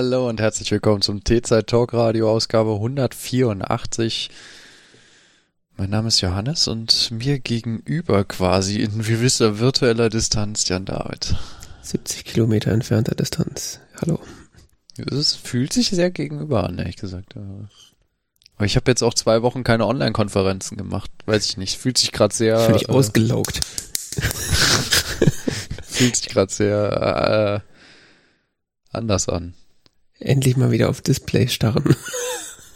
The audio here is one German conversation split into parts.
Hallo und herzlich willkommen zum T-Zeit Talk Radio Ausgabe 184. Mein Name ist Johannes und mir gegenüber quasi in gewisser virtueller Distanz Jan David. 70 Kilometer entfernter Distanz. Hallo. Es fühlt sich sehr gegenüber an, ehrlich gesagt. Aber ich habe jetzt auch zwei Wochen keine Online-Konferenzen gemacht. Weiß ich nicht. Fühlt sich gerade sehr. Völlig äh, ausgelaugt. fühlt sich gerade sehr äh, anders an. Endlich mal wieder auf Display starren.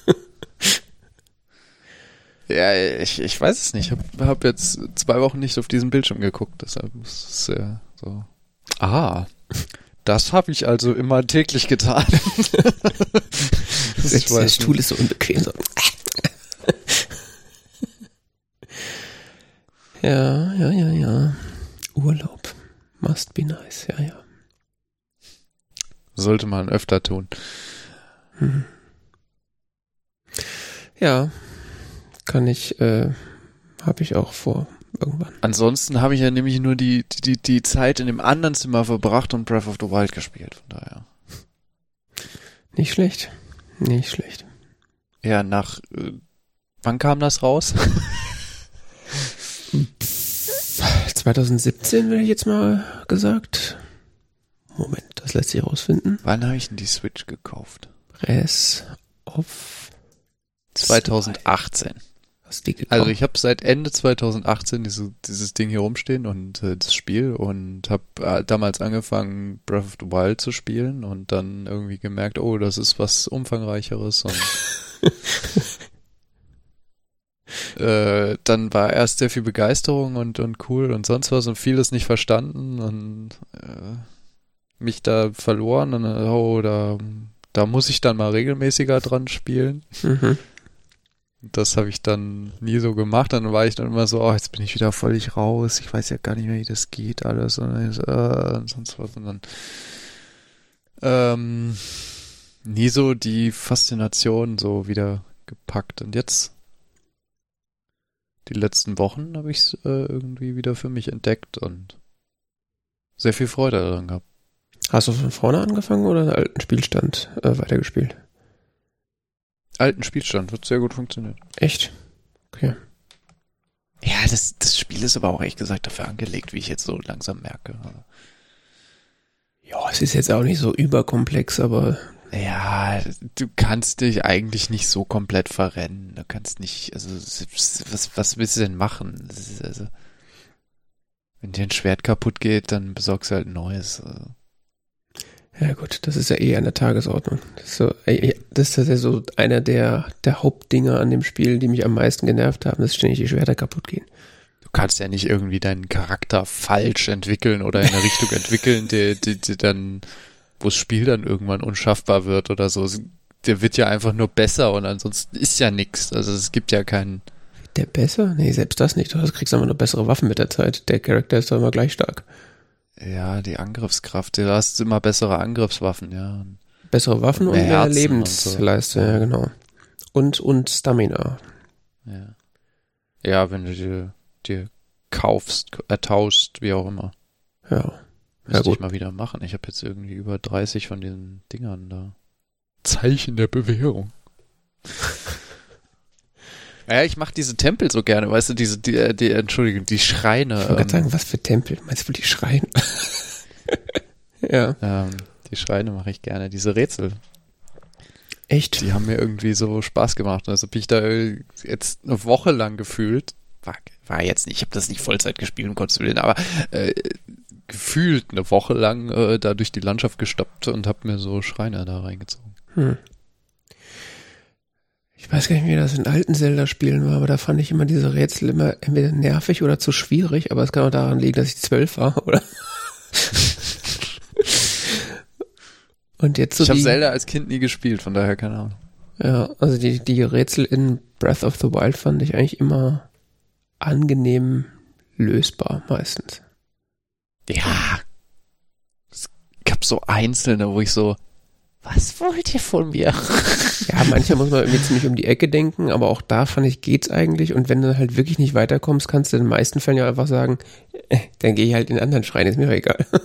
ja, ich, ich weiß es nicht. Ich habe hab jetzt zwei Wochen nicht auf diesen Bildschirm geguckt, deshalb ist es sehr so. Ah, das habe ich also immer täglich getan. das der Stuhl ist so unbequem. So. ja, ja, ja, ja. Urlaub. Must be nice, ja, ja. Sollte man öfter tun. Hm. Ja, kann ich, äh, habe ich auch vor irgendwann. Ansonsten habe ich ja nämlich nur die, die, die Zeit in dem anderen Zimmer verbracht und Breath of the Wild gespielt, von daher. Nicht schlecht. Nicht schlecht. Ja, nach, äh, wann kam das raus? 2017, will ich jetzt mal gesagt. Moment, das lässt sich rausfinden. Wann habe ich denn die Switch gekauft? Res of 2018. Hast die gekauft? Also ich habe seit Ende 2018 diese, dieses Ding hier rumstehen und äh, das Spiel und habe äh, damals angefangen Breath of the Wild zu spielen und dann irgendwie gemerkt, oh, das ist was umfangreicheres und äh, dann war erst sehr viel Begeisterung und, und cool und sonst was und vieles nicht verstanden und äh, mich da verloren und oh, da, da muss ich dann mal regelmäßiger dran spielen. Mhm. Das habe ich dann nie so gemacht. Dann war ich dann immer so, oh, jetzt bin ich wieder völlig raus. Ich weiß ja gar nicht mehr, wie das geht alles und, äh, und sonst was. Und dann ähm, nie so die Faszination so wieder gepackt. Und jetzt die letzten Wochen habe ich es äh, irgendwie wieder für mich entdeckt und sehr viel Freude daran gehabt. Hast du von vorne angefangen oder einen alten Spielstand äh, weitergespielt? Alten Spielstand, wird sehr gut funktioniert. Echt? Okay. Ja, das, das Spiel ist aber auch ehrlich gesagt dafür angelegt, wie ich jetzt so langsam merke. Ja, es ist jetzt auch nicht so überkomplex, aber. Ja, du kannst dich eigentlich nicht so komplett verrennen. Du kannst nicht, also, was, was willst du denn machen? Also, wenn dir ein Schwert kaputt geht, dann besorgst du halt ein neues. Also. Ja gut, das ist ja eh an der Tagesordnung. Das ist, so, das ist ja so einer der, der Hauptdinger an dem Spiel, die mich am meisten genervt haben, dass ständig die Schwerter kaputt gehen. Du kannst ja nicht irgendwie deinen Charakter falsch entwickeln oder in eine Richtung entwickeln, die, die, die dann, wo das Spiel dann irgendwann unschaffbar wird oder so. Der wird ja einfach nur besser und ansonsten ist ja nichts. Also es gibt ja keinen. Der besser? Nee, selbst das nicht. Du kriegst einfach nur bessere Waffen mit der Zeit. Der Charakter ist doch immer gleich stark. Ja, die Angriffskraft. Du hast immer bessere Angriffswaffen, ja. Bessere Waffen und mehr, mehr Lebensleiste, so. ja, genau. Und, und Stamina. Ja. Ja, wenn du dir, dir kaufst, ertauschst, wie auch immer. Ja. Müsste ja, ich mal wieder machen. Ich habe jetzt irgendwie über 30 von diesen Dingern da. Zeichen der Bewährung. Ja, ich mache diese Tempel so gerne, weißt du, diese, die, äh, die Entschuldigung, die Schreine. Ich wollte ähm, sagen, was für Tempel? Meinst du die Schreine? ja. Ähm, die Schreine mache ich gerne, diese Rätsel. Echt? Die haben mir irgendwie so Spaß gemacht. Also bin ich da jetzt eine Woche lang gefühlt. War, war jetzt nicht, ich habe das nicht Vollzeit gespielt, um Gottes Willen, aber äh, gefühlt eine Woche lang äh, da durch die Landschaft gestoppt und habe mir so Schreine da reingezogen. Hm. Ich weiß gar nicht, wie das in alten Zelda-Spielen war, aber da fand ich immer diese Rätsel immer entweder nervig oder zu schwierig, aber es kann auch daran liegen, dass ich zwölf war, oder? Und jetzt so Ich habe Zelda als Kind nie gespielt, von daher keine Ahnung. Ja, also die, die Rätsel in Breath of the Wild fand ich eigentlich immer angenehm lösbar, meistens. Ja. Es gab so einzelne, wo ich so, was wollt ihr von mir? Ja, manchmal muss man irgendwie ziemlich um die Ecke denken, aber auch da fand ich, geht's eigentlich. Und wenn du halt wirklich nicht weiterkommst, kannst du in den meisten Fällen ja einfach sagen, äh, dann gehe ich halt in einen anderen Schrein, ist mir egal.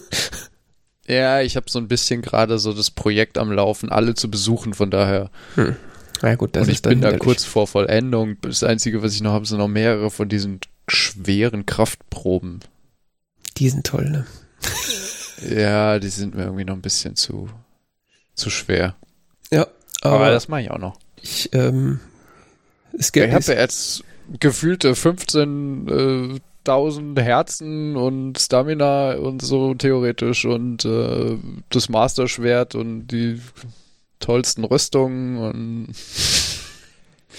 Ja, ich habe so ein bisschen gerade so das Projekt am Laufen, alle zu besuchen, von daher. Hm. Na gut, das und ist ich bin da kurz vor Vollendung. Das Einzige, was ich noch habe, sind noch mehrere von diesen schweren Kraftproben. Die sind toll, ne? Ja, die sind mir irgendwie noch ein bisschen zu, zu schwer. Ja, Aber, aber, das mache ich auch noch. ich, ähm, es Ich habe ja jetzt gefühlte 15.000 Herzen und Stamina und so theoretisch und äh, das Master-Schwert und die tollsten Rüstungen und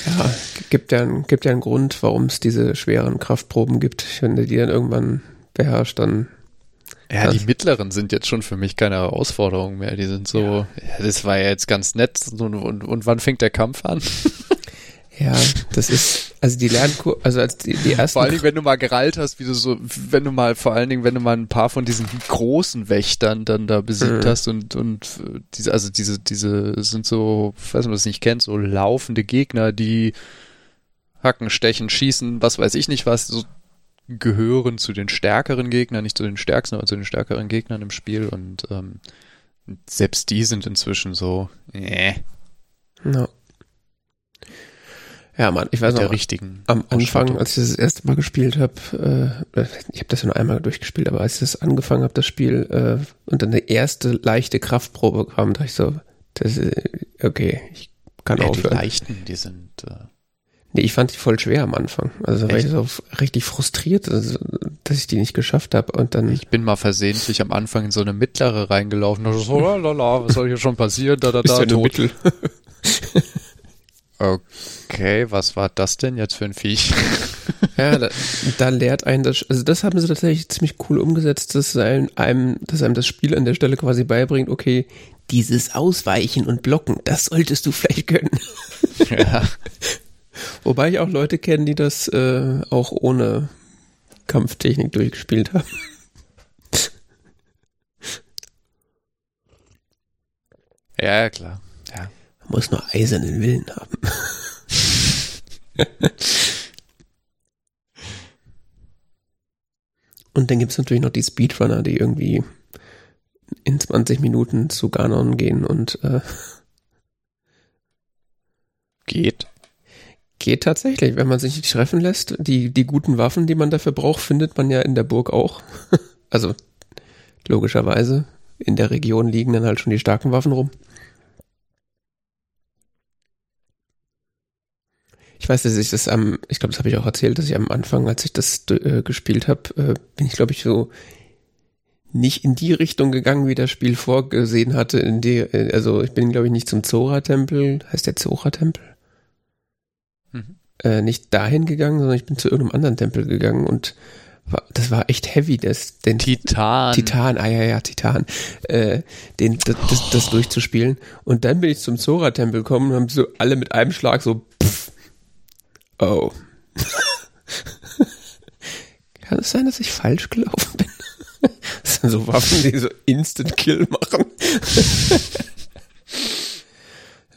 ja, gibt ja, einen- gibt ja einen Grund, warum es diese schweren Kraftproben gibt. Wenn du die dann irgendwann beherrscht, dann Ja, Das- die mittleren sind jetzt schon für mich keine Herausforderung mehr. Die sind so, ja. das war ja jetzt ganz nett. Und, und, und wann fängt der Kampf an? Ja, das ist, also die Lernkurve, also als die, die ersten. Vor allen Dingen, wenn du mal gerallt hast, wie du so, wenn du mal, vor allen Dingen, wenn du mal ein paar von diesen großen Wächtern dann da besiegt Mhm. hast und, und diese, also diese, diese sind so, weiß man das nicht kennt, so laufende Gegner, die hacken, stechen, schießen, was weiß ich nicht was, so gehören zu den stärkeren Gegnern, nicht zu den stärksten, aber zu den stärkeren Gegnern im Spiel und ähm, selbst die sind inzwischen so, äh, ja. ja, Mann, ich weiß noch, richtigen am Anfang, als ich das, das erste Mal gespielt habe, äh, ich habe das ja nur einmal durchgespielt, aber als ich das angefangen habe, das Spiel, äh, und dann eine erste leichte Kraftprobe kam, dachte ich so, das ist, okay, ich kann ja, die aufhören. leichten, die sind äh, Nee, ich fand die voll schwer am Anfang. Also da war Echt? ich so richtig frustriert, also, dass ich die nicht geschafft habe. Und dann, Ich bin mal versehentlich am Anfang in so eine mittlere reingelaufen. Und so, lala, was soll hier schon passieren? Da, da, ist da, ja nur tot. Mittel. Okay, was war das denn jetzt für ein Viech? Ja, da, da lehrt einen das, also das haben sie tatsächlich ziemlich cool umgesetzt, dass einem, einem, dass einem das Spiel an der Stelle quasi beibringt, okay, dieses Ausweichen und Blocken, das solltest du vielleicht können. ja. Wobei ich auch Leute kenne, die das äh, auch ohne Kampftechnik durchgespielt haben. ja, klar. Ja. Man muss nur eisernen Willen haben. Und dann gibt's natürlich noch die Speedrunner, die irgendwie in 20 Minuten zu Ganon gehen und äh, Geht. Geht tatsächlich, wenn man sich nicht treffen lässt. Die, die guten Waffen, die man dafür braucht, findet man ja in der Burg auch. also logischerweise. In der Region liegen dann halt schon die starken Waffen rum. Ich weiß, dass ich das am, ich glaube, das habe ich auch erzählt, dass ich am Anfang, als ich das äh, gespielt habe, äh, bin ich, glaube ich, so nicht in die Richtung gegangen, wie das Spiel vorgesehen hatte. In die, äh, also ich bin, glaube ich, nicht zum Zora-Tempel. Heißt der Zora-Tempel? Äh, nicht dahin gegangen, sondern ich bin zu irgendeinem anderen Tempel gegangen und war, das war echt heavy, das, den Titan. Titan, ah ja, ja, Titan, äh, den, das, das, das durchzuspielen. Und dann bin ich zum Zora-Tempel gekommen und haben so alle mit einem Schlag so, pff, oh. Kann es sein, dass ich falsch gelaufen bin? Das sind so Waffen, die so Instant Kill machen.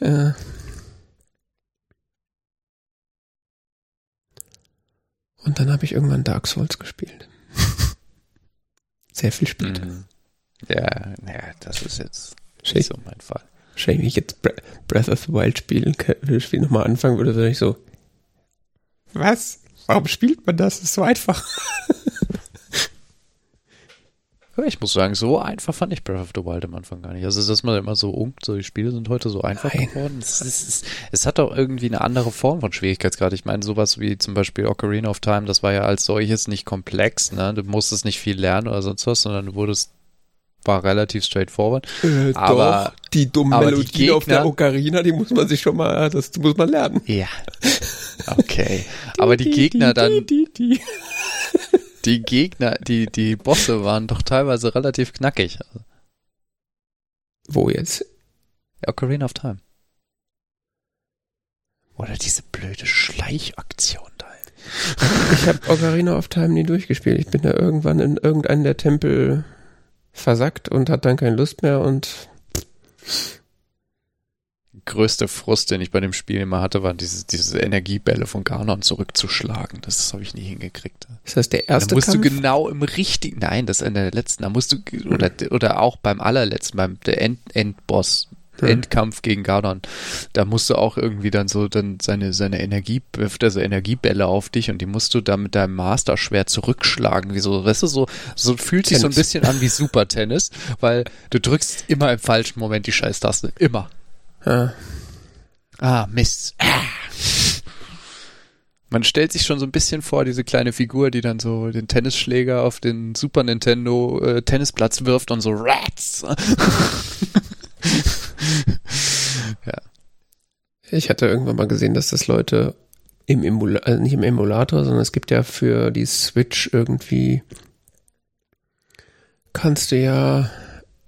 ja. Und dann habe ich irgendwann Dark Souls gespielt. Sehr viel später. Mhm. Ja, naja, das ist jetzt nicht so mein Fall. shame, wenn ich jetzt Bre- Breath of the Wild spielen, kann- Spiel nochmal anfangen würde, wäre ich so, was? Warum spielt man das? Das ist so einfach. Ich muss sagen, so einfach fand ich Breath of the Wild am Anfang gar nicht. Also, dass man immer so unkt, so die Spiele sind heute so einfach Nein. geworden. Es, es, es, es hat doch irgendwie eine andere Form von Schwierigkeitsgrad. Ich meine, sowas wie zum Beispiel Ocarina of Time, das war ja als solches nicht komplex, ne? Du musstest nicht viel lernen oder sonst was, sondern du wurdest, war relativ straightforward. Äh, Aber- doch, die dumme aber die Melodie auf der Gegner- Ocarina, die muss man sich schon mal, das muss man lernen. Ja. Okay. Aber die Gegner dann, Die, Gegner, die, die Bosse waren doch teilweise relativ knackig. Wo jetzt? Ocarina of Time. Oder diese blöde Schleichaktion da. Ich habe Ocarina of Time nie durchgespielt. Ich bin da irgendwann in irgendeinen der Tempel versackt und hat dann keine Lust mehr und größte Frust, den ich bei dem Spiel immer hatte, war diese, diese Energiebälle von Ganon zurückzuschlagen. Das, das habe ich nie hingekriegt. Ist das der erste Da musst Kampf? du genau im richtigen, nein, das Ende der letzten, da musst du, oder, oder auch beim allerletzten, beim der End, Endboss, Hm. Endkampf gegen Ganon, da musst du auch irgendwie dann so dann seine, seine Energie, wirft er so Energiebälle auf dich und die musst du dann mit deinem Masterschwert zurückschlagen, wie so, weißt du, so, so fühlt sich so ein bisschen an wie Super Tennis, weil du drückst immer im falschen Moment die Scheißtaste, immer. Ja. Ah, Mist. Ah. Man stellt sich schon so ein bisschen vor, diese kleine Figur, die dann so den Tennisschläger auf den Super Nintendo äh, Tennisplatz wirft und so Rats. ja. Ich hatte irgendwann mal gesehen, dass das Leute im Emulator, also nicht im Emulator, sondern es gibt ja für die Switch irgendwie, kannst du ja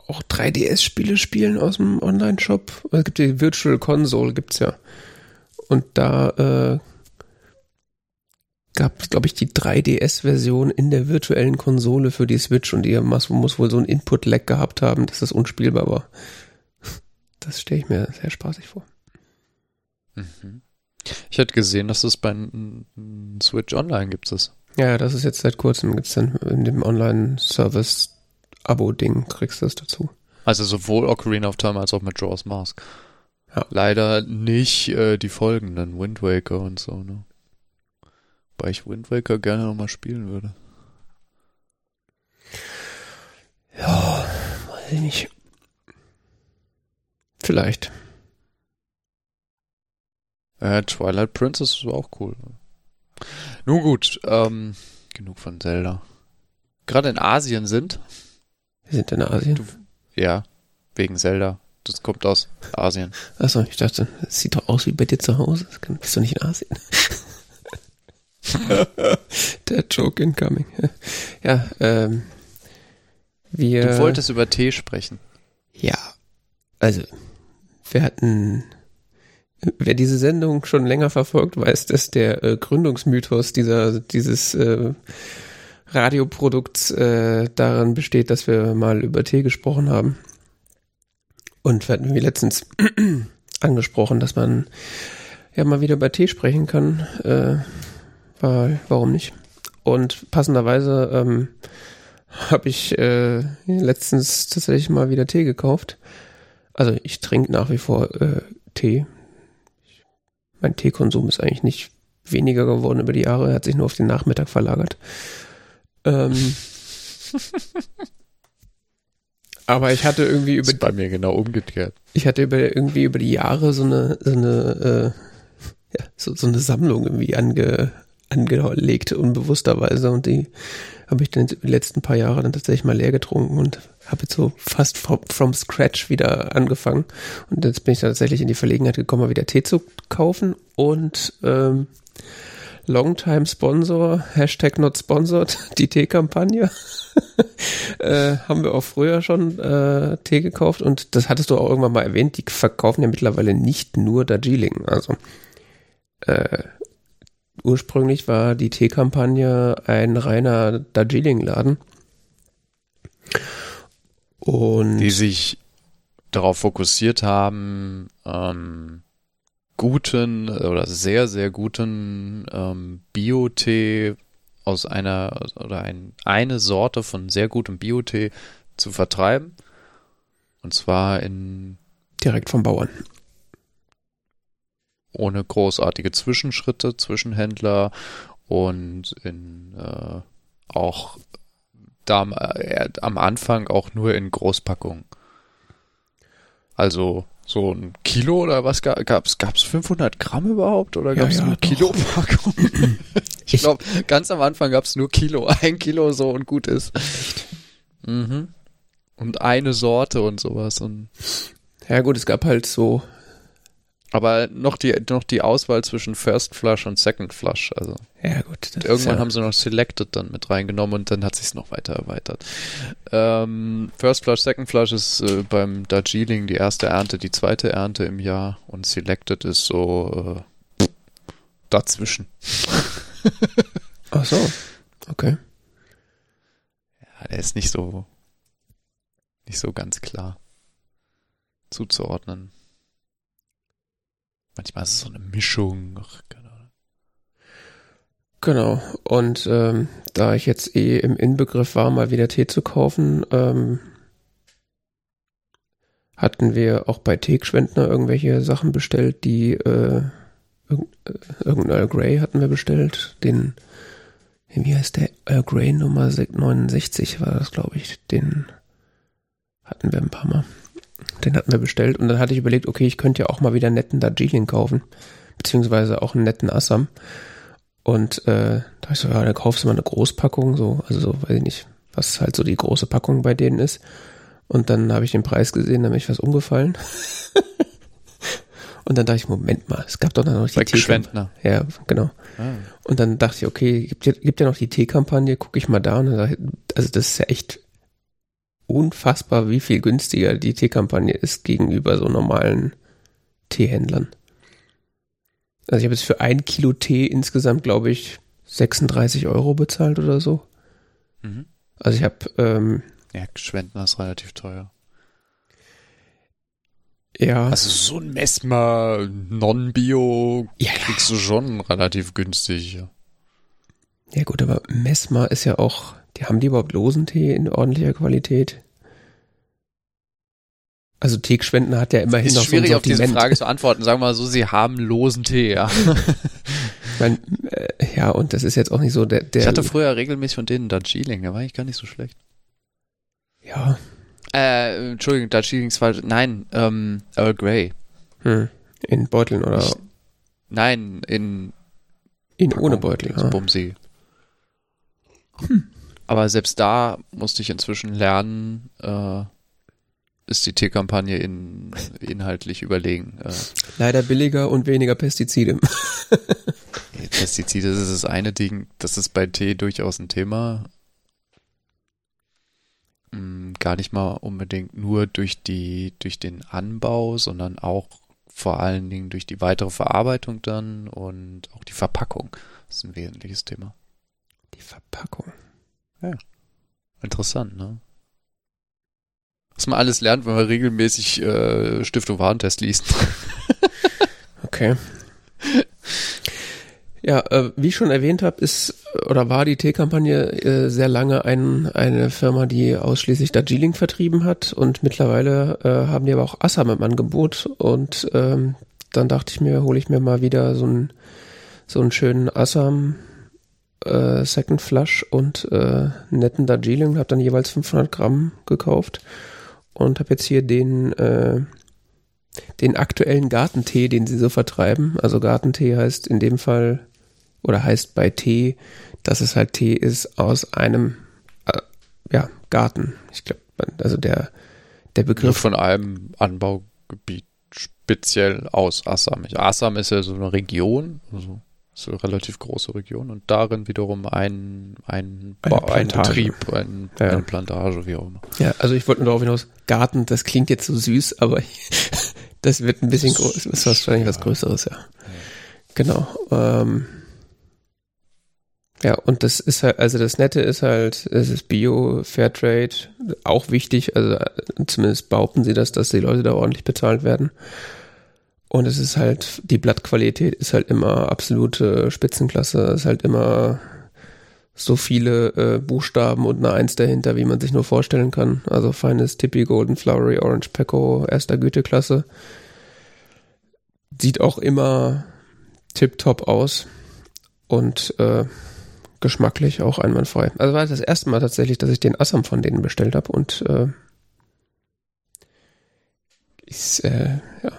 auch 3DS-Spiele spielen aus dem Online-Shop. Es gibt die Virtual Console, gibt's ja. Und da äh, gab es, glaube ich, die 3DS-Version in der virtuellen Konsole für die Switch und die muss, muss wohl so ein Input-Lag gehabt haben, dass das unspielbar war. Das stelle ich mir sehr spaßig vor. Mhm. Ich hätte gesehen, dass es bei Switch Online gibt es. Ja, das ist jetzt seit kurzem, gibt's dann in dem Online-Service-Abo-Ding, kriegst du das dazu. Also sowohl Ocarina of Time als auch mit Jaws Mask. Ja. Leider nicht äh, die folgenden, Wind Waker und so, ne? Weil ich Wind Waker gerne nochmal spielen würde. Ja, weiß ich nicht. Vielleicht. Äh, Twilight Princess war auch cool. Nun gut, ähm, genug von Zelda. Gerade in Asien sind, Wir sind in Asien. ja, wegen Zelda. Das kommt aus Asien. Achso, ich dachte, es sieht doch aus wie bei dir zu Hause. Kann, bist du nicht in Asien? Der Joke incoming. Ja, ähm, wir. Du wolltest über Tee sprechen. Ja, also wir hatten, wer diese Sendung schon länger verfolgt, weiß, dass der äh, Gründungsmythos dieser dieses äh, Radioprodukts äh, daran besteht, dass wir mal über Tee gesprochen haben. Und wir hatten wie letztens angesprochen, dass man ja mal wieder über Tee sprechen kann. Äh, weil, warum nicht? Und passenderweise ähm, habe ich äh, letztens tatsächlich mal wieder Tee gekauft. Also ich trinke nach wie vor äh, Tee. Mein Teekonsum ist eigentlich nicht weniger geworden über die Jahre, er hat sich nur auf den Nachmittag verlagert. Ähm, aber ich hatte irgendwie über Ist bei mir genau umgekehrt. ich hatte über, irgendwie über die Jahre so eine, so eine, äh, ja, so, so eine Sammlung irgendwie ange, angelegt, unbewussterweise. Und die habe ich dann die letzten paar Jahre dann tatsächlich mal leer getrunken und habe jetzt so fast from, from scratch wieder angefangen. Und jetzt bin ich tatsächlich in die Verlegenheit gekommen, mal wieder Tee zu kaufen und ähm, Longtime Sponsor, Hashtag not sponsored, die Teekampagne. äh, haben wir auch früher schon äh, Tee gekauft und das hattest du auch irgendwann mal erwähnt, die verkaufen ja mittlerweile nicht nur Darjeeling. Also äh, ursprünglich war die Teekampagne ein reiner Darjeeling-Laden. Und Die sich darauf fokussiert haben, ähm, guten oder sehr, sehr guten ähm, Bio-Tee aus einer oder ein, eine Sorte von sehr gutem Bio-Tee zu vertreiben. Und zwar in direkt vom Bauern. ohne großartige Zwischenschritte, Zwischenhändler und in äh, auch da am, äh, am Anfang auch nur in Großpackungen. Also so ein Kilo oder was ga- gab's? Gab's 500 Gramm überhaupt oder Ja, gab's ja, nur doch. Kilo-Packung? ich Ich- glaube, ganz am Anfang gab's nur Kilo, ein Kilo so und gut ist. Mhm. Und eine Sorte und sowas und Ja gut, es gab halt so, aber noch die noch die Auswahl zwischen First Flush und Second Flush, also ja gut. irgendwann ja, haben sie noch Selected dann mit reingenommen und dann hat sich's noch weiter erweitert. Ähm, First Flush, Second Flush ist äh, beim Darjeeling die erste Ernte, die zweite Ernte im Jahr und Selected ist so äh, dazwischen. Ach so, okay. Ja, der ist nicht so nicht so ganz klar zuzuordnen. Manchmal ist es so eine Mischung. Ach, keine Ahnung. Genau. Und ähm, da ich jetzt eh im Inbegriff war, mal wieder Tee zu kaufen, ähm, hatten wir auch bei Teegeschwendner irgendwelche Sachen bestellt, die äh, irgendein Earl Grey hatten wir bestellt, den wie heißt der Earl Grey Nummer 69 war das, glaube ich, den hatten wir ein paar Mal. Den hatten wir bestellt und dann hatte ich überlegt, okay, ich könnte ja auch mal wieder einen netten Darjeeling kaufen, beziehungsweise auch einen netten Assam. Und äh, da ich so, ja, dann kaufst du mal eine Großpackung, so, also so, weiß ich nicht, was halt so die große Packung bei denen ist. Und dann habe ich den Preis gesehen, da bin ich was umgefallen. und dann dachte ich, Moment mal, es gab doch noch die Teekampagne. Ja, genau. Ah. Und dann dachte ich, okay, gibt ja, gibt ja noch die Teekampagne, gucke ich mal da. Und dann ich, also das ist ja echt unfassbar, wie viel günstiger die Teekampagne ist gegenüber so normalen Teehändlern. Also ich habe jetzt für ein Kilo Tee insgesamt, glaube ich, 36 Euro bezahlt oder so. Mhm. Also ich habe... Ähm, ja, Schwendner ist relativ teuer. Ja. Also so ein Messmer Non-Bio ja, kriegst du schon relativ günstig. Ja. ja gut, aber Messmer ist ja auch, die haben die überhaupt losen Tee in ordentlicher Qualität? Also Teegeschwenden hat ja immerhin ist noch schwierig so auf diese Frage zu antworten. Sagen wir mal so, sie haben losen Tee, ja. mein, äh, ja, und das ist jetzt auch nicht so der, der Ich hatte früher regelmäßig von denen Darjeeling, der war eigentlich gar nicht so schlecht. Ja. Äh, Entschuldigung, Darjeeling ist falsch. Nein, ähm, Earl Grey. Hm. In Beuteln oder? Ich, nein, in in Packung, ohne Beutel. Ja. Bumsee. Hm. Aber selbst da musste ich inzwischen lernen, äh, ist die Teekampagne in, inhaltlich überlegen. Äh, Leider billiger und weniger Pestizide. Pestizide das ist das eine Ding, das ist bei Tee durchaus ein Thema. Mm, gar nicht mal unbedingt nur durch die, durch den Anbau, sondern auch vor allen Dingen durch die weitere Verarbeitung dann und auch die Verpackung. Das ist ein wesentliches Thema. Die Verpackung. Ja. Interessant, ne? Was man alles lernt, wenn man regelmäßig äh, Stift- und Warentest liest. okay. Ja, äh, wie ich schon erwähnt habe, ist oder war die Teekampagne äh, sehr lange ein, eine Firma, die ausschließlich Darjeeling vertrieben hat und mittlerweile äh, haben die aber auch Assam im Angebot und ähm, dann dachte ich mir, hole ich mir mal wieder so einen so einen schönen Assam äh, Second Flush und äh, netten Darjeeling, habe dann jeweils 500 Gramm gekauft und habe jetzt hier den, äh, den aktuellen Gartentee, den sie so vertreiben. Also Gartentee heißt in dem Fall oder heißt bei Tee, dass es halt Tee ist aus einem äh, ja, Garten. Ich glaube, also der, der Begriff. Von einem Anbaugebiet speziell aus Assam. Assam ist ja so eine Region, also so eine relativ große Region und darin wiederum ein, ein, ein, ein Betrieb, ein, ja. eine Plantage, wie auch immer. Ja, also ich wollte nur darauf hinaus, Garten, das klingt jetzt so süß, aber das wird ein bisschen groß, das ist wahrscheinlich was Größeres, ja. Genau. Ähm, ja, und das ist halt, also das Nette ist halt, es ist Bio, Fairtrade, auch wichtig, also zumindest behaupten sie das, dass die Leute da ordentlich bezahlt werden. Und es ist halt, die Blattqualität ist halt immer absolute Spitzenklasse. Es ist halt immer so viele äh, Buchstaben und eine Eins dahinter, wie man sich nur vorstellen kann. Also feines Tippy, Golden Flowery, Orange Pecco, erster Güteklasse. Sieht auch immer tipptopp aus und äh, geschmacklich auch einwandfrei. Also war das erste Mal tatsächlich, dass ich den Assam von denen bestellt habe und äh, ist, äh, ja,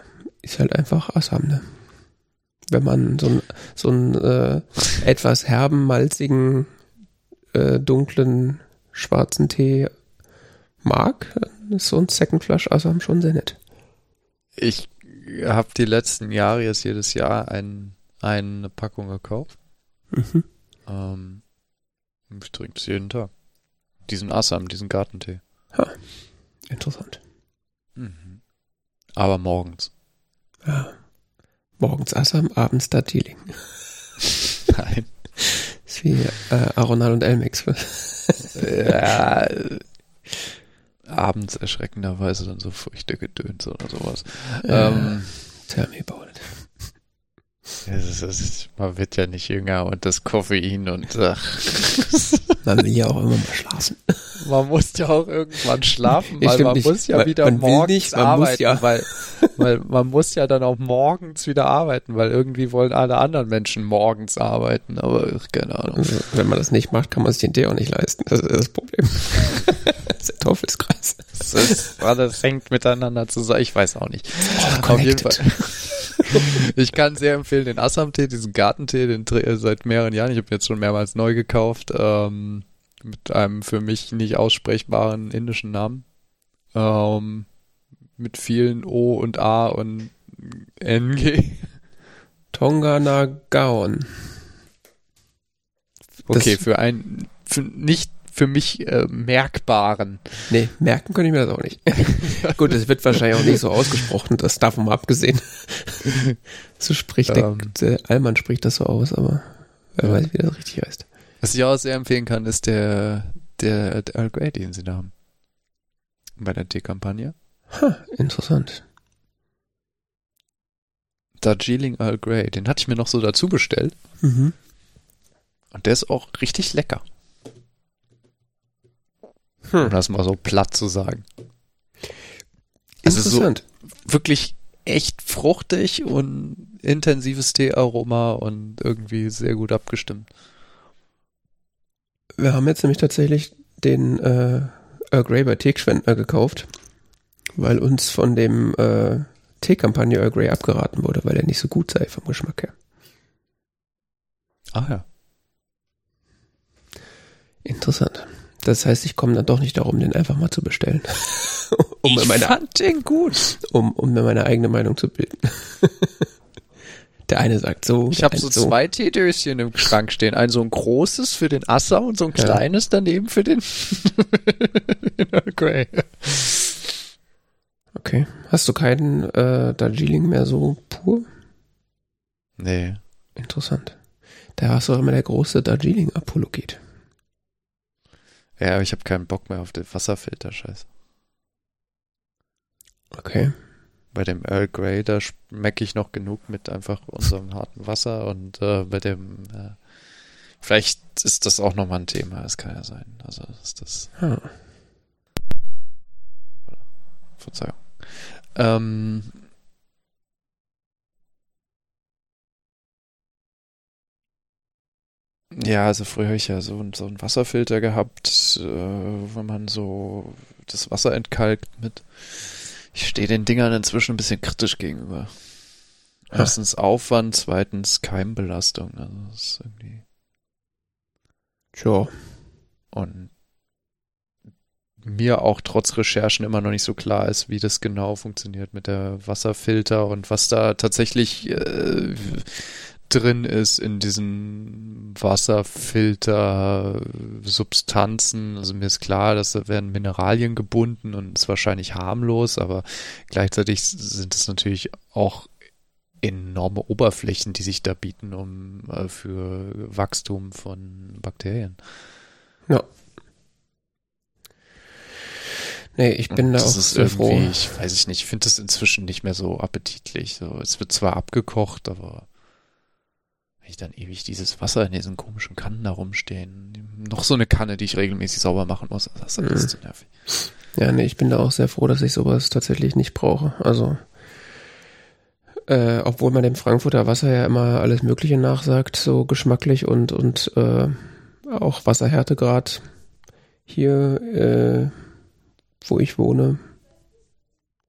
ist halt einfach Assam, ne? Wenn man so einen so einen, äh, etwas herben, malzigen, äh, dunklen, schwarzen Tee mag, ist so ein Second Flush Assam schon sehr nett. Ich habe die letzten Jahre jetzt jedes Jahr ein, eine Packung gekauft. Mhm. Ähm, ich trinke es jeden Tag. Diesen Assam, diesen Gartentee. Ha, interessant. Mhm. Aber morgens. Ja. Morgens Assam, abends Darjeeling. Nein. ist wie äh, Aronal und Elmex. ja, abends erschreckenderweise dann so Früchte gedönt oder sowas. Ja, ähm, tell me about it. Es ist, man wird ja nicht jünger und das Koffein und ach. Man will ja auch immer mal schlafen. Man muss ja auch irgendwann schlafen, weil man nicht. muss ja Man- wieder man morgens nicht, man muss arbeiten, ja. weil, weil man muss ja dann auch morgens wieder arbeiten, weil irgendwie wollen alle anderen Menschen morgens arbeiten, aber keine Ahnung. Wenn man das nicht macht, kann man sich den Tee auch nicht leisten. Das ist das Problem. das ist der Teufelskreis. Das ist, alles hängt miteinander zusammen. Ich weiß auch nicht. Oh, Auf jeden Fall. Ich kann sehr empfehlen den Assam-Tee, diesen Gartentee, den äh, seit mehreren Jahren. Ich habe jetzt schon mehrmals neu gekauft. Ähm, mit einem für mich nicht aussprechbaren indischen Namen. Ähm, mit vielen O und A und NG. Tonga Nagaon. Okay, für einen für nicht für mich äh, merkbaren. Nee, merken könnte ich mir das auch nicht. Gut, es wird wahrscheinlich auch nicht so ausgesprochen, das davon mal abgesehen. so spricht Ähm. der, der Allmann spricht das so aus, aber wer weiß, wie das richtig heißt. Was ich auch sehr empfehlen kann, ist der der, der Earl Grey, den sie da haben. Bei der Teekampagne. Ha, interessant. Darjeeling Earl Grey, den hatte ich mir noch so dazu bestellt. Mhm. Und der ist auch richtig lecker, um Hm. das mal so platt zu sagen. Also so- Interessant. Wirklich echt fruchtig und intensives Teearoma und irgendwie sehr gut abgestimmt. Wir haben jetzt nämlich tatsächlich den äh, Earl Grey bei Teeschwendner gekauft, weil uns von dem äh, Teekampagne Earl Grey abgeraten wurde, weil er nicht so gut sei vom Geschmack her. Ah ja. Interessant. Das heißt, ich komme dann doch nicht darum, den einfach mal zu bestellen. um, ich meine, fand den gut. um, um mir meine eigene Meinung zu bilden. der eine sagt so. Ich habe eine so zwei Teedöschen im Schrank stehen. Ein so ein großes für den Assa und so ein Ja. kleines daneben für den Grey. Okay. Hast du keinen äh, Darjeeling mehr so pur? Nee. Interessant. Da hast du auch immer der große Darjeeling-Apologet. Ja, aber ich habe keinen Bock mehr auf den Wasserfilter-Scheiß. Okay. Bei dem Earl Grey, da schmecke ich noch genug mit einfach unserem harten Wasser und äh, bei dem, äh, vielleicht ist das auch nochmal ein Thema, es kann ja sein. Also ist das, Ah. Verzeihung. Ähm, ja, also früher habe ich ja so, so einen Wasserfilter gehabt, äh, wenn man so das Wasser entkalkt mit. Ich stehe den Dingern inzwischen ein bisschen kritisch gegenüber. Ah. Erstens Aufwand, zweitens Keimbelastung. Also das ist irgendwie Sure. und mir auch trotz Recherchen immer noch nicht so klar ist, wie das genau funktioniert mit der Wasserfilter und was da tatsächlich äh, drin ist in diesen Wasserfilter Substanzen. Also mir ist klar, dass da werden Mineralien gebunden und ist wahrscheinlich harmlos, aber gleichzeitig sind es natürlich auch enorme Oberflächen, die sich da bieten, um äh, für Wachstum von Bakterien. Ja. Nee, ich bin da das auch ist sehr irgendwie, froh. ich weiß ich nicht, ich finde das inzwischen nicht mehr so appetitlich. So, es wird zwar abgekocht, aber ich dann ewig dieses Wasser in diesen komischen Kannen da rumstehen, noch so eine Kanne, die ich regelmäßig sauber machen muss, das ist alles Mhm. zu nervig. Ja, nee, ich bin da auch sehr froh, dass ich sowas tatsächlich nicht brauche. Also, äh, obwohl man dem Frankfurter Wasser ja immer alles Mögliche nachsagt, so geschmacklich und, und äh, auch Wasserhärtegrad hier, äh, wo ich wohne,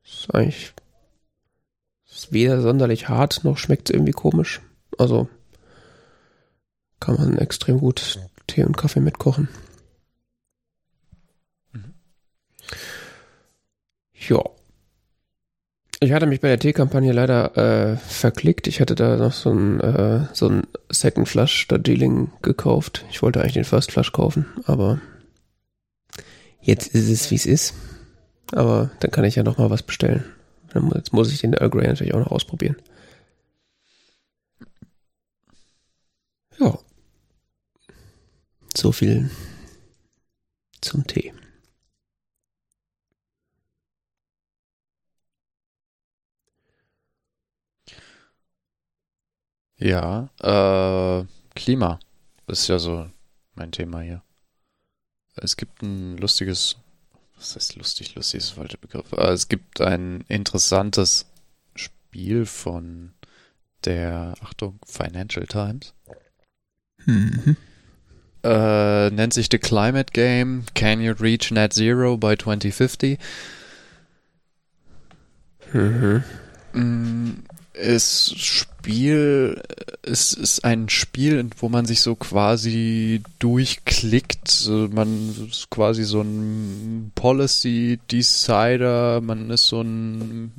ist eigentlich ist weder sonderlich hart, noch schmeckt es irgendwie komisch. Also kann man extrem gut Tee und Kaffee mitkochen. Mhm. Ja. Ich hatte mich bei der Teekampagne leider äh, verklickt. Ich hatte da noch so ein, äh, so ein Second Flush Darjeeling gekauft. Ich wollte eigentlich den First Flush kaufen, aber jetzt ist es, wie es ist. Aber dann kann ich ja noch mal was bestellen. Jetzt muss ich den Earl Grey natürlich auch noch ausprobieren. Ja. So viel zum Tee. Ja, äh, Klima ist ja so mein Thema hier. Es gibt ein lustiges, was heißt lustig, lustig ist der falsche Begriff. Äh, es gibt ein interessantes Spiel von der, Achtung, Financial Times. Mhm. Äh, nennt sich The Climate Game. Can you reach net zero by 2050? Mhm. Mm, ist Spiel, es ist ein Spiel, wo man sich so quasi durchklickt. Man ist quasi so ein Policy Decider, man ist so ein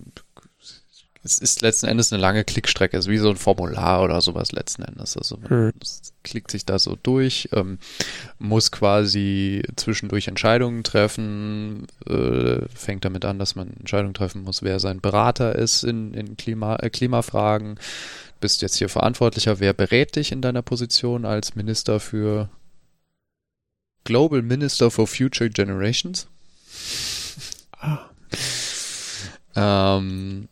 es ist letzten Endes eine lange Klickstrecke, es ist wie so ein Formular oder sowas letzten Endes. Also man Hm. klickt sich da so durch, ähm, muss quasi zwischendurch Entscheidungen treffen, äh, fängt damit an, dass man Entscheidungen treffen muss, wer sein Berater ist in, in Klima, äh, Klimafragen. Bist jetzt hier verantwortlicher, wer berät dich in deiner Position als Minister für Global Minister for Future Generations? Ah. Ähm,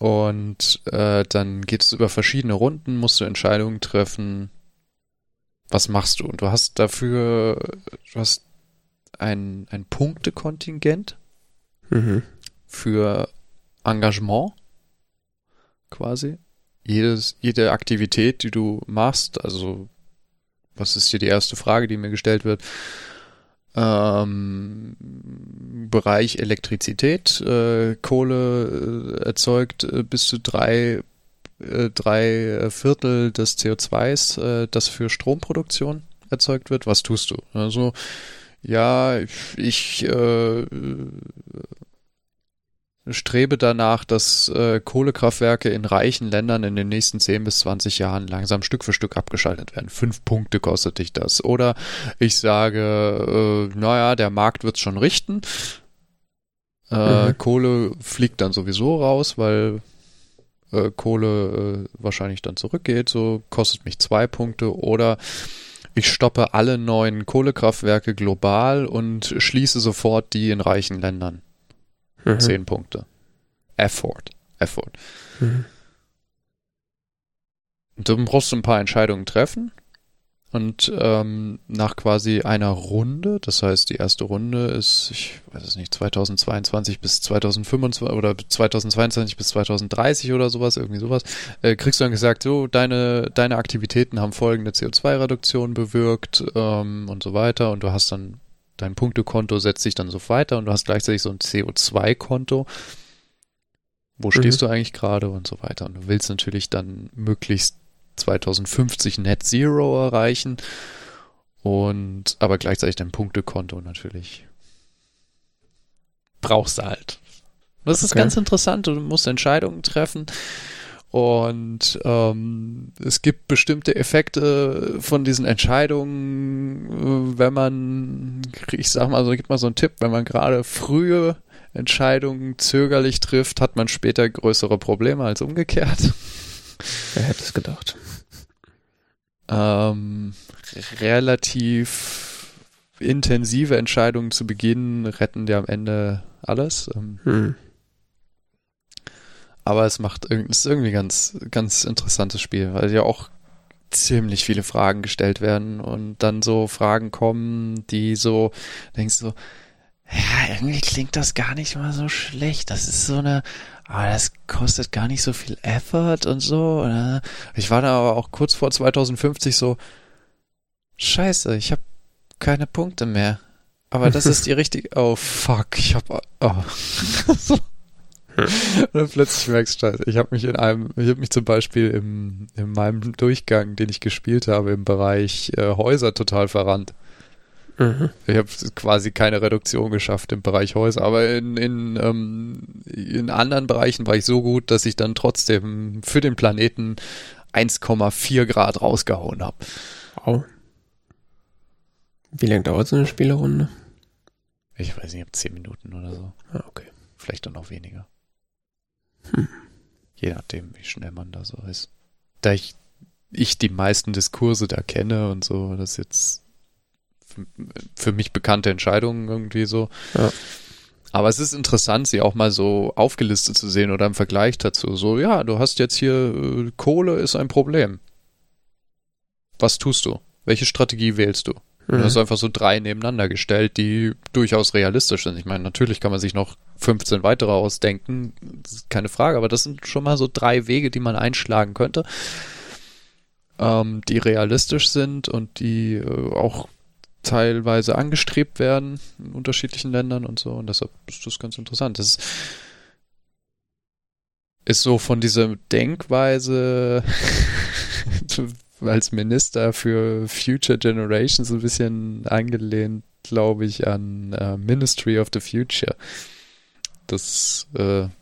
und äh, dann geht es über verschiedene Runden, musst du Entscheidungen treffen. Was machst du? Und du hast dafür, du hast ein, ein Punktekontingent Mhm. für Engagement quasi. Jedes, jede Aktivität, die du machst, also was ist hier die erste Frage, die mir gestellt wird? Ähm, Bereich Elektrizität, äh, Kohle äh, erzeugt äh, bis zu drei, äh, drei Viertel des CO2s, äh, das für Stromproduktion erzeugt wird. Was tust du? Also ja, ich, ich äh, strebe danach, dass äh, Kohlekraftwerke in reichen Ländern in den nächsten 10 bis 20 Jahren langsam Stück für Stück abgeschaltet werden. Fünf Punkte kostet dich das. Oder ich sage, äh, naja, der Markt wird's schon richten. Äh, Mhm. Kohle fliegt dann sowieso raus, weil äh, Kohle äh, wahrscheinlich dann zurückgeht. So kostet mich zwei Punkte. Oder ich stoppe alle neuen Kohlekraftwerke global und schließe sofort die in reichen Ländern. Mhm. Zehn Punkte. Effort. Effort. Mhm. Dann brauchst du ein paar Entscheidungen treffen. Und ähm, nach quasi einer Runde, das heißt, die erste Runde ist, ich weiß es nicht, 2022 bis 2025 oder 2022 bis 2030 oder sowas, irgendwie sowas, äh, kriegst du dann gesagt, so, deine, deine Aktivitäten haben folgende CO2-Reduktion bewirkt ähm, und so weiter. Und du hast dann dein Punktekonto setzt sich dann so weiter und du hast gleichzeitig so ein CO2-Konto. Wo stehst Mhm. du eigentlich gerade und so weiter. Und du willst natürlich dann möglichst 2050 Net Zero erreichen und aber gleichzeitig dein Punktekonto natürlich brauchst du halt. Das ist Okay. ganz interessant. Du musst Entscheidungen treffen und ähm, es gibt bestimmte Effekte von diesen Entscheidungen, äh, wenn man, ich sag mal so, gib mal so einen Tipp, wenn man gerade frühe Entscheidungen zögerlich trifft, hat man später größere Probleme als umgekehrt. Wer hätte es gedacht? Ähm, relativ intensive Entscheidungen zu Beginn retten dir am Ende alles. Ähm, Hm. Aber es macht es ist irgendwie ganz, ganz interessantes Spiel, weil ja auch ziemlich viele Fragen gestellt werden und dann so Fragen kommen, die so, denkst du, ja, irgendwie klingt das gar nicht mal so schlecht. Das ist so eine, aber das kostet gar nicht so viel Effort und so. Ich war da aber auch kurz vor 2050 so, scheiße, ich habe keine Punkte mehr. Aber das ist die richtige, oh fuck, ich hab, oh. Und dann plötzlich merkst du, scheiße, ich habe mich in einem, ich habe mich zum Beispiel im, in meinem Durchgang, den ich gespielt habe, im Bereich äh, Häuser total verrannt. Mhm. Ich habe quasi keine Reduktion geschafft im Bereich Häuser, aber in, in, ähm, in anderen Bereichen war ich so gut, dass ich dann trotzdem für den Planeten 1,4 Grad rausgehauen habe. Wow. Wie lange dauert so eine Spielerunde? Ich weiß nicht, ob 10 Minuten oder so. Ah, okay. Vielleicht dann auch weniger. Hm. Je nachdem, wie schnell man da so ist. Da ich, ich die meisten Diskurse da kenne und so, das jetzt für, für mich bekannte Entscheidungen irgendwie so. Ja. Aber es ist interessant, sie auch mal so aufgelistet zu sehen oder im Vergleich dazu. So, ja, du hast jetzt hier äh, Kohle ist ein Problem. Was tust du? Welche Strategie wählst du? Mhm. Du hast einfach so drei nebeneinander gestellt, die durchaus realistisch sind. Ich meine, natürlich kann man sich noch 15 weitere ausdenken, keine Frage, aber das sind schon mal so drei Wege, die man einschlagen könnte, ähm, die realistisch sind und die äh, auch teilweise angestrebt werden in unterschiedlichen Ländern und so. Und deshalb ist das ganz interessant. Das ist, ist so von dieser Denkweise als Minister für Future Generations ein bisschen angelehnt, glaube ich, an uh, Ministry of the Future. Das, äh, haben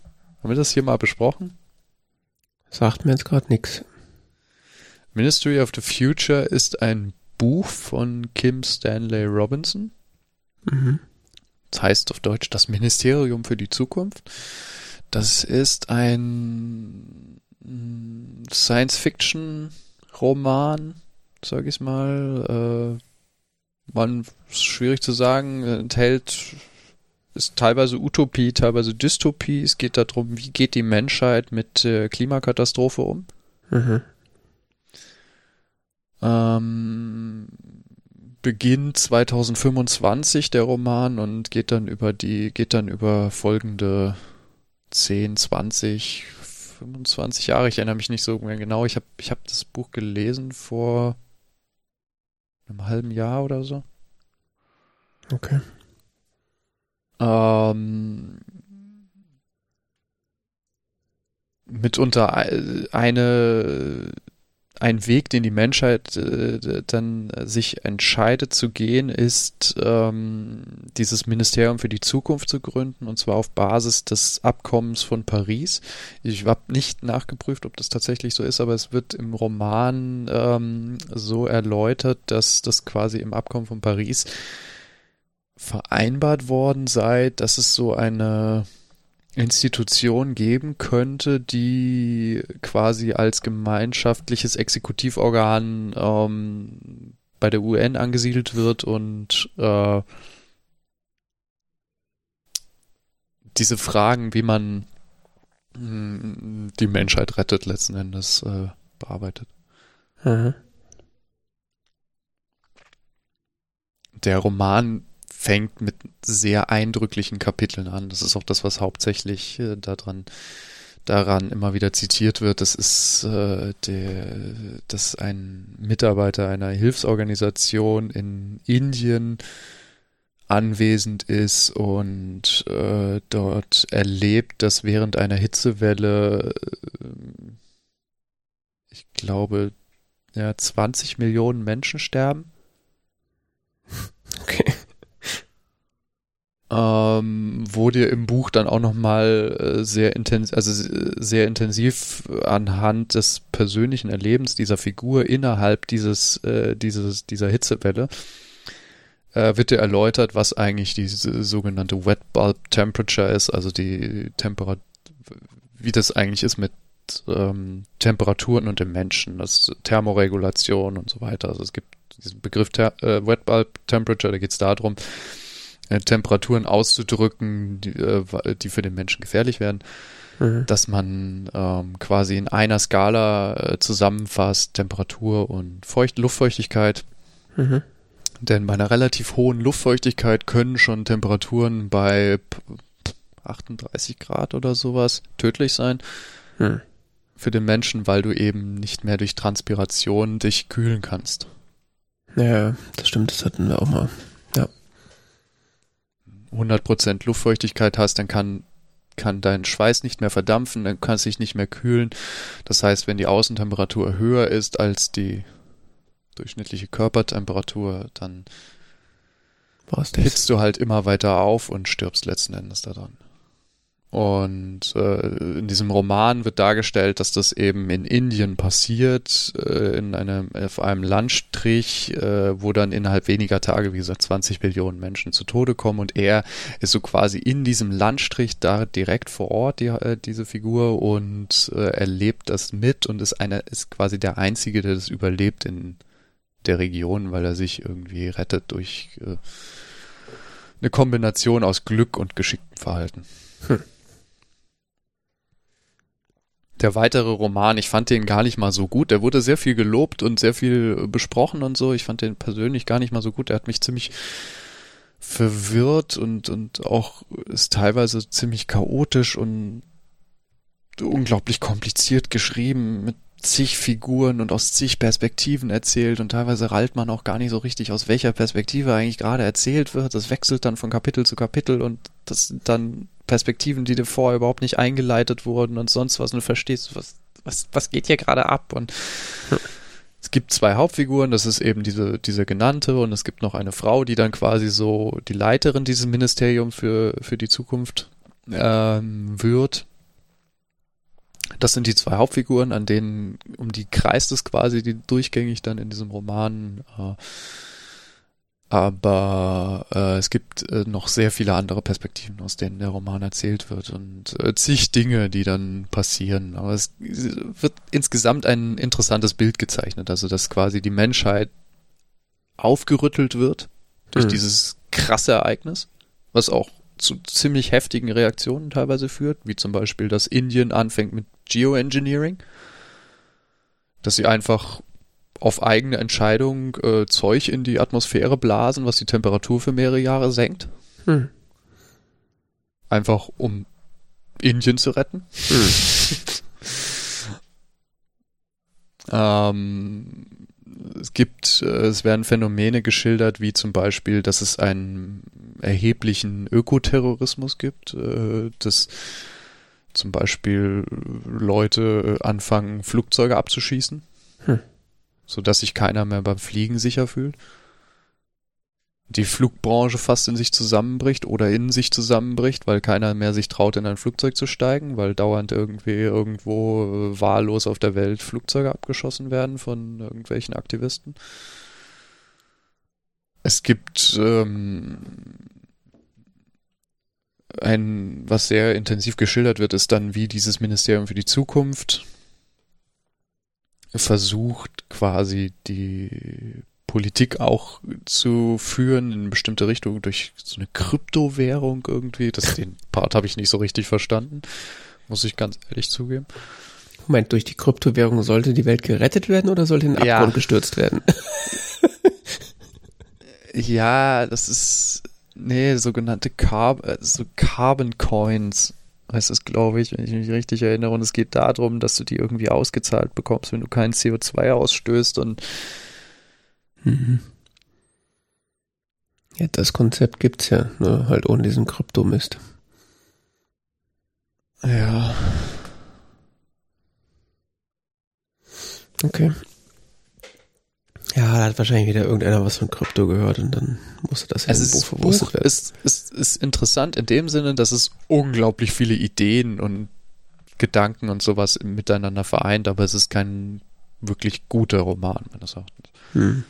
wir das hier mal besprochen? Sagt mir jetzt gerade nichts. Ministry of the Future ist ein Buch von Kim Stanley Robinson. Mhm. Das heißt auf Deutsch das Ministerium für die Zukunft. Das ist ein mm, Science-Fiction-Roman, sag ich mal. Äh, man schwierig zu sagen, enthält ist teilweise Utopie, teilweise Dystopie. Es geht darum, wie geht die Menschheit mit äh, Klimakatastrophe um. Mhm. Ähm, beginnt 2025 der Roman und geht dann über die, geht dann über folgende 10, 20, 25 Jahre. Ich erinnere mich nicht so mehr genau. Ich habe ich hab das Buch gelesen vor einem halben Jahr oder so. Okay. Ähm, mitunter eine ein Weg, den die Menschheit äh, dann sich entscheidet zu gehen, ist ähm, dieses Ministerium für die Zukunft zu gründen und zwar auf Basis des Abkommens von Paris. Ich habe nicht nachgeprüft, ob das tatsächlich so ist, aber es wird im Roman ähm, so erläutert, dass das quasi im Abkommen von Paris vereinbart worden sei, dass es so eine Institution geben könnte, die quasi als gemeinschaftliches Exekutivorgan ähm, bei der UN angesiedelt wird und äh, diese Fragen, wie man mh, hm, die Menschheit rettet, letzten Endes äh, bearbeitet. Mhm. Der Roman fängt mit sehr eindrücklichen Kapiteln an. Das ist auch das, was hauptsächlich äh, daran daran immer wieder zitiert wird. Das ist äh, der, dass ein Mitarbeiter einer Hilfsorganisation in Indien anwesend ist und äh, dort erlebt, dass während einer Hitzewelle, äh, ich glaube, ja, 20 Millionen Menschen sterben. Okay ähm, wo dir im Buch dann auch nochmal äh, sehr intensiv, also sehr intensiv anhand des persönlichen Erlebens dieser Figur innerhalb dieses, äh, dieses, dieser Hitzewelle äh, wird dir erläutert, was eigentlich diese sogenannte Wet Bulb Temperature ist, also die Temperatur, wie das eigentlich ist mit ähm, Temperaturen und dem Menschen, das Thermoregulation und so weiter. Also es gibt diesen Begriff äh, Wet Bulb Temperature, da geht es darum, äh, Temperaturen auszudrücken, die, äh, die, für den Menschen gefährlich werden, mhm. dass man ähm, quasi in einer Skala äh, zusammenfasst Temperatur und Feucht Luftfeuchtigkeit. Mhm. Denn bei einer relativ hohen Luftfeuchtigkeit können schon Temperaturen bei 38 Grad oder sowas tödlich sein. Mhm. Für den Menschen, weil du eben nicht mehr durch Transpiration dich kühlen kannst. Ja, das stimmt, das hatten wir auch mal. 100% Luftfeuchtigkeit hast, dann kann, kann dein Schweiß nicht mehr verdampfen, dann kann es sich nicht mehr kühlen. Das heißt, wenn die Außentemperatur höher ist als die durchschnittliche Körpertemperatur, dann hitzt du halt immer weiter auf und stirbst letzten Endes daran. Und äh, in diesem Roman wird dargestellt, dass das eben in Indien passiert, äh, in einem, auf einem Landstrich, äh, wo dann innerhalb weniger Tage, wie gesagt, 20 Millionen Menschen zu Tode kommen. Und er ist so quasi in diesem Landstrich da direkt vor Ort, die, äh, diese Figur, und äh, erlebt das mit und ist einer, ist quasi der Einzige, der das überlebt in der Region, weil er sich irgendwie rettet durch äh, eine Kombination aus Glück und geschicktem Verhalten. Hm. Der weitere Roman, ich fand den gar nicht mal so gut. Der wurde sehr viel gelobt und sehr viel besprochen und so. Ich fand den persönlich gar nicht mal so gut. Er hat mich ziemlich verwirrt und, und auch ist teilweise ziemlich chaotisch und unglaublich kompliziert geschrieben mit zig Figuren und aus zig Perspektiven erzählt und teilweise rallt man auch gar nicht so richtig, aus welcher Perspektive eigentlich gerade erzählt wird. Das wechselt dann von Kapitel zu Kapitel und das sind dann Perspektiven, die dir vorher überhaupt nicht eingeleitet wurden und sonst was und du verstehst, was, was, was geht hier gerade ab und es gibt zwei Hauptfiguren, das ist eben diese, diese genannte und es gibt noch eine Frau, die dann quasi so die Leiterin dieses Ministeriums für, für die Zukunft ähm, wird das sind die zwei Hauptfiguren, an denen, um die kreist es quasi die durchgängig dann in diesem Roman. Äh, aber äh, es gibt äh, noch sehr viele andere Perspektiven, aus denen der Roman erzählt wird und äh, zig Dinge, die dann passieren. Aber es wird insgesamt ein interessantes Bild gezeichnet, also dass quasi die Menschheit aufgerüttelt wird durch mhm. dieses krasse Ereignis, was auch zu ziemlich heftigen Reaktionen teilweise führt, wie zum Beispiel, dass Indien anfängt mit Geoengineering, dass sie einfach auf eigene Entscheidung äh, Zeug in die Atmosphäre blasen, was die Temperatur für mehrere Jahre senkt. Hm. Einfach um Indien zu retten. Hm. ähm, es gibt, äh, es werden Phänomene geschildert, wie zum Beispiel, dass es einen erheblichen Ökoterrorismus gibt, äh, dass zum Beispiel Leute äh, anfangen, Flugzeuge abzuschießen, hm. sodass sich keiner mehr beim Fliegen sicher fühlt. Die Flugbranche fast in sich zusammenbricht oder in sich zusammenbricht, weil keiner mehr sich traut, in ein Flugzeug zu steigen, weil dauernd irgendwie irgendwo äh, wahllos auf der Welt Flugzeuge abgeschossen werden von irgendwelchen Aktivisten. Es gibt ähm, ein, was sehr intensiv geschildert wird, ist dann, wie dieses Ministerium für die Zukunft versucht, quasi die Politik auch zu führen in bestimmte Richtung durch so eine Kryptowährung irgendwie. Das, den Part habe ich nicht so richtig verstanden, muss ich ganz ehrlich zugeben. Moment, durch die Kryptowährung sollte die Welt gerettet werden oder sollte in den Abgrund ja. gestürzt werden? ja, das ist Nee, sogenannte Carb äh, so Carbon Coins heißt es, glaube ich, wenn ich mich richtig erinnere. Und es geht darum, dass du die irgendwie ausgezahlt bekommst, wenn du kein CO2 ausstößt und mhm. Ja, das Konzept gibt's ja, nur halt ohne diesen Kryptomist. Ja. Okay. Ja, da hat wahrscheinlich wieder irgendeiner was von Krypto gehört und dann musste das also verwurstet werden. Ist, ist, ist interessant in dem Sinne, dass es unglaublich viele Ideen und Gedanken und sowas miteinander vereint, aber es ist kein wirklich guter Roman, meines Erachtens. Hm.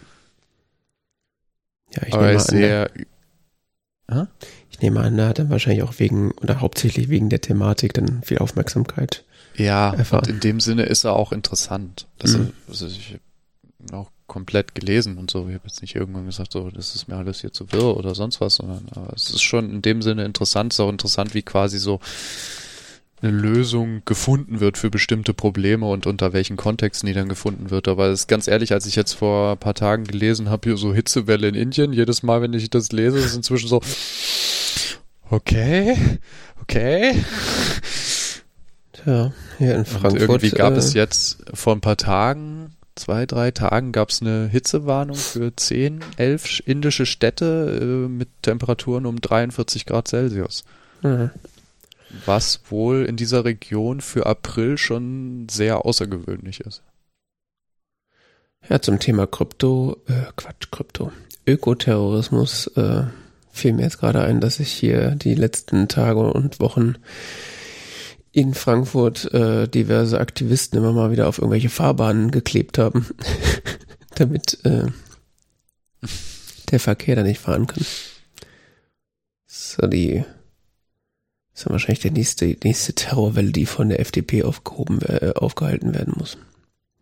Ja, ich aber nehme an, sehr, der, ich nehme an, er hat dann wahrscheinlich auch wegen, oder hauptsächlich wegen der Thematik dann viel Aufmerksamkeit. Ja, erfahren. und in dem Sinne ist er auch interessant. Das hm. ist, also ich auch komplett gelesen und so. Ich habe jetzt nicht irgendwann gesagt, so, das ist mir alles hier zu wirr oder sonst was, sondern aber es ist schon in dem Sinne interessant. Es ist auch interessant, wie quasi so eine Lösung gefunden wird für bestimmte Probleme und unter welchen Kontexten die dann gefunden wird. Aber es ist ganz ehrlich, als ich jetzt vor ein paar Tagen gelesen habe, hier so Hitzewelle in Indien, jedes Mal, wenn ich das lese, ist es inzwischen so, okay, okay. Tja, hier in Frankfurt. Und irgendwie gab äh, es jetzt vor ein paar Tagen zwei, drei Tagen gab es eine Hitzewarnung für zehn, elf indische Städte äh, mit Temperaturen um 43 Grad Celsius. Mhm. Was wohl in dieser Region für April schon sehr außergewöhnlich ist. Ja, zum Thema Krypto, äh, Quatsch, Krypto, Ökoterrorismus äh, fiel mir jetzt gerade ein, dass ich hier die letzten Tage und Wochen in Frankfurt äh, diverse Aktivisten immer mal wieder auf irgendwelche Fahrbahnen geklebt haben, damit äh, der Verkehr da nicht fahren kann. So die ist wahrscheinlich der nächste, nächste Terrorwelle, die von der FDP aufgehoben, äh, aufgehalten werden muss.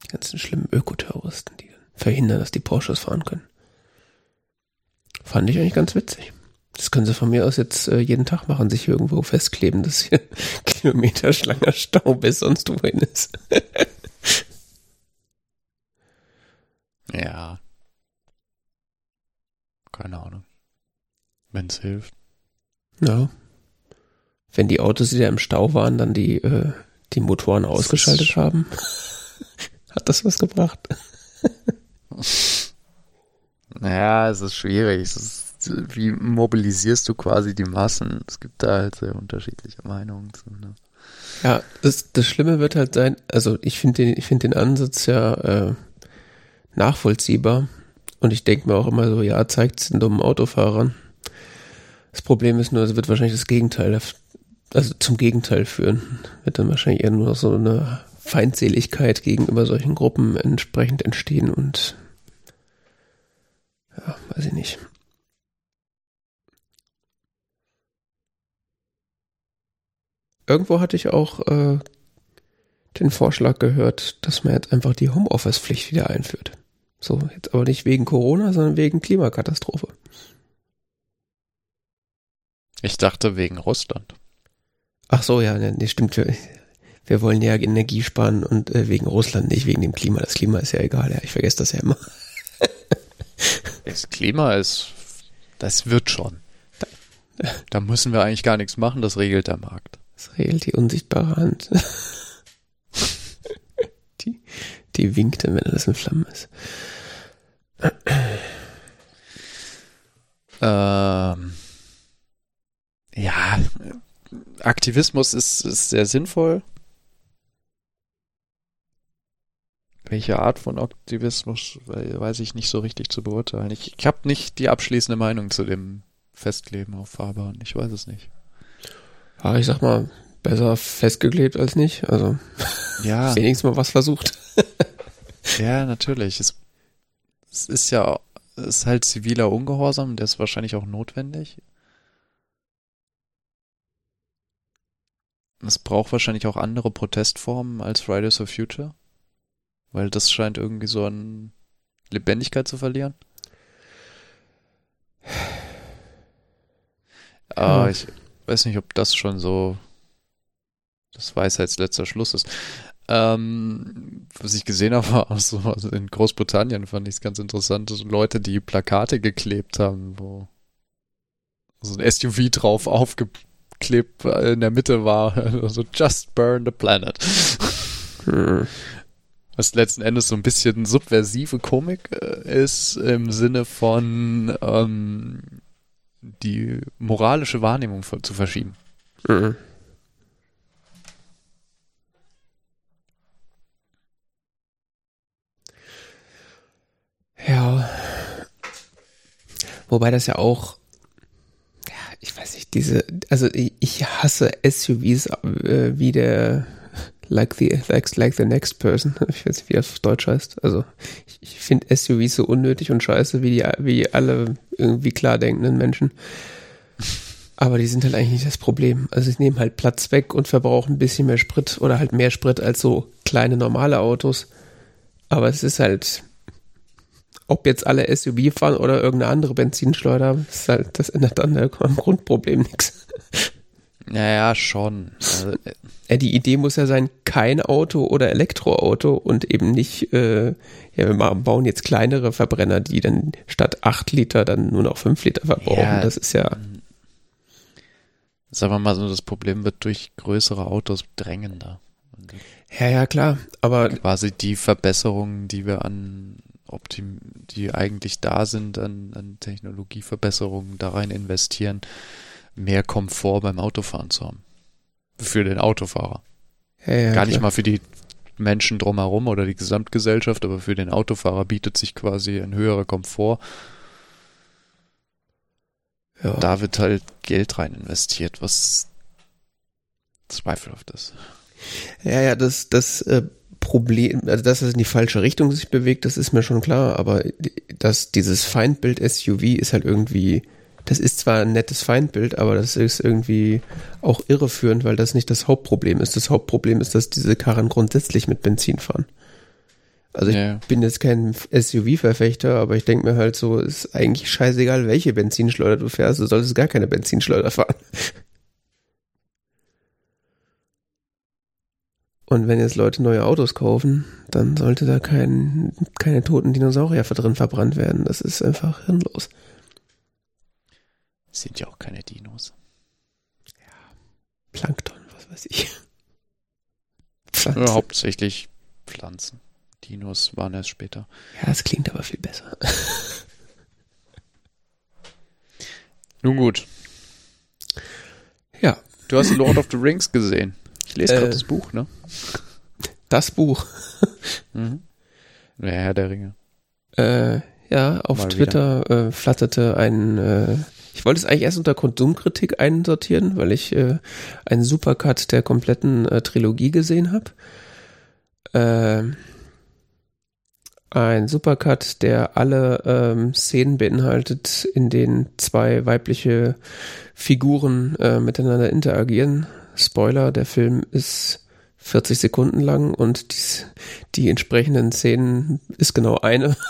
Die ganzen schlimmen Ökoterroristen, die verhindern, dass die Porsches fahren können. Fand ich eigentlich ganz witzig. Das können sie von mir aus jetzt äh, jeden Tag machen, sich irgendwo festkleben, dass hier kilometerschlanger Stau bis sonst wohin ist. ja. Keine Ahnung. Wenn es hilft. Ja. Wenn die Autos, die da im Stau waren, dann die, äh, die Motoren ausgeschaltet haben, hat das was gebracht? naja, es ist schwierig. Es ist, wie mobilisierst du quasi die Massen? Es gibt da halt sehr unterschiedliche Meinungen zu. Ne? Ja, das, das Schlimme wird halt sein, also ich finde den, ich finde den Ansatz ja äh, nachvollziehbar. Und ich denke mir auch immer so, ja, zeigt es den dummen Autofahrern. Das Problem ist nur, es wird wahrscheinlich das Gegenteil, also zum Gegenteil führen. Wird dann wahrscheinlich eher nur so eine Feindseligkeit gegenüber solchen Gruppen entsprechend entstehen und ja, weiß ich nicht. Irgendwo hatte ich auch äh, den Vorschlag gehört, dass man jetzt einfach die Homeoffice-Pflicht wieder einführt. So, jetzt aber nicht wegen Corona, sondern wegen Klimakatastrophe. Ich dachte wegen Russland. Ach so, ja, nee, stimmt. Wir, wir wollen ja Energie sparen und äh, wegen Russland, nicht wegen dem Klima. Das Klima ist ja egal, ja, ich vergesse das ja immer. das Klima ist, das wird schon. Da müssen wir eigentlich gar nichts machen, das regelt der Markt. Regelt die unsichtbare Hand. die, die winkt dann, wenn alles in Flammen ist. ähm, ja, Aktivismus ist, ist sehr sinnvoll. Welche Art von Aktivismus, weiß ich nicht so richtig zu beurteilen. Ich, ich habe nicht die abschließende Meinung zu dem Festkleben auf Fahrbahn. Ich weiß es nicht. Ja, ich sag mal, besser festgeklebt als nicht. Also ja. wenigstens mal was versucht. ja, natürlich. Es, es ist ja es ist halt ziviler Ungehorsam, der ist wahrscheinlich auch notwendig. Es braucht wahrscheinlich auch andere Protestformen als Fridays for Future. Weil das scheint irgendwie so an Lebendigkeit zu verlieren. Aber ich weiß nicht, ob das schon so das Weisheitsletzter Schluss ist. Ähm, was ich gesehen habe, war auch so, also in Großbritannien fand ich es ganz interessant, so Leute, die Plakate geklebt haben, wo so ein SUV drauf aufgeklebt in der Mitte war, also just burn the planet. Was letzten Endes so ein bisschen subversive Komik äh, ist, im Sinne von ähm, die moralische Wahrnehmung zu verschieben. Mhm. Ja. Wobei das ja auch, ja, ich weiß nicht, diese, also ich hasse SUVs äh, wie der like the like, like the next person. Ich weiß nicht, wie das auf Deutsch heißt. Also ich, ich finde SUVs so unnötig und scheiße wie die wie alle irgendwie klar denkenden Menschen. Aber die sind halt eigentlich nicht das Problem. Also sie nehmen halt Platz weg und verbrauchen ein bisschen mehr Sprit oder halt mehr Sprit als so kleine normale Autos. Aber es ist halt ob jetzt alle SUV fahren oder irgendeine andere Benzinschleuder, ist halt, das ändert dann am Grundproblem nichts. Naja, schon. Also, äh, die Idee muss ja sein, kein Auto oder Elektroauto und eben nicht, äh, ja, wir bauen jetzt kleinere Verbrenner, die dann statt 8 Liter dann nur noch 5 Liter verbrauchen. Ja, das ist ja. Sagen wir mal so, das Problem wird durch größere Autos drängender. Ja, ja, klar. Aber quasi die Verbesserungen, die wir an Optim die eigentlich da sind an, an Technologieverbesserungen, da rein investieren, mehr Komfort beim Autofahren zu haben. Für den Autofahrer. Ja, ja, Gar nicht klar. mal für die Menschen drumherum oder die Gesamtgesellschaft, aber für den Autofahrer bietet sich quasi ein höherer Komfort. Ja. Da wird halt Geld rein investiert, was zweifelhaft ist. Ja, ja, das, das äh, Problem, also dass es in die falsche Richtung sich bewegt, das ist mir schon klar, aber dass dieses Feindbild SUV ist halt irgendwie, das ist zwar ein nettes Feindbild, aber das ist irgendwie auch irreführend, weil das nicht das Hauptproblem ist. Das Hauptproblem ist, dass diese Karren grundsätzlich mit Benzin fahren. Also ich Ja. bin jetzt kein SUV-Verfechter, aber ich denke mir halt so, ist eigentlich scheißegal, welche Benzinschleuder du fährst, du solltest gar keine Benzinschleuder fahren. Und wenn jetzt Leute neue Autos kaufen, dann sollte da kein, keine toten Dinosaurier drin verbrannt werden. Das ist einfach hirnlos. Sind ja auch keine Dinos. Plankton, was weiß ich. Ja, Pflanzen. hauptsächlich Pflanzen. Dinos waren erst später. Ja, das klingt aber viel besser. Nun gut. Ja, Du hast Lord of the Rings gesehen. Ich lese Äh. gerade das Buch, ne? das Buch. Mhm. Der Herr der Ringe. Äh, ja, auf Mal Twitter äh, flatterte ein, äh, ich wollte es eigentlich erst unter Konsumkritik einsortieren, weil ich äh, einen Supercut der kompletten äh, Trilogie gesehen habe. Äh, ein Supercut, der alle ähm, Szenen beinhaltet, in denen zwei weibliche Figuren äh, miteinander interagieren. Spoiler, der Film ist 40 Sekunden lang und dies, die entsprechenden Szenen ist genau eine.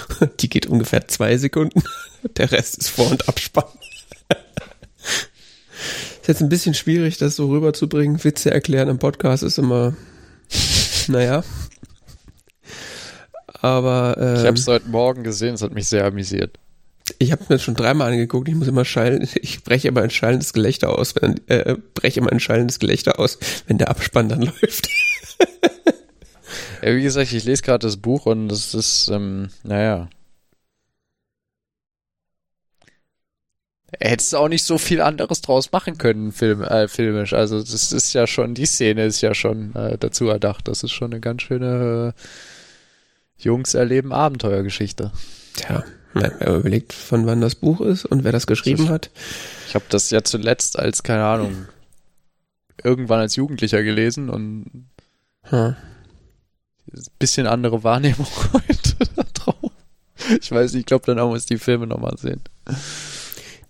Die geht ungefähr zwei Sekunden. Der Rest ist Vor- und Abspann. Ist jetzt ein bisschen schwierig, das so rüberzubringen. Witze erklären im Podcast ist immer, naja. Aber Ich ähm, habe es heute Morgen gesehen, es hat mich sehr amüsiert. ich habe mir das schon dreimal angeguckt. Ich muss immer schallen. Ich breche immer ein schallendes Gelächter aus, wenn äh, breche immer ein schallendes Gelächter aus, wenn der Abspann dann läuft. Ja, wie gesagt, ich lese gerade das Buch und es ist, ähm, naja. Er hätte es auch nicht so viel anderes draus machen können, film, äh, filmisch. Also das ist ja schon, die Szene ist ja schon äh, dazu erdacht. Das ist schon eine ganz schöne äh, Jungs erleben Abenteuergeschichte. Tja, wenn man überlegt, von wann das Buch ist und wer das geschrieben hat. Ich habe das ja zuletzt als, keine Ahnung, irgendwann als Jugendlicher gelesen und Hm. Bisschen andere Wahrnehmung heute drauf. Ich weiß nicht, ich glaube, dann muss ich die Filme nochmal sehen.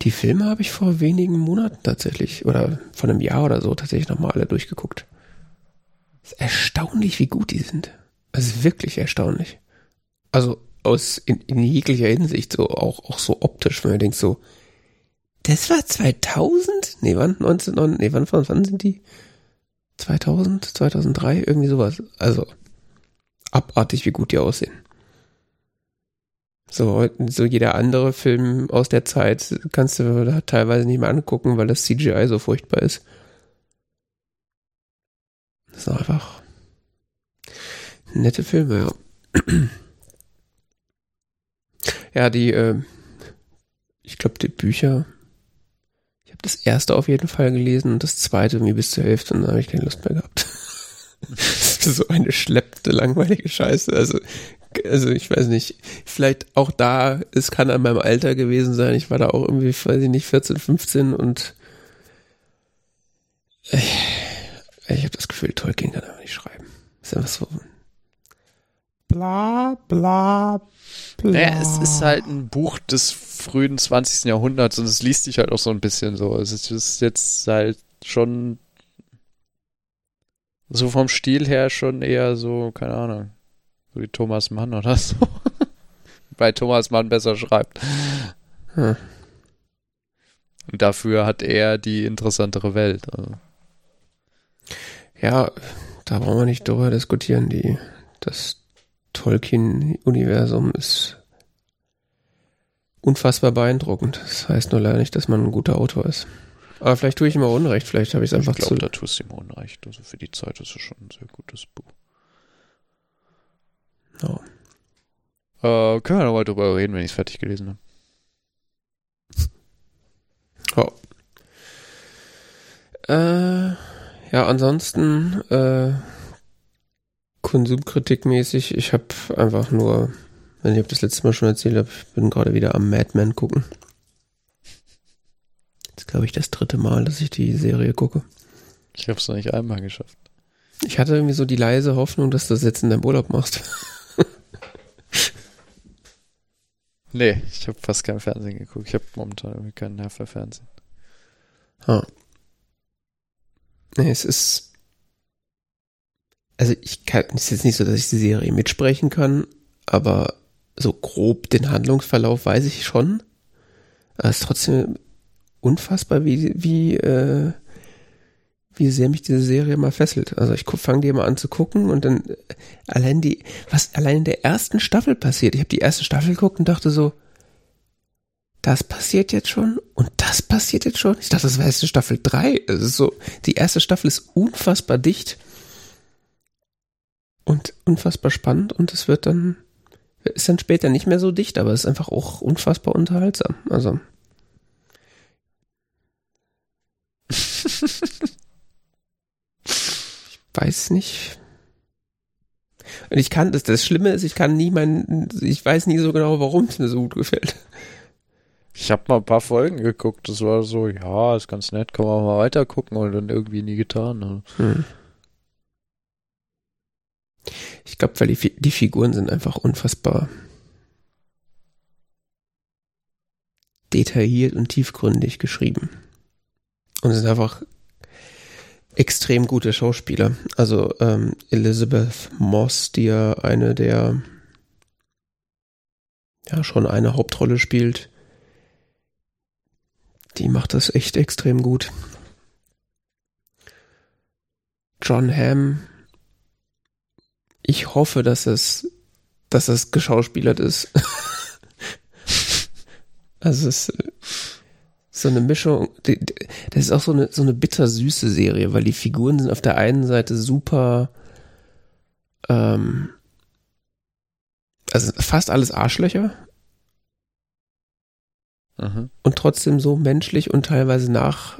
Die Filme habe ich vor wenigen Monaten tatsächlich, oder vor einem Jahr oder so, tatsächlich nochmal alle durchgeguckt. ist erstaunlich, wie gut die sind. Also wirklich erstaunlich. Also aus in, in jeglicher Hinsicht, so auch, auch so optisch, wenn man denkt so, das war 2000? Nee, wann? 19, nee, wann, wann, wann sind die? 2000, 2003, irgendwie sowas. Also abartig, wie gut die aussehen. So, so jeder andere Film aus der Zeit kannst du teilweise nicht mehr angucken, weil das CGI so furchtbar ist. Das ist einfach nette Filme, ja. Ja, die, äh, ich glaube, die Bücher, ich habe das erste auf jeden Fall gelesen und das zweite irgendwie bis zur Hälfte und dann habe ich keine Lust mehr gehabt. so eine schleppte, langweilige Scheiße. Also, also ich weiß nicht, vielleicht auch da, es kann an meinem Alter gewesen sein. Ich war da auch irgendwie, weiß ich nicht, 14, 15 und ich, ich habe das Gefühl, Tolkien kann einfach nicht schreiben. Ist einfach so bla bla bla. Naja, es ist halt ein Buch des frühen 20. Jahrhunderts und es liest sich halt auch so ein bisschen so. Es ist- es ist jetzt halt schon so vom Stil her schon eher so, keine Ahnung, so wie Thomas Mann oder so. Weil Thomas Mann besser schreibt. Hm. Und dafür hat er die interessantere Welt. Also. Ja, da brauchen wir nicht drüber diskutieren. Die, das Tolkien-Universum ist unfassbar beeindruckend. Das heißt nur leider nicht, dass man ein guter Autor ist. Aber vielleicht tue ich ihm auch Unrecht. Vielleicht habe ich es einfach ich glaube, zu. da tust du ihm Unrecht. Also für die Zeit ist es schon ein sehr gutes Buch. Ja. Äh, können wir nochmal drüber reden, wenn ich es fertig gelesen habe. Äh, ja, ansonsten äh, konsumkritikmäßig, ich habe einfach nur, wenn ich ob das letzte Mal schon erzählt habe, ich bin gerade wieder am Mad Men gucken. Jetzt glaube ich das dritte Mal, dass ich die Serie gucke. Ich habe es noch nicht einmal geschafft. Ich hatte irgendwie so die leise Hoffnung, dass du das jetzt in deinem Urlaub machst. Nee, ich habe fast kein Fernsehen geguckt. Ich habe momentan irgendwie keinen Nerv für Fernsehen. Ah. Nee, es ist. also ich kann, es ist jetzt nicht so, dass ich die Serie mitsprechen kann, aber so grob den Handlungsverlauf weiß ich schon. Aber es ist trotzdem unfassbar, wie, wie, äh, wie sehr mich diese Serie mal fesselt. Also ich fange die mal an zu gucken und dann äh, allein die, was allein in der ersten Staffel passiert. Ich habe die erste Staffel geguckt und dachte so, das passiert jetzt schon und das passiert jetzt schon. Ich dachte, das wäre jetzt Staffel 3. Es ist so, die erste Staffel ist unfassbar dicht und unfassbar spannend und es wird dann, ist dann später nicht mehr so dicht, aber es ist einfach auch unfassbar unterhaltsam. Also. Ich weiß nicht. Und ich kann, das, das Schlimme ist, ich kann nie mein, ich weiß nie so genau, warum es mir so gut gefällt. Ich habe mal ein paar Folgen geguckt, das war so, ja, ist ganz nett, kann man mal weiter gucken und dann irgendwie nie getan. Ne? Hm. Ich glaube, weil die, die Figuren sind einfach unfassbar detailliert und tiefgründig geschrieben. Und sind einfach extrem gute Schauspieler. Also ähm, Elizabeth Moss, die ja eine der ja schon eine Hauptrolle spielt, die macht das echt extrem gut. John Hamm ich hoffe, dass es, dass es geschauspielert ist. also es ist so eine Mischung, das ist auch so eine, so eine bittersüße Serie, weil die Figuren sind auf der einen Seite super, ähm, also fast alles Arschlöcher. Mhm. Und trotzdem so menschlich und teilweise nach,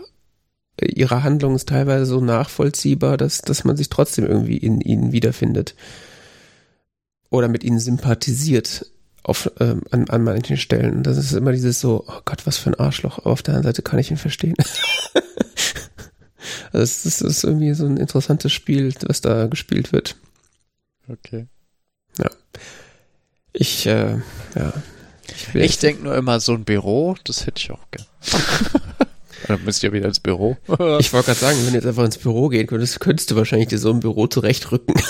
ihre Handlung ist teilweise so nachvollziehbar, dass, dass man sich trotzdem irgendwie in ihnen wiederfindet. Oder mit ihnen sympathisiert auf, ähm, an, an manchen Stellen. Das ist immer dieses so, oh Gott, was für ein Arschloch. Aber auf der anderen Seite kann ich ihn verstehen. also es ist, es ist irgendwie so ein interessantes Spiel, was da gespielt wird. Okay. Ja. Ich, äh, ja. Ich, ich denke nur immer, so ein Büro, das hätte ich auch gern. Dann müsst ihr wieder ins Büro. ich wollte gerade sagen, wenn du jetzt einfach ins Büro gehen könntest, könntest du wahrscheinlich dir so ein Büro zurechtrücken.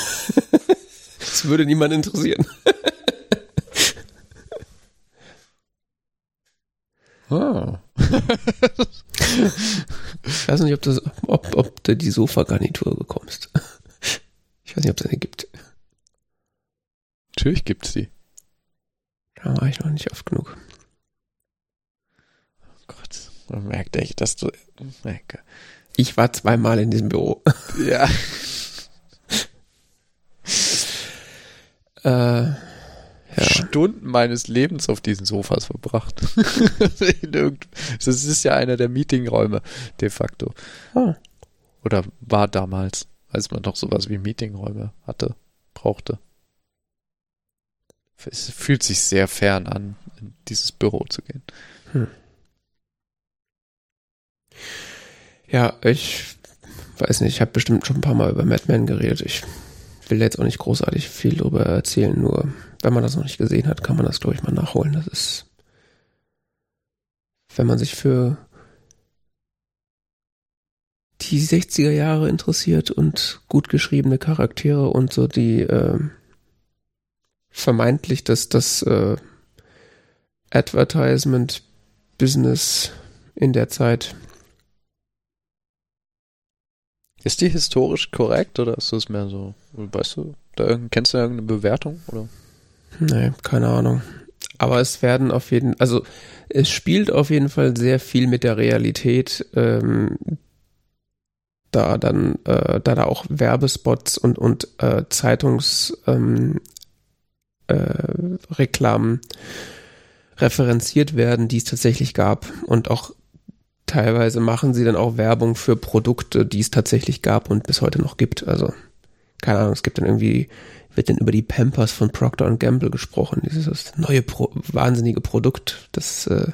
das würde niemand interessieren. Ah. ich weiß nicht, ob, das, ob, ob du die Sofagarnitur bekommst. Ich weiß nicht, ob es eine gibt. Natürlich gibt es die. Da war ich noch nicht oft genug. Man merkt echt, dass du. Merke. Ich war zweimal in diesem Büro. Ja. äh, ja. Stunden meines Lebens auf diesen Sofas verbracht. das ist ja einer der Meetingräume, de facto. Ah. Oder war damals, als man doch sowas wie Meetingräume hatte, brauchte. Es fühlt sich sehr fern an, in dieses Büro zu gehen. Hm. Ja, ich weiß nicht, ich habe bestimmt schon ein paar Mal über Madman geredet. Ich will jetzt auch nicht großartig viel darüber erzählen, nur wenn man das noch nicht gesehen hat, kann man das, glaube ich, mal nachholen. Das ist, wenn man sich für die 60er Jahre interessiert und gut geschriebene Charaktere und so die äh, vermeintlich das, das äh, Advertisement-Business in der Zeit ist die historisch korrekt oder ist das mehr so, weißt du, da kennst du irgendeine Bewertung oder? Nee, keine Ahnung. Aber es werden auf jeden, also es spielt auf jeden Fall sehr viel mit der Realität, ähm, da dann, äh, da da auch Werbespots und und äh, Zeitungsreklamen äh, referenziert werden, die es tatsächlich gab und auch teilweise machen sie dann auch Werbung für Produkte, die es tatsächlich gab und bis heute noch gibt. Also, keine Ahnung, es gibt dann irgendwie, wird dann über die Pampers von Procter Gamble gesprochen. Dieses neue Pro wahnsinnige Produkt, das, äh,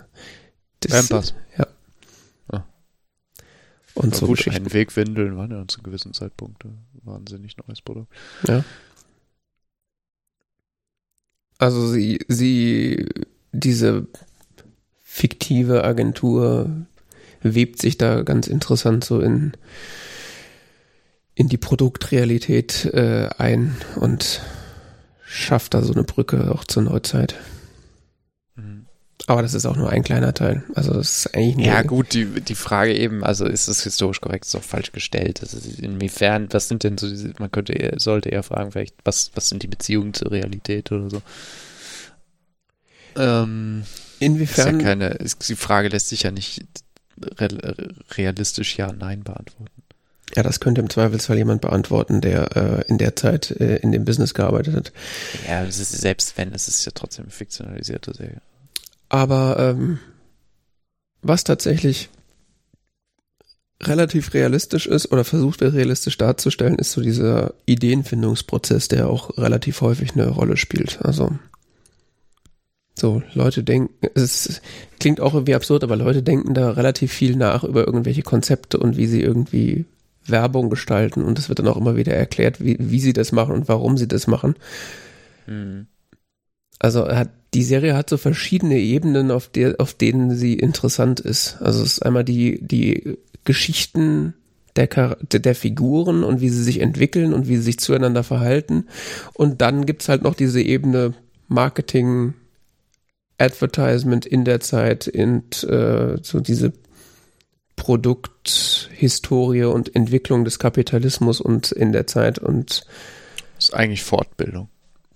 das Pampers. Ja. Ah. Und so gut, ein Wegwindeln waren ja zu gewissen Zeitpunkt wahnsinnig neues Produkt. Ja. Also sie, sie, diese fiktive Agentur webt sich da ganz interessant so in, in die Produktrealität äh, ein und schafft da so eine Brücke auch zur Neuzeit. Mhm. Aber das ist auch nur ein kleiner Teil. Also das ist eigentlich Ja gut, die, die Frage eben, also ist es historisch korrekt, ist auch falsch gestellt. Das ist inwiefern, was sind denn so, man könnte, sollte eher fragen, vielleicht, was, was sind die Beziehungen zur Realität oder so. Ähm, inwiefern? Ist ja keine, ist, die Frage lässt sich ja nicht realistisch ja, nein beantworten. Ja, das könnte im Zweifelsfall jemand beantworten, der äh, in der Zeit äh, in dem Business gearbeitet hat. Ja, ist, selbst wenn, es ist ja trotzdem eine fiktionalisierte Serie. Aber ähm, was tatsächlich relativ realistisch ist oder versucht wird realistisch darzustellen, ist so dieser Ideenfindungsprozess, der auch relativ häufig eine Rolle spielt. Also so, Leute denken, es klingt auch irgendwie absurd, aber Leute denken da relativ viel nach über irgendwelche Konzepte und wie sie irgendwie Werbung gestalten und es wird dann auch immer wieder erklärt, wie, wie sie das machen und warum sie das machen. Mhm. Also hat, die Serie hat so verschiedene Ebenen, auf, der, auf denen sie interessant ist. Also es ist einmal die, die Geschichten der, der Figuren und wie sie sich entwickeln und wie sie sich zueinander verhalten. Und dann gibt's halt noch diese Ebene Marketing, Advertisement in der Zeit und äh, so diese Produkthistorie und Entwicklung des Kapitalismus und in der Zeit und das ist eigentlich Fortbildung.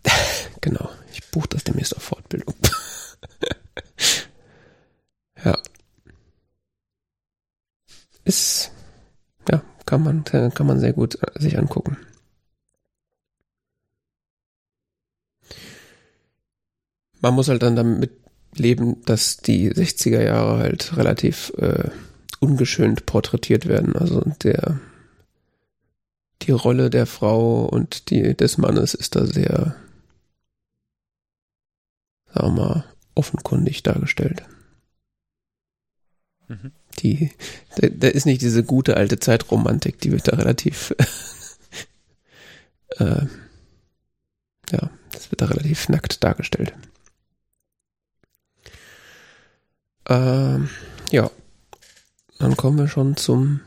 genau, ich buche das demnächst auf Fortbildung. ja. Ist ja, kann man kann man sehr gut äh, sich angucken. Man muss halt dann damit leben, dass die 60er Jahre halt relativ äh, ungeschönt porträtiert werden. Also der die Rolle der Frau und die des Mannes ist da sehr, sagen wir mal, offenkundig dargestellt. Mhm. Die, da, da, ist nicht diese gute alte Zeitromantik, die wird da relativ, äh, ja, das wird da relativ nackt dargestellt. Ähm, ja, dann kommen wir schon zum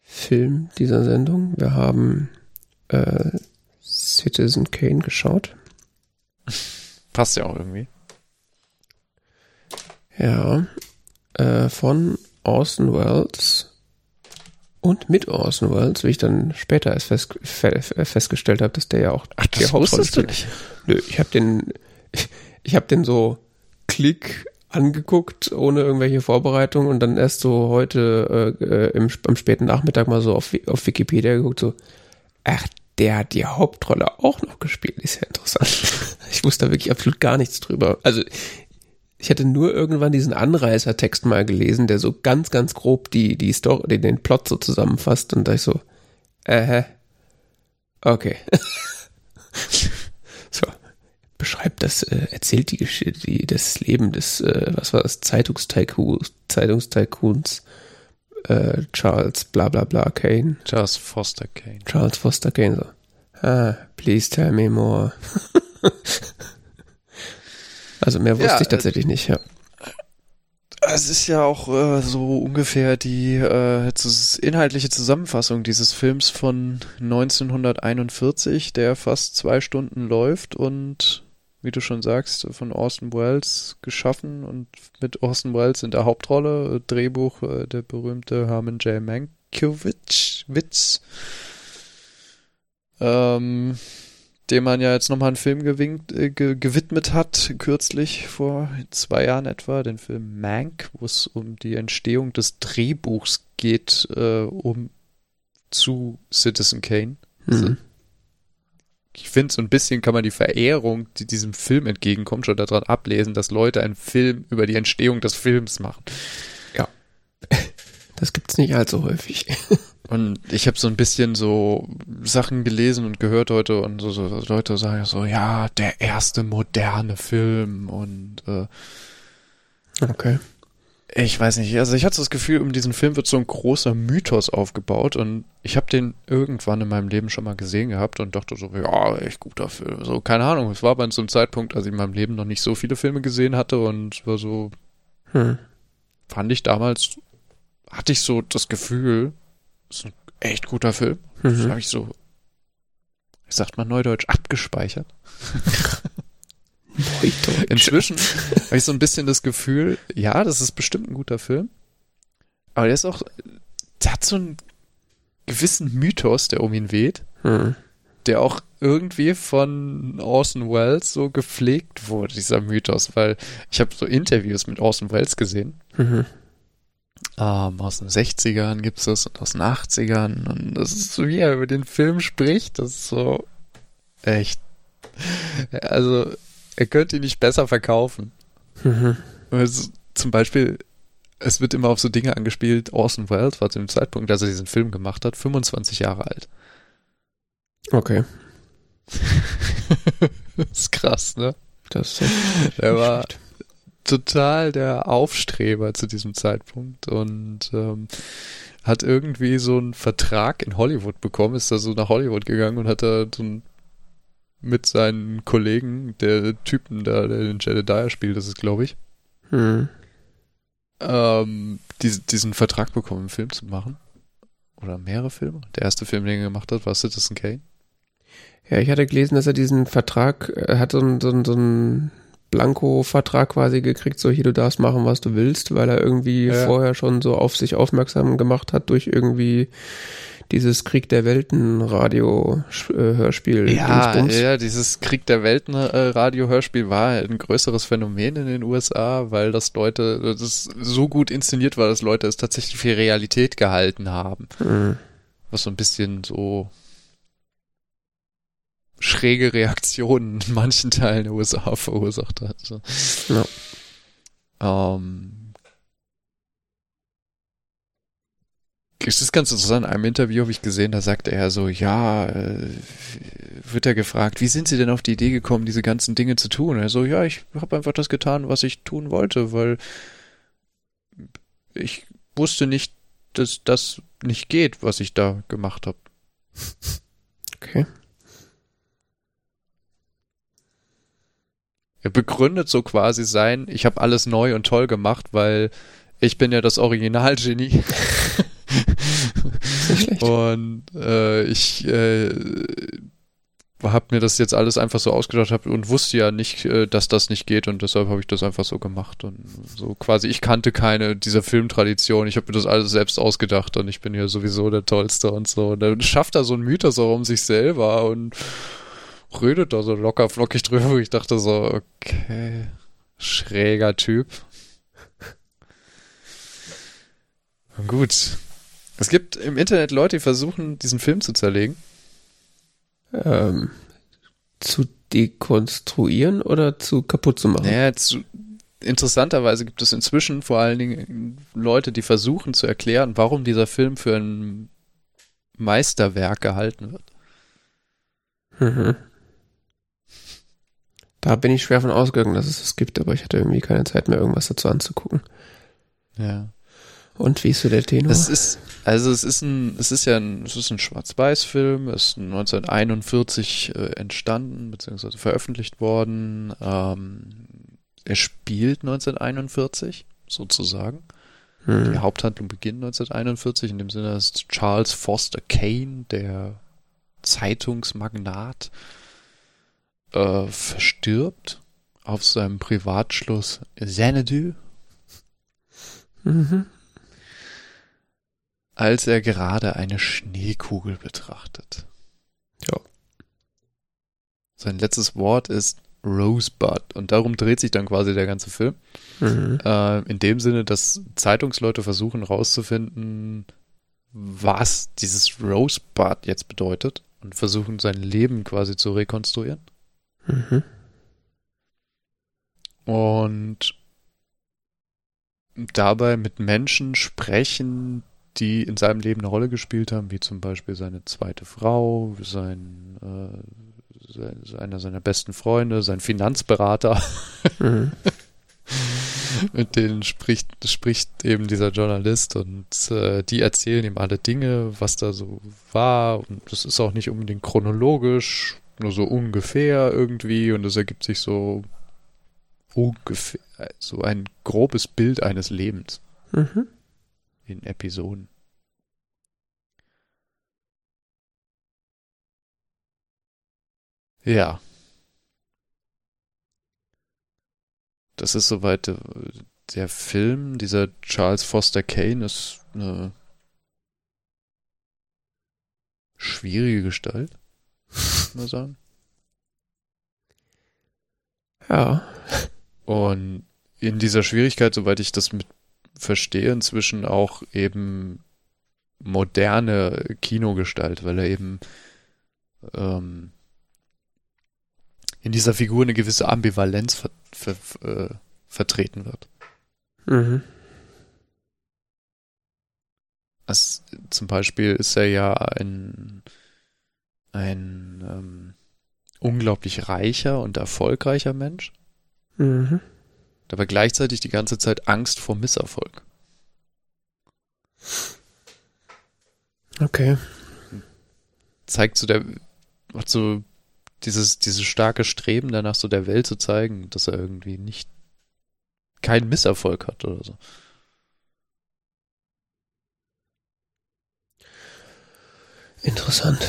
Film dieser Sendung. Wir haben äh, Citizen Kane geschaut. Passt ja auch irgendwie. Ja, äh, von Orson Welles und mit Orson Welles, wie ich dann später erst fest, festgestellt habe, dass der ja auch Ach, das wusstest du nicht. Nö, ich habe den, ich habe den so Klick angeguckt, ohne irgendwelche Vorbereitungen und dann erst so heute äh, äh, im, am späten Nachmittag mal so auf, auf Wikipedia geguckt, so, ach, der hat die Hauptrolle auch noch gespielt, ist ja interessant. ich wusste da wirklich absolut gar nichts drüber. Also ich hatte nur irgendwann diesen Anreißertext mal gelesen, der so ganz, ganz grob die, die Story, den Plot so zusammenfasst und da ich so, äh, okay. beschreibt das, äh, erzählt die Geschichte, die, das Leben des, äh, was war das, Zeitungstycoons, Zeitungstycoons äh, Charles bla bla bla Kane. Charles Foster Kane. Charles Foster Kane, so. Ah, please tell me more. also mehr wusste ja, ich tatsächlich nicht, ja. Es ist ja auch äh, so ungefähr die äh, inhaltliche Zusammenfassung dieses Films von 1941, der fast zwei Stunden läuft und wie du schon sagst, von Orson Welles geschaffen und mit Orson Welles in der Hauptrolle. Drehbuch äh, der berühmte Herman J. Mankiewicz, Witz, ähm, dem man ja jetzt nochmal einen Film gewinkt, äh, ge gewidmet hat, kürzlich vor zwei Jahren etwa, den Film Mank, wo es um die Entstehung des Drehbuchs geht, äh, um zu Citizen Kane. Mhm ich finde, so ein bisschen kann man die Verehrung, die diesem Film entgegenkommt, schon daran ablesen, dass Leute einen Film über die Entstehung des Films machen. Ja. Das gibt's nicht allzu häufig. Und ich habe so ein bisschen so Sachen gelesen und gehört heute und so, so Leute sagen so, ja, der erste moderne Film und äh, Okay ich weiß nicht, also ich hatte das Gefühl, um diesen Film wird so ein großer Mythos aufgebaut und ich habe den irgendwann in meinem Leben schon mal gesehen gehabt und dachte so, ja, echt guter Film. So, keine Ahnung, es war aber so einem Zeitpunkt, als ich in meinem Leben noch nicht so viele Filme gesehen hatte und war so, hm. fand ich damals, hatte ich so das Gefühl, ist ein echt guter Film. Das Mhm. habe ich so, sagt man neudeutsch, abgespeichert. Inzwischen habe ich so ein bisschen das Gefühl, ja, das ist bestimmt ein guter Film. Aber der ist auch, der hat so einen gewissen Mythos, der um ihn weht, Hm. der auch irgendwie von Orson Welles so gepflegt wurde, dieser Mythos, weil ich habe so Interviews mit Orson Welles gesehen. Mhm. Ähm, aus den 60ern gibt's das und aus den 80ern und das ist so, wie er über den Film spricht, das ist so echt. Also, er könnte ihn nicht besser verkaufen. Mhm. Also, zum Beispiel, es wird immer auf so Dinge angespielt, Orson Welles war zu dem Zeitpunkt, als er diesen Film gemacht hat, 25 Jahre alt. Okay, das ist krass, ne? das ist Er nicht war schlecht. total der Aufstreber zu diesem Zeitpunkt und ähm, hat irgendwie so einen Vertrag in Hollywood bekommen, ist da so nach Hollywood gegangen und hat da so ein, mit seinen Kollegen, der Typen da, der den Jedediah spielt, das ist glaube ich, Hm. ähm, diesen, diesen Vertrag bekommen, einen Film zu machen. Oder mehrere Filme. Der erste Film, den er gemacht hat, war Citizen Kane. Ja, ich hatte gelesen, dass er diesen Vertrag, er hat so einen, so einen, so einen Blanko-Vertrag quasi gekriegt, so hier, du darfst machen, was du willst, weil er irgendwie Ja. vorher schon so auf sich aufmerksam gemacht hat durch irgendwie dieses Krieg der Welten Radio äh, Hörspiel Ja, Dingsbums. ja, dieses Krieg der Welten äh, Radio-Hörspiel war ein größeres Phänomen in den USA, weil das Leute, das so gut inszeniert war, dass Leute es tatsächlich für Realität gehalten haben. Hm. Was so ein bisschen so schräge Reaktionen in manchen Teilen der USA verursacht hat. So. Ähm, es ist ganz interessant, in einem Interview habe ich gesehen, da sagte er so, ja, äh, wird er gefragt, wie sind Sie denn auf die Idee gekommen, diese ganzen Dinge zu tun? Er so, ja, ich habe einfach das getan, was ich tun wollte, weil ich wusste nicht, dass das nicht geht, was ich da gemacht habe. Okay. Er begründet so quasi sein, ich habe alles neu und toll gemacht, weil ich bin ja das Originalgenie. Und äh, ich äh, habe mir das jetzt alles einfach so ausgedacht und wusste ja nicht, äh, dass das nicht geht und deshalb habe ich das einfach so gemacht und so quasi, ich kannte keine dieser Filmtradition, ich habe mir das alles selbst ausgedacht und ich bin ja sowieso der Tollste und so. Und dann schafft er so einen Mythos auch um sich selber und redet da so locker flockig drüber, ich dachte so, okay, schräger Typ. Gut. Es gibt im Internet Leute, die versuchen, diesen Film zu zerlegen. Ähm, zu dekonstruieren oder zu kaputt zu machen? Naja, zu, interessanterweise gibt es inzwischen vor allen Dingen Leute, die versuchen zu erklären, warum dieser Film für ein Meisterwerk gehalten wird. Mhm. Da bin ich schwer von ausgegangen, dass es das gibt, aber ich hatte irgendwie keine Zeit mehr, irgendwas dazu anzugucken. Ja. Und wie ist so der Tenor? Es ist, also es ist ein, es ist ja ein, es ist ein Schwarz-Weiß-Film, es ist 1941 äh, entstanden, beziehungsweise veröffentlicht worden. Ähm, er spielt 1941, sozusagen. Die hm. Haupthandlung beginnt 1941, in dem Sinne ist Charles Foster Kane, der Zeitungsmagnat, äh, verstirbt auf seinem Privatschloss Xanadu, Mhm. Als er gerade eine Schneekugel betrachtet. Ja. Sein letztes Wort ist Rosebud und darum dreht sich dann quasi der ganze Film. Mhm. Äh, in dem Sinne, dass Zeitungsleute versuchen rauszufinden, was dieses Rosebud jetzt bedeutet und versuchen sein Leben quasi zu rekonstruieren. Mhm. Und dabei mit Menschen sprechen, die in seinem Leben eine Rolle gespielt haben, wie zum Beispiel seine zweite Frau, sein, äh, sein, einer seiner besten Freunde, sein Finanzberater. Mhm. mit denen spricht, spricht eben dieser Journalist und äh, die erzählen ihm alle Dinge, was da so war und das ist auch nicht unbedingt chronologisch, nur so ungefähr irgendwie und es ergibt sich so ungefähr so ein grobes Bild eines Lebens Mhm in Episoden. Ja. Das ist soweit äh, der Film. Dieser Charles Foster Kane ist eine schwierige Gestalt, muss man sagen. Ja. Und in dieser Schwierigkeit, soweit ich das mit verstehe, inzwischen auch eben moderne Kinogestalt, weil er eben ähm, in dieser Figur eine gewisse Ambivalenz ver ver äh, vertreten wird. Mhm. Also, zum Beispiel ist er ja ein, ein ähm, unglaublich reicher und erfolgreicher Mensch, Mhm. Aber gleichzeitig die ganze Zeit Angst vor Misserfolg. Okay. Zeigt so der, macht so dieses, dieses starke Streben danach, so der Welt zu zeigen, dass er irgendwie nicht keinen Misserfolg hat oder so. Interessant.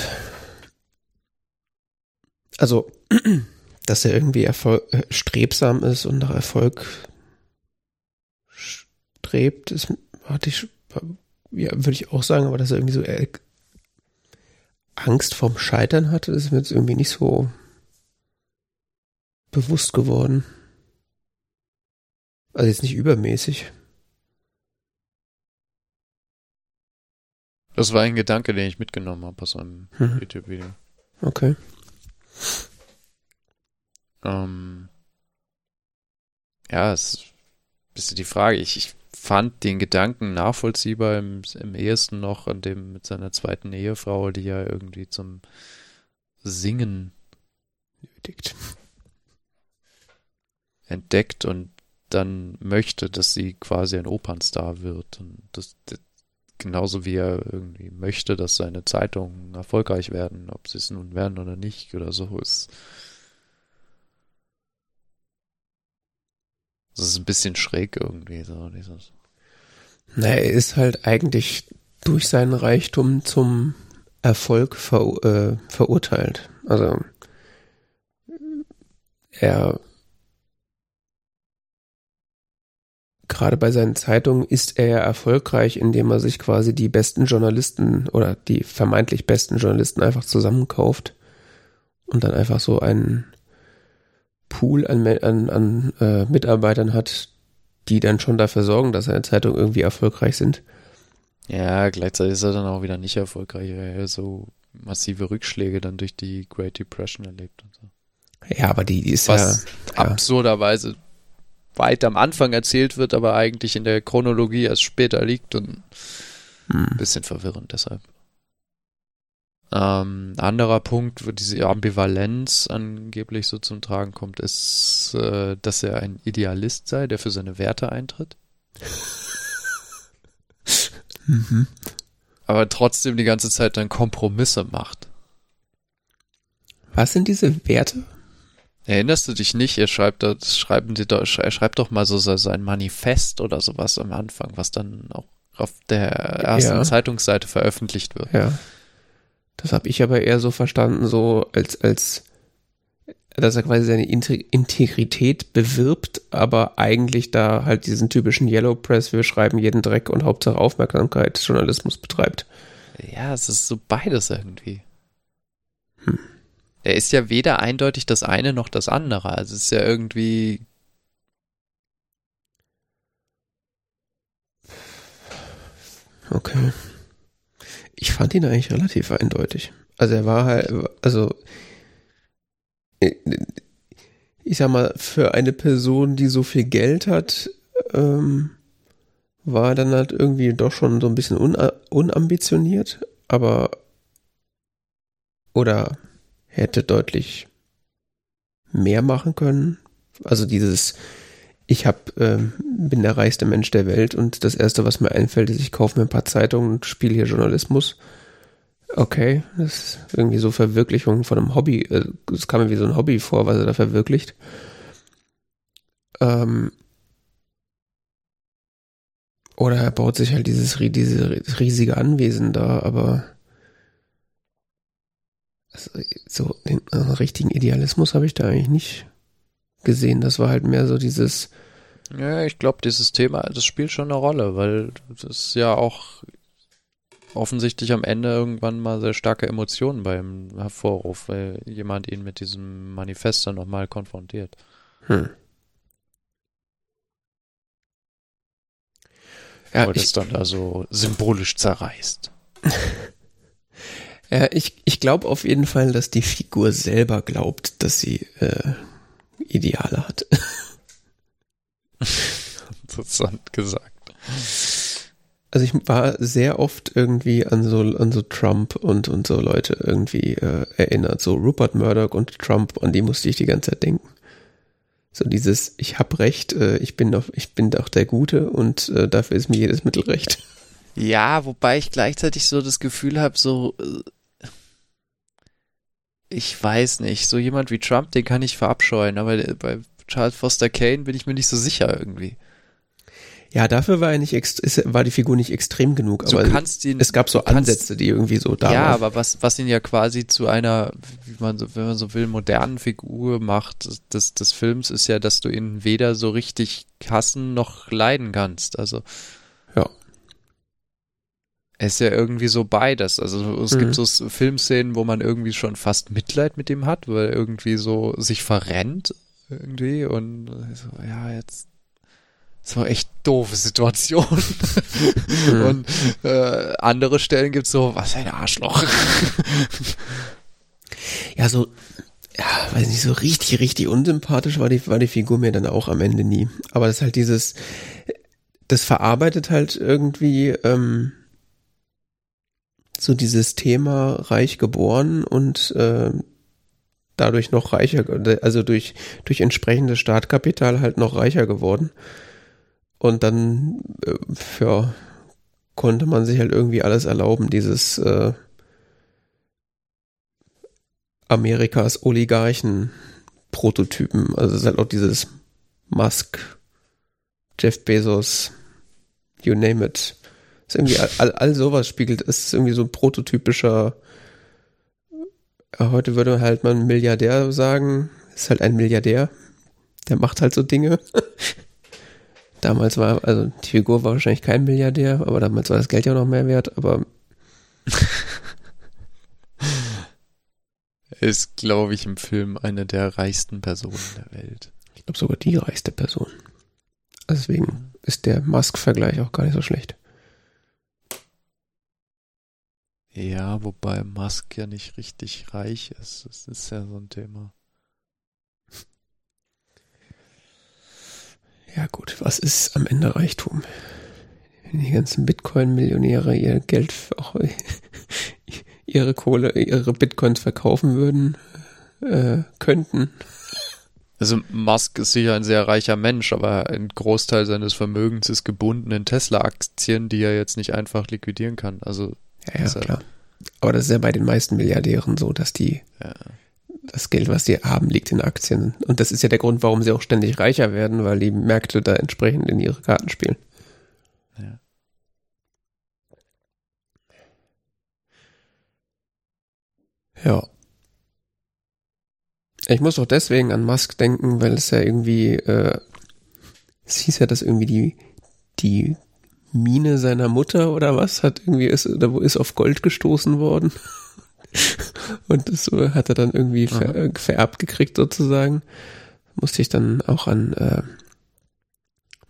Also, dass er irgendwie Erfolg, äh, strebsam ist und nach Erfolg strebt, ist, hatte ich, ja, würde ich auch sagen, aber dass er irgendwie so äh, Angst vorm Scheitern hatte, ist mir jetzt irgendwie nicht so bewusst geworden. Also jetzt nicht übermäßig. Das war ein Gedanke, den ich mitgenommen habe aus einem Mhm. YouTube-Video. Okay. Ähm, ja, es ist ein bisschen die Frage. Ich, ich fand den Gedanken nachvollziehbar im, im ehesten noch an dem mit seiner zweiten Ehefrau, die ja irgendwie zum Singen Nötigt. entdeckt und dann möchte, dass sie quasi ein Opernstar wird. Und das, das genauso wie er irgendwie möchte, dass seine Zeitungen erfolgreich werden, ob sie es nun werden oder nicht oder so, ist. Das ist ein bisschen schräg irgendwie, so dieses. Naja, er ist halt eigentlich durch seinen Reichtum zum Erfolg ver, äh, verurteilt. Also er gerade bei seinen Zeitungen ist er ja erfolgreich, indem er sich quasi die besten Journalisten oder die vermeintlich besten Journalisten einfach zusammenkauft und dann einfach so einen Pool an, an, an äh, Mitarbeitern hat, die dann schon dafür sorgen, dass seine Zeitungen irgendwie erfolgreich sind. Ja, gleichzeitig ist er dann auch wieder nicht erfolgreich, weil er so massive Rückschläge dann durch die Great Depression erlebt und so. Ja, aber die, die ist Was ja, ja. absurderweise weit am Anfang erzählt wird, aber eigentlich in der Chronologie erst später liegt und Hm. ein bisschen verwirrend deshalb. Ähm, anderer Punkt, wo diese Ambivalenz angeblich so zum Tragen kommt, ist, äh, dass er ein Idealist sei, der für seine Werte eintritt, Mhm. aber trotzdem die ganze Zeit dann Kompromisse macht. Was sind diese Werte? Erinnerst du dich nicht? Er schreibt, das schreiben die doch, er schreibt doch mal so sein Manifest oder sowas am Anfang, was dann auch auf der ersten Ja. Zeitungsseite veröffentlicht wird. Ja. Das habe ich aber eher so verstanden, so als, als, dass er quasi seine Inte- Integrität bewirbt, aber eigentlich da halt diesen typischen Yellow Press, wir schreiben jeden Dreck und Hauptsache Aufmerksamkeit Journalismus betreibt. Ja, es ist so beides irgendwie. Hm. Er ist ja weder eindeutig das eine noch das andere. Also es ist ja irgendwie. Okay. Ich fand ihn eigentlich relativ eindeutig. Also er war halt, also äh, ich sag mal, für eine Person, die so viel Geld hat, ähm, war er dann halt irgendwie doch schon so ein bisschen una unambitioniert, aber oder hätte deutlich mehr machen können. Also dieses, ich hab, ähm, bin der reichste Mensch der Welt und das erste, was mir einfällt, ist, ich kaufe mir ein paar Zeitungen und spiele hier Journalismus. Okay, das ist irgendwie so Verwirklichung von einem Hobby. äh, Es kam mir wie so ein Hobby vor, was er da verwirklicht. Ähm, oder er baut sich halt dieses, rie- diese riesige Anwesen da, aber Also, so den äh, richtigen Idealismus habe ich da eigentlich nicht gesehen. Das war halt mehr so dieses. Ja, ich glaube, dieses Thema, das spielt schon eine Rolle, weil das ja auch offensichtlich am Ende irgendwann mal sehr starke Emotionen beim hervorruft, weil jemand ihn mit diesem Manifest dann nochmal konfrontiert. Hm. Ja, Oder es dann da so symbolisch zerreißt. ja, ich, ich glaube auf jeden Fall, dass die Figur selber glaubt, dass sie äh, Ideale hat. Interessant gesagt. Also ich war sehr oft irgendwie an so an so Trump und und so Leute irgendwie äh, erinnert, so Rupert Murdoch und Trump, an die musste ich die ganze Zeit denken. So dieses, ich hab recht, äh, ich bin doch, ich bin doch der Gute und äh, dafür ist mir jedes Mittel recht. Ja, wobei ich gleichzeitig so das Gefühl habe, so äh, ich weiß nicht, so jemand wie Trump, den kann ich verabscheuen, aber bei Charles Foster Kane bin ich mir nicht so sicher irgendwie. Ja, dafür war er nicht war die Figur nicht extrem genug, aber du kannst ihn, es gab so Ansätze, die irgendwie so da ja, waren. Ja, aber was, was ihn ja quasi zu einer, wie man so, wenn man so will, modernen Figur macht des, des Films, ist ja, dass du ihn weder so richtig hassen noch leiden kannst. Also. Ist ja irgendwie so beides. Also es mhm. gibt so Filmszenen, wo man irgendwie schon fast Mitleid mit ihm hat, weil er irgendwie so sich verrennt irgendwie und so, ja, jetzt so echt doofe Situation. Mhm. Und äh, andere Stellen gibt's so, was ein Arschloch. ja, so, ja, weiß nicht, so richtig, richtig unsympathisch war die, war die Figur mir dann auch am Ende nie. Aber das ist halt dieses, das verarbeitet halt irgendwie ähm, so dieses Thema reich geboren und äh, dadurch noch reicher, also durch, durch entsprechendes Startkapital halt noch reicher geworden. Und dann, äh, ja, konnte man sich halt irgendwie alles erlauben, dieses äh, Amerikas Oligarchen-Prototypen. Also es ist halt auch dieses Musk, Jeff Bezos, you name it. Ist irgendwie all, all sowas spiegelt, ist irgendwie so ein prototypischer, heute würde halt man Milliardär sagen, ist halt ein Milliardär, der macht halt so Dinge. Damals war, also die Figur war wahrscheinlich kein Milliardär, aber damals war das Geld ja noch mehr wert, aber. ist, glaube ich, im Film eine der reichsten Personen der Welt. Ich glaube sogar die reichste Person. Deswegen ist der Musk-Vergleich auch gar nicht so schlecht. Ja, wobei Musk ja nicht richtig reich ist. Das ist ja so ein Thema. Ja gut, was ist am Ende Reichtum? Wenn die ganzen Bitcoin-Millionäre ihr Geld, auch ihre Kohle, ihre Bitcoins verkaufen würden, äh, könnten. Also Musk ist sicher ein sehr reicher Mensch, aber ein Großteil seines Vermögens ist gebunden in Tesla-Aktien, die er jetzt nicht einfach liquidieren kann. Also ja, ja klar. Aber das ist ja bei den meisten Milliardären so, dass die ja das Geld, was sie haben, liegt in Aktien. Und das ist ja der Grund, warum sie auch ständig reicher werden, weil die Märkte da entsprechend in ihre Karten spielen. Ja. Ja. Ich muss auch deswegen an Musk denken, weil es ja irgendwie, äh, es hieß ja, dass irgendwie die, die Mine seiner Mutter oder was hat irgendwie ist, oder wo ist auf Gold gestoßen worden. Und das hat er dann irgendwie ver äh, vererbt gekriegt sozusagen. Musste ich dann auch an äh,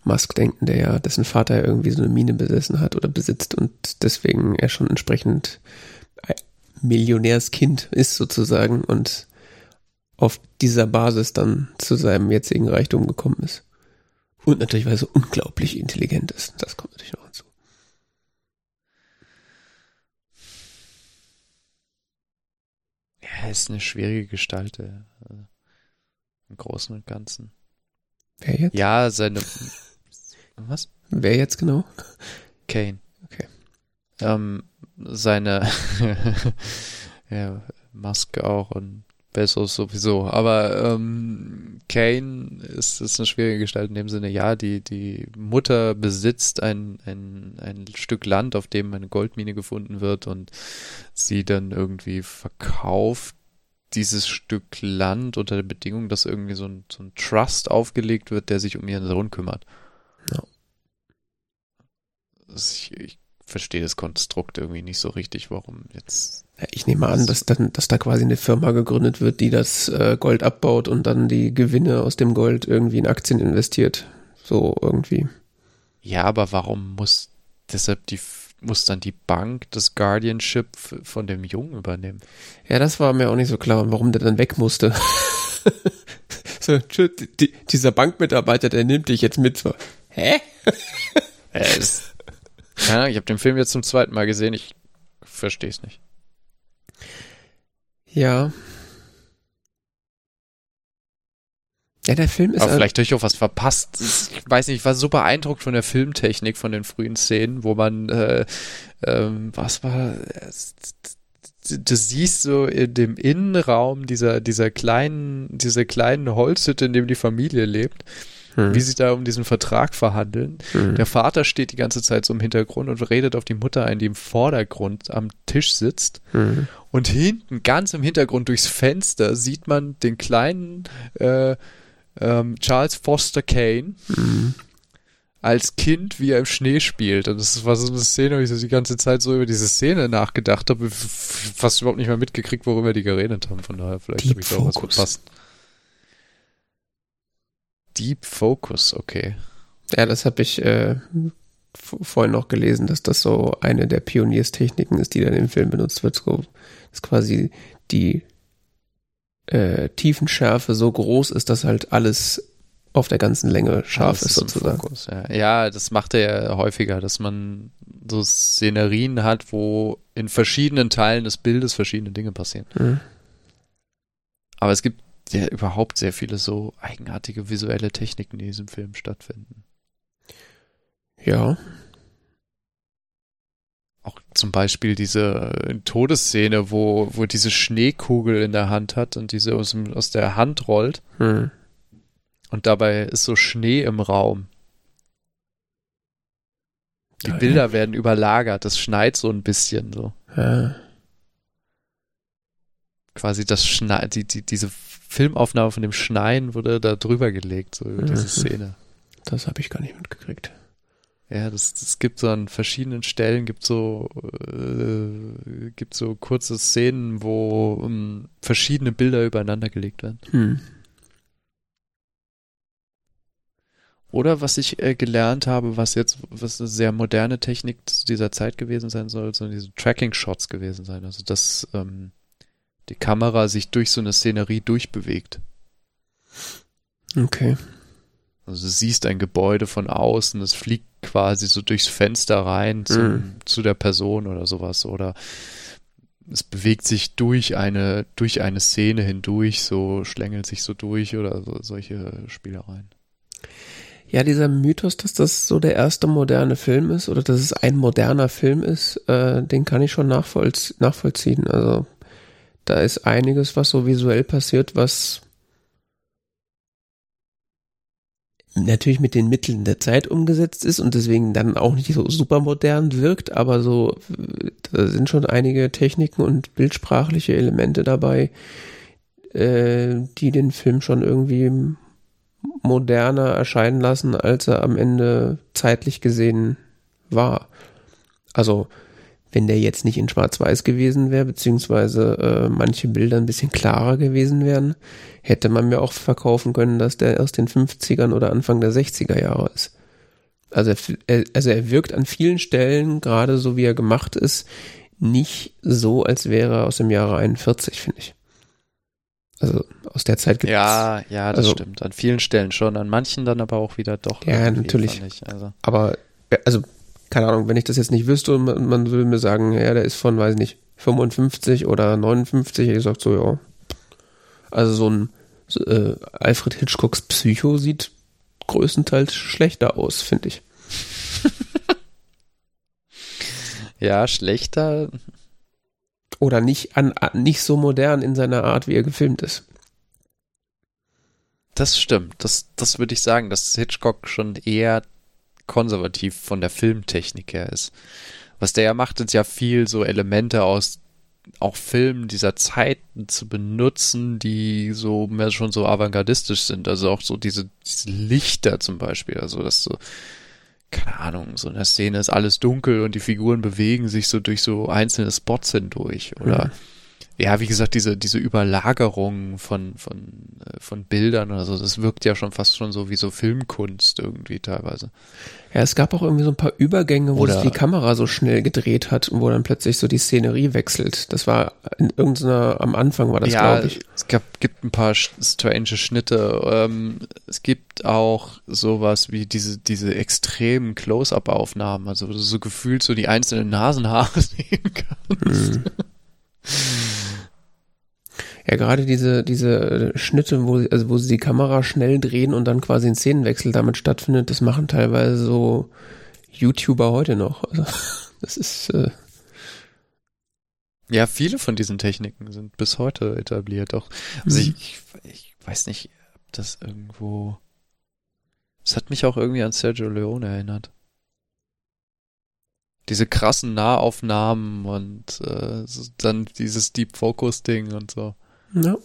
Musk denken, der ja, dessen Vater ja irgendwie so eine Mine besessen hat oder besitzt und deswegen er schon entsprechend Millionärskind ist sozusagen und auf dieser Basis dann zu seinem jetzigen Reichtum gekommen ist. Und natürlich, weil er so unglaublich intelligent ist. Das kommt natürlich noch hinzu. Ja, ist eine schwierige Gestalt, also im Großen und Ganzen. Wer jetzt? Ja, seine. Was? Wer jetzt genau? Kane. Okay. Ähm, seine. ja, Musk auch und Bezos sowieso. Aber ähm, Kane ist, ist eine schwierige Gestalt in dem Sinne, ja, die, die Mutter besitzt ein, ein, ein Stück Land, auf dem eine Goldmine gefunden wird und sie dann irgendwie verkauft dieses Stück Land unter der Bedingung, dass irgendwie so ein, so ein Trust aufgelegt wird, der sich um ihren Sohn kümmert. Ja. Ich, ich verstehe das Konstrukt irgendwie nicht so richtig, warum jetzt. Ja, ich nehme an, dass dann, dass da quasi eine Firma gegründet wird, die das äh, Gold abbaut und dann die Gewinne aus dem Gold irgendwie in Aktien investiert. So irgendwie. Ja, aber warum muss deshalb die muss dann die Bank das Guardianship von dem Jungen übernehmen? Ja, das war mir auch nicht so klar, warum der dann weg musste. so, die, dieser Bankmitarbeiter, der nimmt dich jetzt mit. So, hä? äh, ja, ich habe den Film jetzt zum zweiten Mal gesehen. Ich verstehe es nicht. Ja. Ja, der Film ist. Aber vielleicht habe ich auch was verpasst. Ich weiß nicht, ich war so beeindruckt von der Filmtechnik, von den frühen Szenen, wo man, äh, ähm, was war, du siehst so in dem Innenraum dieser, dieser kleinen, dieser kleinen Holzhütte, in dem die Familie lebt, hm. wie sie da um diesen Vertrag verhandeln. Hm. Der Vater steht die ganze Zeit so im Hintergrund und redet auf die Mutter ein, die im Vordergrund am Tisch sitzt. Hm. Und hinten, ganz im Hintergrund durchs Fenster, sieht man den kleinen äh, ähm, Charles Foster Kane mhm. als Kind, wie er im Schnee spielt. Und das war so eine Szene, wo ich so die ganze Zeit so über diese Szene nachgedacht habe, fast überhaupt nicht mehr mitgekriegt, worüber die geredet haben. Von daher, vielleicht habe ich da auch was verpasst. Deep Focus, okay. Ja, das habe ich äh, vorhin noch gelesen, dass das so eine der Pionierstechniken ist, die dann im Film benutzt wird. So, ist quasi die äh, Tiefenschärfe so groß ist, dass halt alles auf der ganzen Länge scharf ist, ist sozusagen. Fokus, ja. ja. das macht er ja häufiger, dass man so Szenerien hat, wo in verschiedenen Teilen des Bildes verschiedene Dinge passieren. Mhm. Aber es gibt ja überhaupt sehr viele so eigenartige visuelle Techniken, in diesem Film stattfinden. Ja, auch zum Beispiel diese äh, Todesszene, wo, wo diese Schneekugel in der Hand hat und diese aus, aus der Hand rollt. Hm. Und dabei ist so Schnee im Raum. Die ja, Bilder ja. werden überlagert, das schneit so ein bisschen so. Ja. Quasi das Schnei die, die, diese Filmaufnahme von dem Schneien wurde da drüber gelegt, so über mhm. diese Szene. Das habe ich gar nicht mitgekriegt. Ja, das, das gibt so an verschiedenen Stellen, gibt so, äh, gibt so kurze Szenen, wo um, ähm, verschiedene Bilder übereinander gelegt werden. Hm. Oder was ich äh, gelernt habe, was jetzt, was eine sehr moderne Technik zu dieser Zeit gewesen sein soll, so diese Tracking-Shots gewesen sein. Also, dass ähm, die Kamera sich durch so eine Szenerie durchbewegt. Okay. Also du siehst ein Gebäude von außen, es fliegt quasi so durchs Fenster rein zum, mhm. zu der Person oder sowas. Oder es bewegt sich durch eine, durch eine Szene hindurch, so schlängelt sich so durch oder so, solche Spielereien. Ja, dieser Mythos, dass das so der erste moderne Film ist oder dass es ein moderner Film ist, äh, den kann ich schon nachvollzie nachvollziehen. Also da ist einiges, was so visuell passiert, was natürlich mit den Mitteln der Zeit umgesetzt ist und deswegen dann auch nicht so super modern wirkt, aber so, da sind schon einige Techniken und bildsprachliche Elemente dabei, äh, die den Film schon irgendwie moderner erscheinen lassen, als er am Ende zeitlich gesehen war. Also, wenn der jetzt nicht in Schwarz-Weiß gewesen wäre, beziehungsweise äh, manche Bilder ein bisschen klarer gewesen wären, hätte man mir auch verkaufen können, dass der aus den 50ern oder Anfang der 60er Jahre ist. Also er, also er wirkt an vielen Stellen, gerade so wie er gemacht ist, nicht so, als wäre er aus dem Jahre 41, finde ich. Also aus der Zeit gibt es. Ja, ja, das also, stimmt. An vielen Stellen schon, an manchen dann aber auch wieder doch. Ja, natürlich. Also. Aber, also keine Ahnung, wenn ich das jetzt nicht wüsste und man, man würde mir sagen, ja, der ist von, weiß ich nicht, 55 oder 59, ich sag so, ja. Also so ein so, äh, Alfred Hitchcocks Psycho sieht größtenteils schlechter aus, finde ich. ja, schlechter. Oder nicht, an, nicht so modern in seiner Art, wie er gefilmt ist. Das stimmt. Das, das würde ich sagen, dass Hitchcock schon eher konservativ von der Filmtechnik her ist. Was der ja macht, ist ja viel so Elemente aus auch Filmen dieser Zeiten zu benutzen, die so mehr schon so avantgardistisch sind. Also auch so diese, diese Lichter zum Beispiel. Also dass so, keine Ahnung, so in der Szene ist alles dunkel und die Figuren bewegen sich so durch so einzelne Spots hindurch. Oder mhm ja, wie gesagt, diese, diese Überlagerung von, von, äh, von Bildern oder so, das wirkt ja schon fast schon so wie so Filmkunst irgendwie teilweise. Ja, es gab auch irgendwie so ein paar Übergänge, wo oder, sich die Kamera so schnell gedreht hat und wo dann plötzlich so die Szenerie wechselt. Das war in irgendeiner, am Anfang war das, ja, glaube ich. Es gab, gibt ein paar strange Schnitte. Ähm, es gibt auch sowas wie diese, diese extremen Close-Up-Aufnahmen, also wo du so gefühlt so die einzelnen Nasenhaare sehen kannst. Mhm. Ja, gerade diese, diese Schnitte, wo sie, also wo sie die Kamera schnell drehen und dann quasi ein Szenenwechsel damit stattfindet, das machen teilweise so YouTuber heute noch. Also, das ist, äh ja, viele von diesen Techniken sind bis heute etabliert. Auch, also mhm. ich, ich weiß nicht, ob das irgendwo, das hat mich auch irgendwie an Sergio Leone erinnert diese krassen Nahaufnahmen und äh, dann dieses Deep Focus Ding und so. Ja.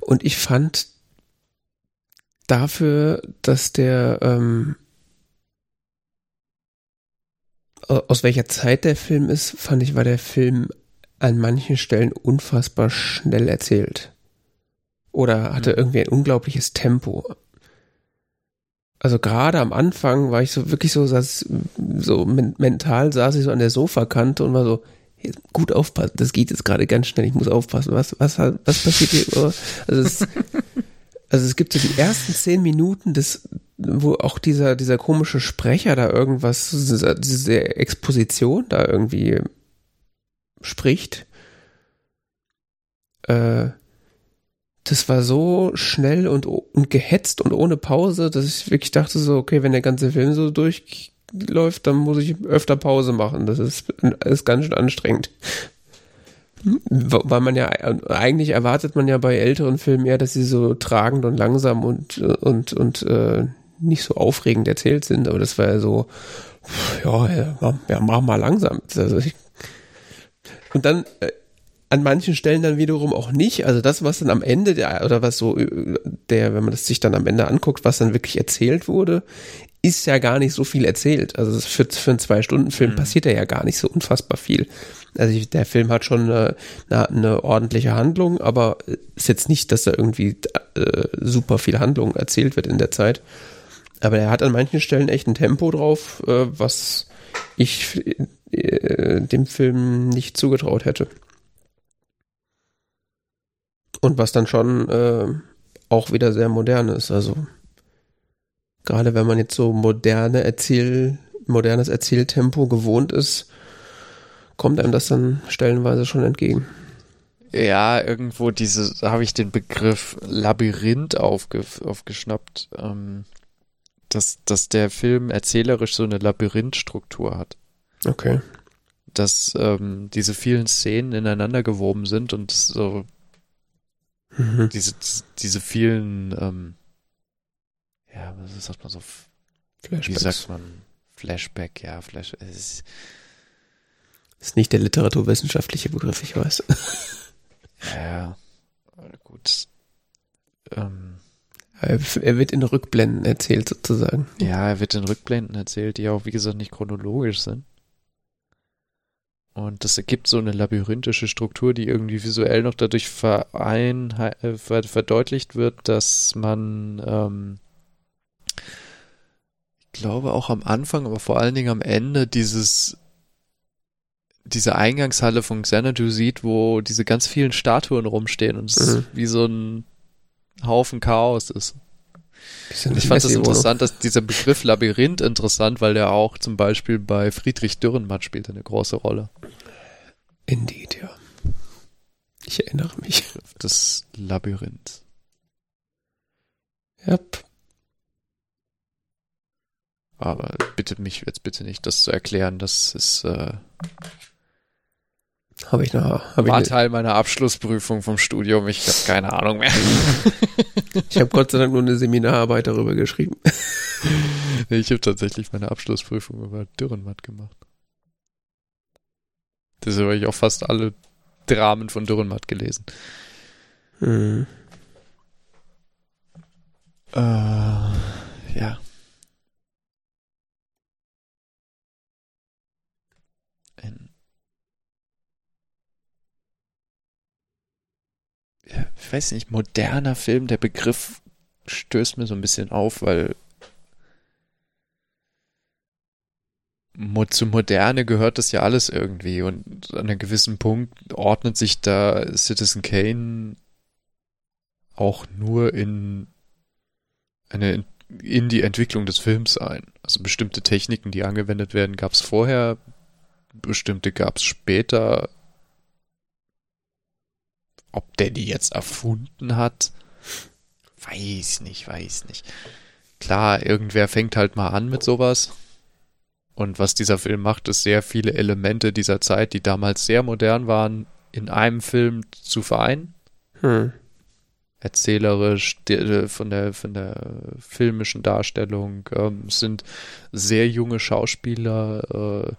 Und ich fand dafür, dass der ähm, aus welcher Zeit der Film ist, fand ich, war der Film an manchen Stellen unfassbar schnell erzählt. Oder hatte mhm. irgendwie ein unglaubliches Tempo. Also gerade am Anfang war ich so wirklich so, saß, so mental saß ich so an der Sofakante und war so, gut aufpassen, das geht jetzt gerade ganz schnell, ich muss aufpassen, was, was, was passiert hier? Also es, also es gibt so die ersten zehn Minuten des, wo auch dieser, dieser komische Sprecher da irgendwas, diese Exposition da irgendwie spricht. Äh, das war so schnell und, und gehetzt und ohne Pause, dass ich wirklich dachte so, okay, wenn der ganze Film so durchläuft, dann muss ich öfter Pause machen. Das ist, ist ganz schön anstrengend. Weil man ja, eigentlich erwartet man ja bei älteren Filmen eher, dass sie so tragend und langsam und, und, und äh, nicht so aufregend erzählt sind, aber das war ja so, ja, ja, mach mal langsam. Also ich, und dann äh, an manchen Stellen dann wiederum auch nicht. Also das, was dann am Ende der, oder was so der, wenn man das sich dann am Ende anguckt, was dann wirklich erzählt wurde, ist ja gar nicht so viel erzählt. Also für, für einen Zwei-Stunden-Film mhm. passiert ja gar nicht so unfassbar viel. Also der Film hat schon eine, eine, eine, ordentliche Handlung, aber ist jetzt nicht, dass da irgendwie äh, super viel Handlung erzählt wird in der Zeit. Aber er hat an manchen Stellen echt ein Tempo drauf, äh, was ich äh, dem Film nicht zugetraut hätte. Und was dann schon äh, auch wieder sehr modern ist. Also gerade wenn man jetzt so moderne Erzähl, modernes Erzähltempo gewohnt ist, kommt einem das dann stellenweise schon entgegen. Ja, irgendwo diese, habe ich den Begriff Labyrinth aufge, aufgeschnappt, ähm, dass, dass der Film erzählerisch so eine Labyrinthstruktur hat. Okay. Dass ähm, diese vielen Szenen ineinander gewoben sind und so Mhm. Diese, diese vielen, ähm, ja, was sagt man so? Flashbacks. Wie sagt man? Flashback, ja, Flash. Ist, ist nicht der literaturwissenschaftliche Begriff, ich weiß. ja, gut. Ähm, er wird in Rückblenden erzählt, sozusagen. Ja, er wird in Rückblenden erzählt, die auch, wie gesagt, nicht chronologisch sind. Und das ergibt so eine labyrinthische Struktur, die irgendwie visuell noch dadurch verein, äh, verdeutlicht wird, dass man, ähm, ich glaube auch am Anfang, aber vor allen Dingen am Ende dieses, diese Eingangshalle von Xanadu sieht, wo diese ganz vielen Statuen rumstehen und es mhm. wie so ein Haufen Chaos ist. Ich fand es interessant, dass dieser Begriff Labyrinth interessant, weil der auch zum Beispiel bei Friedrich Dürrenmatt spielt eine große Rolle. Indeed, ja. Ich erinnere mich. Das Labyrinth. Yep. Aber bitte mich jetzt bitte nicht, das zu erklären. Das ist äh, Habe ich noch. Hab war ich, Teil meiner Abschlussprüfung vom Studium. Ich habe keine Ahnung mehr. ich habe Gott sei Dank nur eine Seminararbeit darüber geschrieben. ich habe tatsächlich meine Abschlussprüfung über Dürrenmatt gemacht. Deshalb habe ich auch fast alle Dramen von Dürrenmatt gelesen. Hm. Äh, ja. Ich weiß nicht, moderner Film, der Begriff stößt mir so ein bisschen auf, weil zu Moderne gehört das ja alles irgendwie und an einem gewissen Punkt ordnet sich da Citizen Kane auch nur in eine in die Entwicklung des Films ein. Also bestimmte Techniken, die angewendet werden, gab es vorher, bestimmte gab es später. Ob der die jetzt erfunden hat, weiß nicht, weiß nicht. Klar, irgendwer fängt halt mal an mit sowas. Und was dieser Film macht, ist sehr viele Elemente dieser Zeit, die damals sehr modern waren, in einem Film zu vereinen Hm. erzählerisch, de- von der, von der filmischen Darstellung. Ähm, sind sehr junge Schauspieler, äh,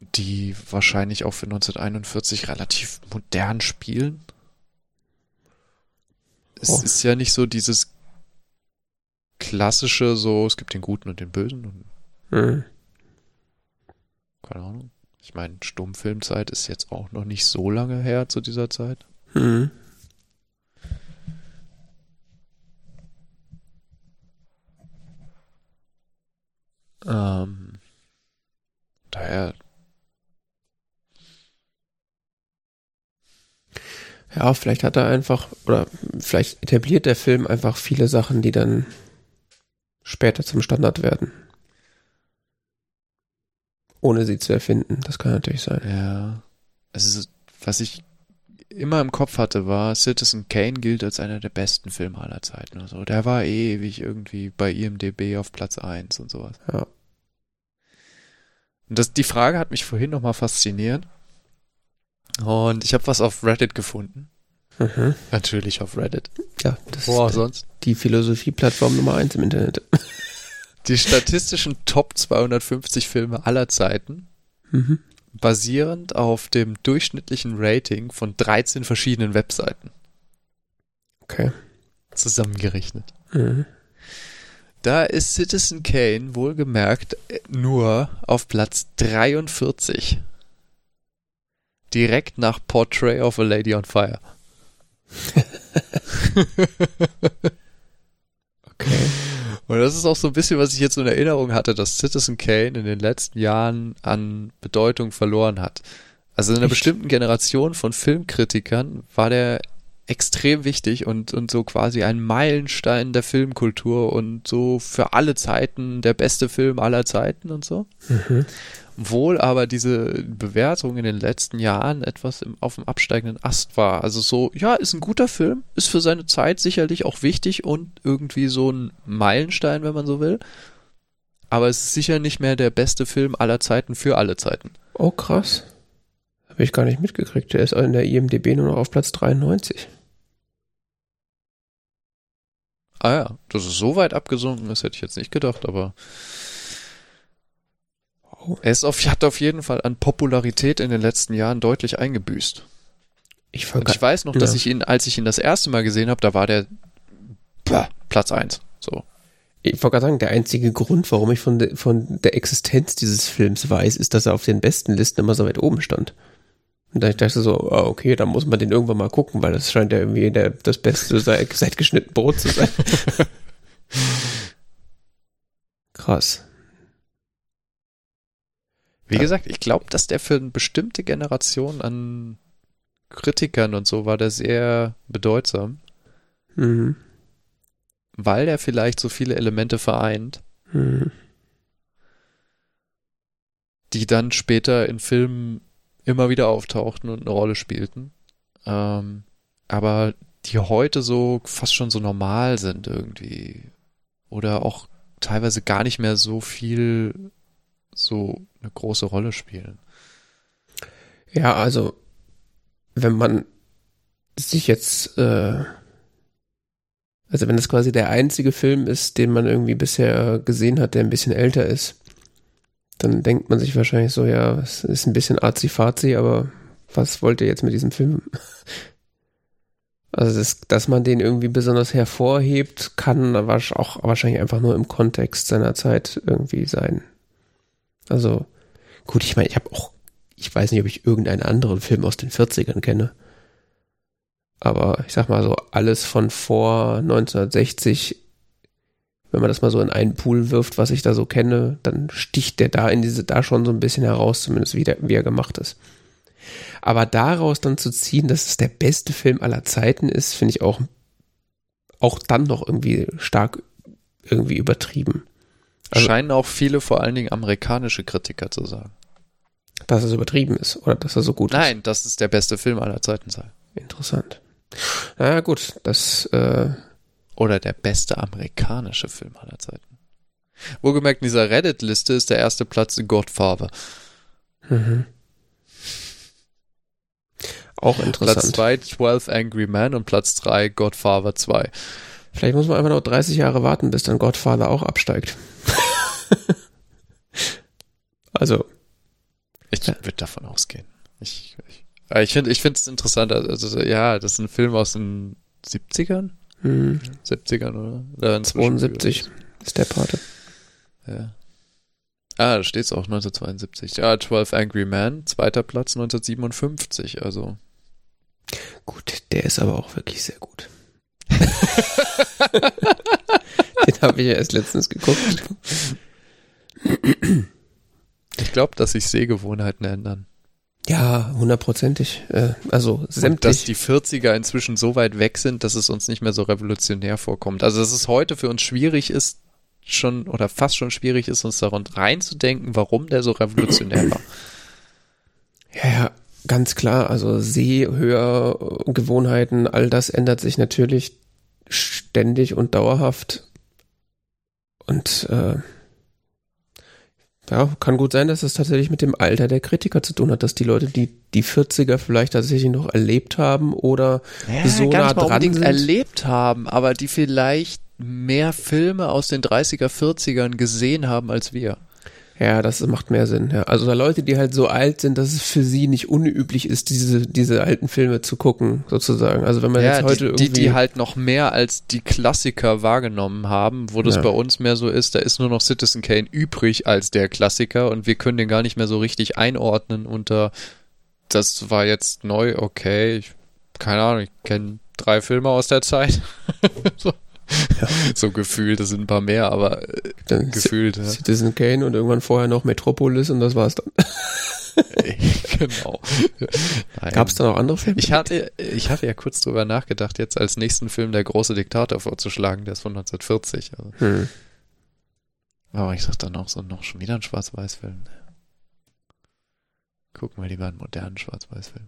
die wahrscheinlich auch für 1941 relativ modern spielen. Es Oh. ist ja nicht so dieses klassische, so, es gibt den Guten und den Bösen und Hm. keine Ahnung. Ich meine, Stummfilmzeit ist jetzt auch noch nicht so lange her zu dieser Zeit. Hm. Ähm, daher, Ja, vielleicht hat er einfach, oder vielleicht etabliert der Film einfach viele Sachen, die dann später zum Standard werden. Ohne sie zu erfinden. Das kann natürlich sein. ja, ist, was ich immer im Kopf hatte, war, Citizen Kane gilt als einer der besten Filme aller Zeiten. Also, der war ewig irgendwie bei IMDb auf Platz 1 und sowas. Ja. Und das, die Frage hat mich vorhin nochmal fasziniert. Und ich habe was auf Reddit gefunden. Mhm. Natürlich auf Reddit. Ja, das Wo auch ist sonst. die Philosophie-Plattform Nummer eins im Internet. Die statistischen Top 250 Filme aller Zeiten, Mhm. basierend auf dem durchschnittlichen Rating von 13 verschiedenen Webseiten Okay. zusammengerechnet. Mhm. Da ist Citizen Kane wohlgemerkt nur auf Platz 43. Direkt nach Portrait of a Lady on Fire. Okay. Und das ist auch so ein bisschen, was ich jetzt in Erinnerung hatte, dass Citizen Kane in den letzten Jahren an Bedeutung verloren hat. Also in einer Echt? bestimmten Generation von Filmkritikern war der extrem wichtig und, und so quasi ein Meilenstein der Filmkultur und so für alle Zeiten der beste Film aller Zeiten und so. Mhm. Wohl aber diese Bewertung in den letzten Jahren etwas im, auf dem absteigenden Ast war. Also so, ja, ist ein guter Film, ist für seine Zeit sicherlich auch wichtig und irgendwie so ein Meilenstein, wenn man so will. Aber es ist sicher nicht mehr der beste Film aller Zeiten für alle Zeiten. Oh, krass. Habe ich gar nicht mitgekriegt. Der ist in der IMDB nur noch auf Platz 93. Ah ja, dass es so weit abgesunken ist, hätte ich jetzt nicht gedacht, aber Er ist auf, hat auf jeden Fall an Popularität in den letzten Jahren deutlich eingebüßt. Ich Und vergaß. ich weiß noch, dass Ja. ich ihn, als ich ihn das erste Mal gesehen habe, da war der pah, Platz eins. So. Ich wollte gerade sagen, der einzige Grund, warum ich von, de, von der Existenz dieses Films weiß, ist, dass er auf den besten Listen immer so weit oben stand. Und da ich dachte so, ah, okay, dann muss man den irgendwann mal gucken, weil das scheint ja irgendwie der, das Beste seit, seit geschnitten Brot zu sein. Krass. Wie Ja. gesagt, ich glaube, dass der für eine bestimmte Generation an Kritikern und so war der sehr bedeutsam, Mhm. weil der vielleicht so viele Elemente vereint, Mhm. die dann später in Filmen immer wieder auftauchten und eine Rolle spielten. Ähm, aber die heute so fast schon so normal sind irgendwie. Oder auch teilweise gar nicht mehr so viel so eine große Rolle spielen. Ja, also wenn man sich jetzt, äh, also wenn das quasi der einzige Film ist, den man irgendwie bisher gesehen hat, der ein bisschen älter ist, dann denkt man sich wahrscheinlich so, ja, es ist ein bisschen arzi-fazi, aber was wollt ihr jetzt mit diesem Film? Also, das, dass man den irgendwie besonders hervorhebt, kann auch wahrscheinlich einfach nur im Kontext seiner Zeit irgendwie sein. Also, gut, ich meine, ich habe auch, ich weiß nicht, ob ich irgendeinen anderen Film aus den 40ern kenne. Aber ich sag mal so, alles von vor 1960, wenn man das mal so in einen Pool wirft, was ich da so kenne, dann sticht der da in diese, da schon so ein bisschen heraus, zumindest wie, der, wie er gemacht ist. Aber daraus dann zu ziehen, dass es der beste Film aller Zeiten ist, finde ich auch, auch dann noch irgendwie stark irgendwie übertrieben. Also, Scheinen auch viele, vor allen Dingen amerikanische Kritiker zu sagen. Dass es übertrieben ist oder dass er so gut Nein, ist. Nein, dass es der beste Film aller Zeiten sei. Interessant. Na ja, gut, das. Äh oder der beste amerikanische Film aller Zeiten. Wohlgemerkt, in dieser Reddit-Liste ist der erste Platz Godfather. Mhm. Auch interessant. Platz 2 12 Angry Men und Platz 3 Godfather 2. Vielleicht muss man einfach noch 30 Jahre warten, bis dann Godfather auch absteigt. also. Ich ja. würde davon ausgehen. Ich, ich, ich finde ich finde es interessant. Also, ja, das ist ein Film aus den 70ern? Hm. 70ern, oder? oder 72 ist der Pate. Ja. Ah, da steht es auch 1972. Ja, 12 Angry Men, zweiter Platz 1957, also. Gut, der ist aber auch wirklich sehr gut. Den habe ich ja erst letztens geguckt. Ich glaube, dass sich Sehgewohnheiten ändern. Ja, hundertprozentig. Äh, also sämtlich. Und dass die 40er inzwischen so weit weg sind, dass es uns nicht mehr so revolutionär vorkommt. Also dass es heute für uns schwierig ist, schon oder fast schon schwierig ist, uns daran reinzudenken, warum der so revolutionär war. Ja, ja, ganz klar. Also Sehhörgewohnheiten, all das ändert sich natürlich ständig und dauerhaft. Und äh, ja, kann gut sein, dass es tatsächlich mit dem Alter der Kritiker zu tun hat, dass die Leute, die die 40er vielleicht tatsächlich noch erlebt haben oder ja, so nah dran sind. erlebt haben, aber die vielleicht mehr Filme aus den 30er, 40ern gesehen haben als wir. Ja, das macht mehr Sinn. Ja. Also da Leute, die halt so alt sind, dass es für sie nicht unüblich ist, diese, diese alten Filme zu gucken, sozusagen. Also wenn man ja, jetzt heute die, irgendwie... Die, die halt noch mehr als die Klassiker wahrgenommen haben, wo das ja. bei uns mehr so ist, da ist nur noch Citizen Kane übrig als der Klassiker und wir können den gar nicht mehr so richtig einordnen unter, das war jetzt neu, okay, ich, keine Ahnung, ich kenne drei Filme aus der Zeit. so. Ja. So gefühlt, das sind ein paar mehr, aber äh, dann gefühlt. Ja. Citizen Kane und irgendwann vorher noch Metropolis und das war's dann. genau. Gab es da noch andere Filme? Ich hatte, ich hatte ja kurz drüber nachgedacht, jetzt als nächsten Film der große Diktator vorzuschlagen, der ist von 1940. Also. Hm. Aber ich sag dann auch so noch schon wieder ein Schwarz-Weiß-Film. Gucken wir lieber einen modernen Schwarz-Weiß-Film.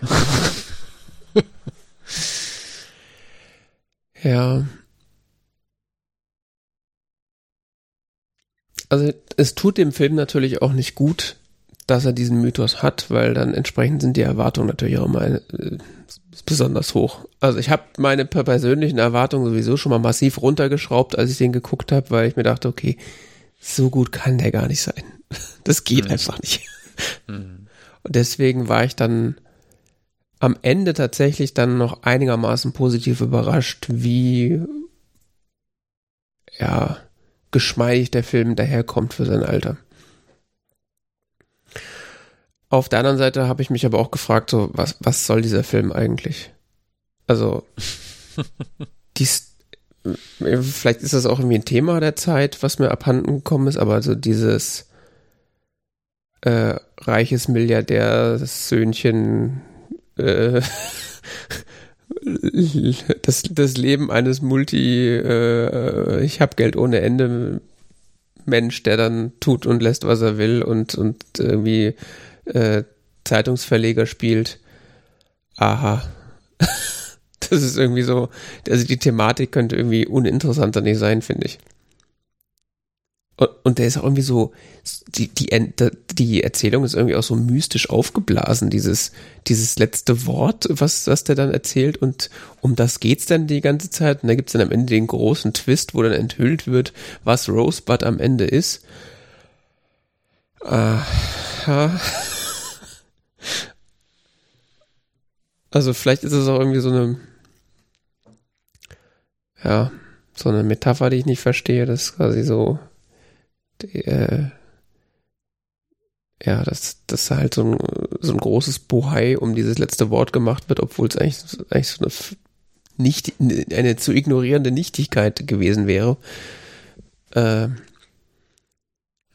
ja, also es tut dem Film natürlich auch nicht gut, dass er diesen Mythos hat, weil dann entsprechend sind die Erwartungen natürlich auch mal äh, besonders hoch. Also ich habe meine persönlichen Erwartungen sowieso schon mal massiv runtergeschraubt, als ich den geguckt habe, weil ich mir dachte, okay, so gut kann der gar nicht sein. Das geht mhm. einfach nicht. Mhm. Und deswegen war ich dann am Ende tatsächlich dann noch einigermaßen positiv überrascht, wie ja, geschmeidig der Film daherkommt für sein Alter. Auf der anderen Seite habe ich mich aber auch gefragt, so, was, was soll dieser Film eigentlich? Also, dies, vielleicht ist das auch irgendwie ein Thema der Zeit, was mir abhanden gekommen ist, aber so dieses äh, reiches Milliardär-Söhnchen äh, das, das Leben eines Multi, äh, ich habe Geld ohne Ende Mensch, der dann tut und lässt, was er will und, und irgendwie äh, Zeitungsverleger spielt. Aha. das ist irgendwie so, also die Thematik könnte irgendwie uninteressanter nicht sein, finde ich. Und der ist auch irgendwie so, die, die, die Erzählung ist irgendwie auch so mystisch aufgeblasen, dieses, dieses letzte Wort, was, was der dann erzählt und um das geht's dann die ganze Zeit und da gibt's dann am Ende den großen Twist, wo dann enthüllt wird, was Rosebud am Ende ist. Aha. Also vielleicht ist es auch irgendwie so eine, ja, so eine Metapher, die ich nicht verstehe, das ist quasi so, äh, ja, dass, dass halt so ein, so ein großes Bohai um dieses letzte Wort gemacht wird, obwohl es eigentlich, eigentlich so eine nicht, eine zu ignorierende Nichtigkeit gewesen wäre. Äh,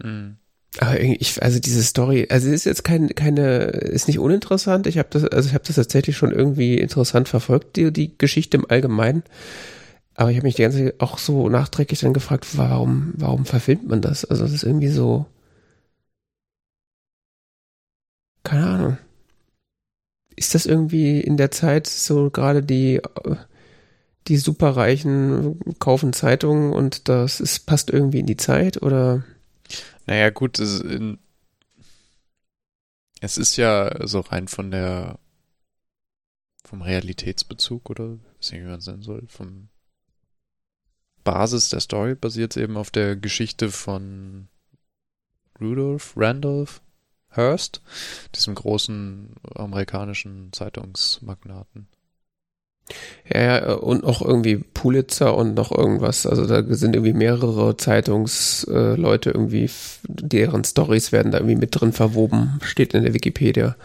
hm. Aber ich, also diese Story, also ist jetzt kein, keine, ist nicht uninteressant. Ich habe das, also ich habe das tatsächlich schon irgendwie interessant verfolgt, die, die Geschichte im Allgemeinen. Aber ich habe mich die ganze Zeit auch so nachträglich dann gefragt, warum, warum verfilmt man das? Also das ist irgendwie so, keine Ahnung. Ist das irgendwie in der Zeit so gerade die, die Superreichen kaufen Zeitungen und das ist, passt irgendwie in die Zeit oder? Naja, gut, es, in, es ist ja so rein von der vom Realitätsbezug oder wie man es nennen soll, vom Basis der Story basiert es eben auf der Geschichte von Rudolph Randolph Hearst, diesem großen amerikanischen Zeitungsmagnaten. Ja, und noch irgendwie Pulitzer und noch irgendwas. Also da sind irgendwie mehrere Zeitungsleute irgendwie, deren Stories werden da irgendwie mit drin verwoben, steht in der Wikipedia.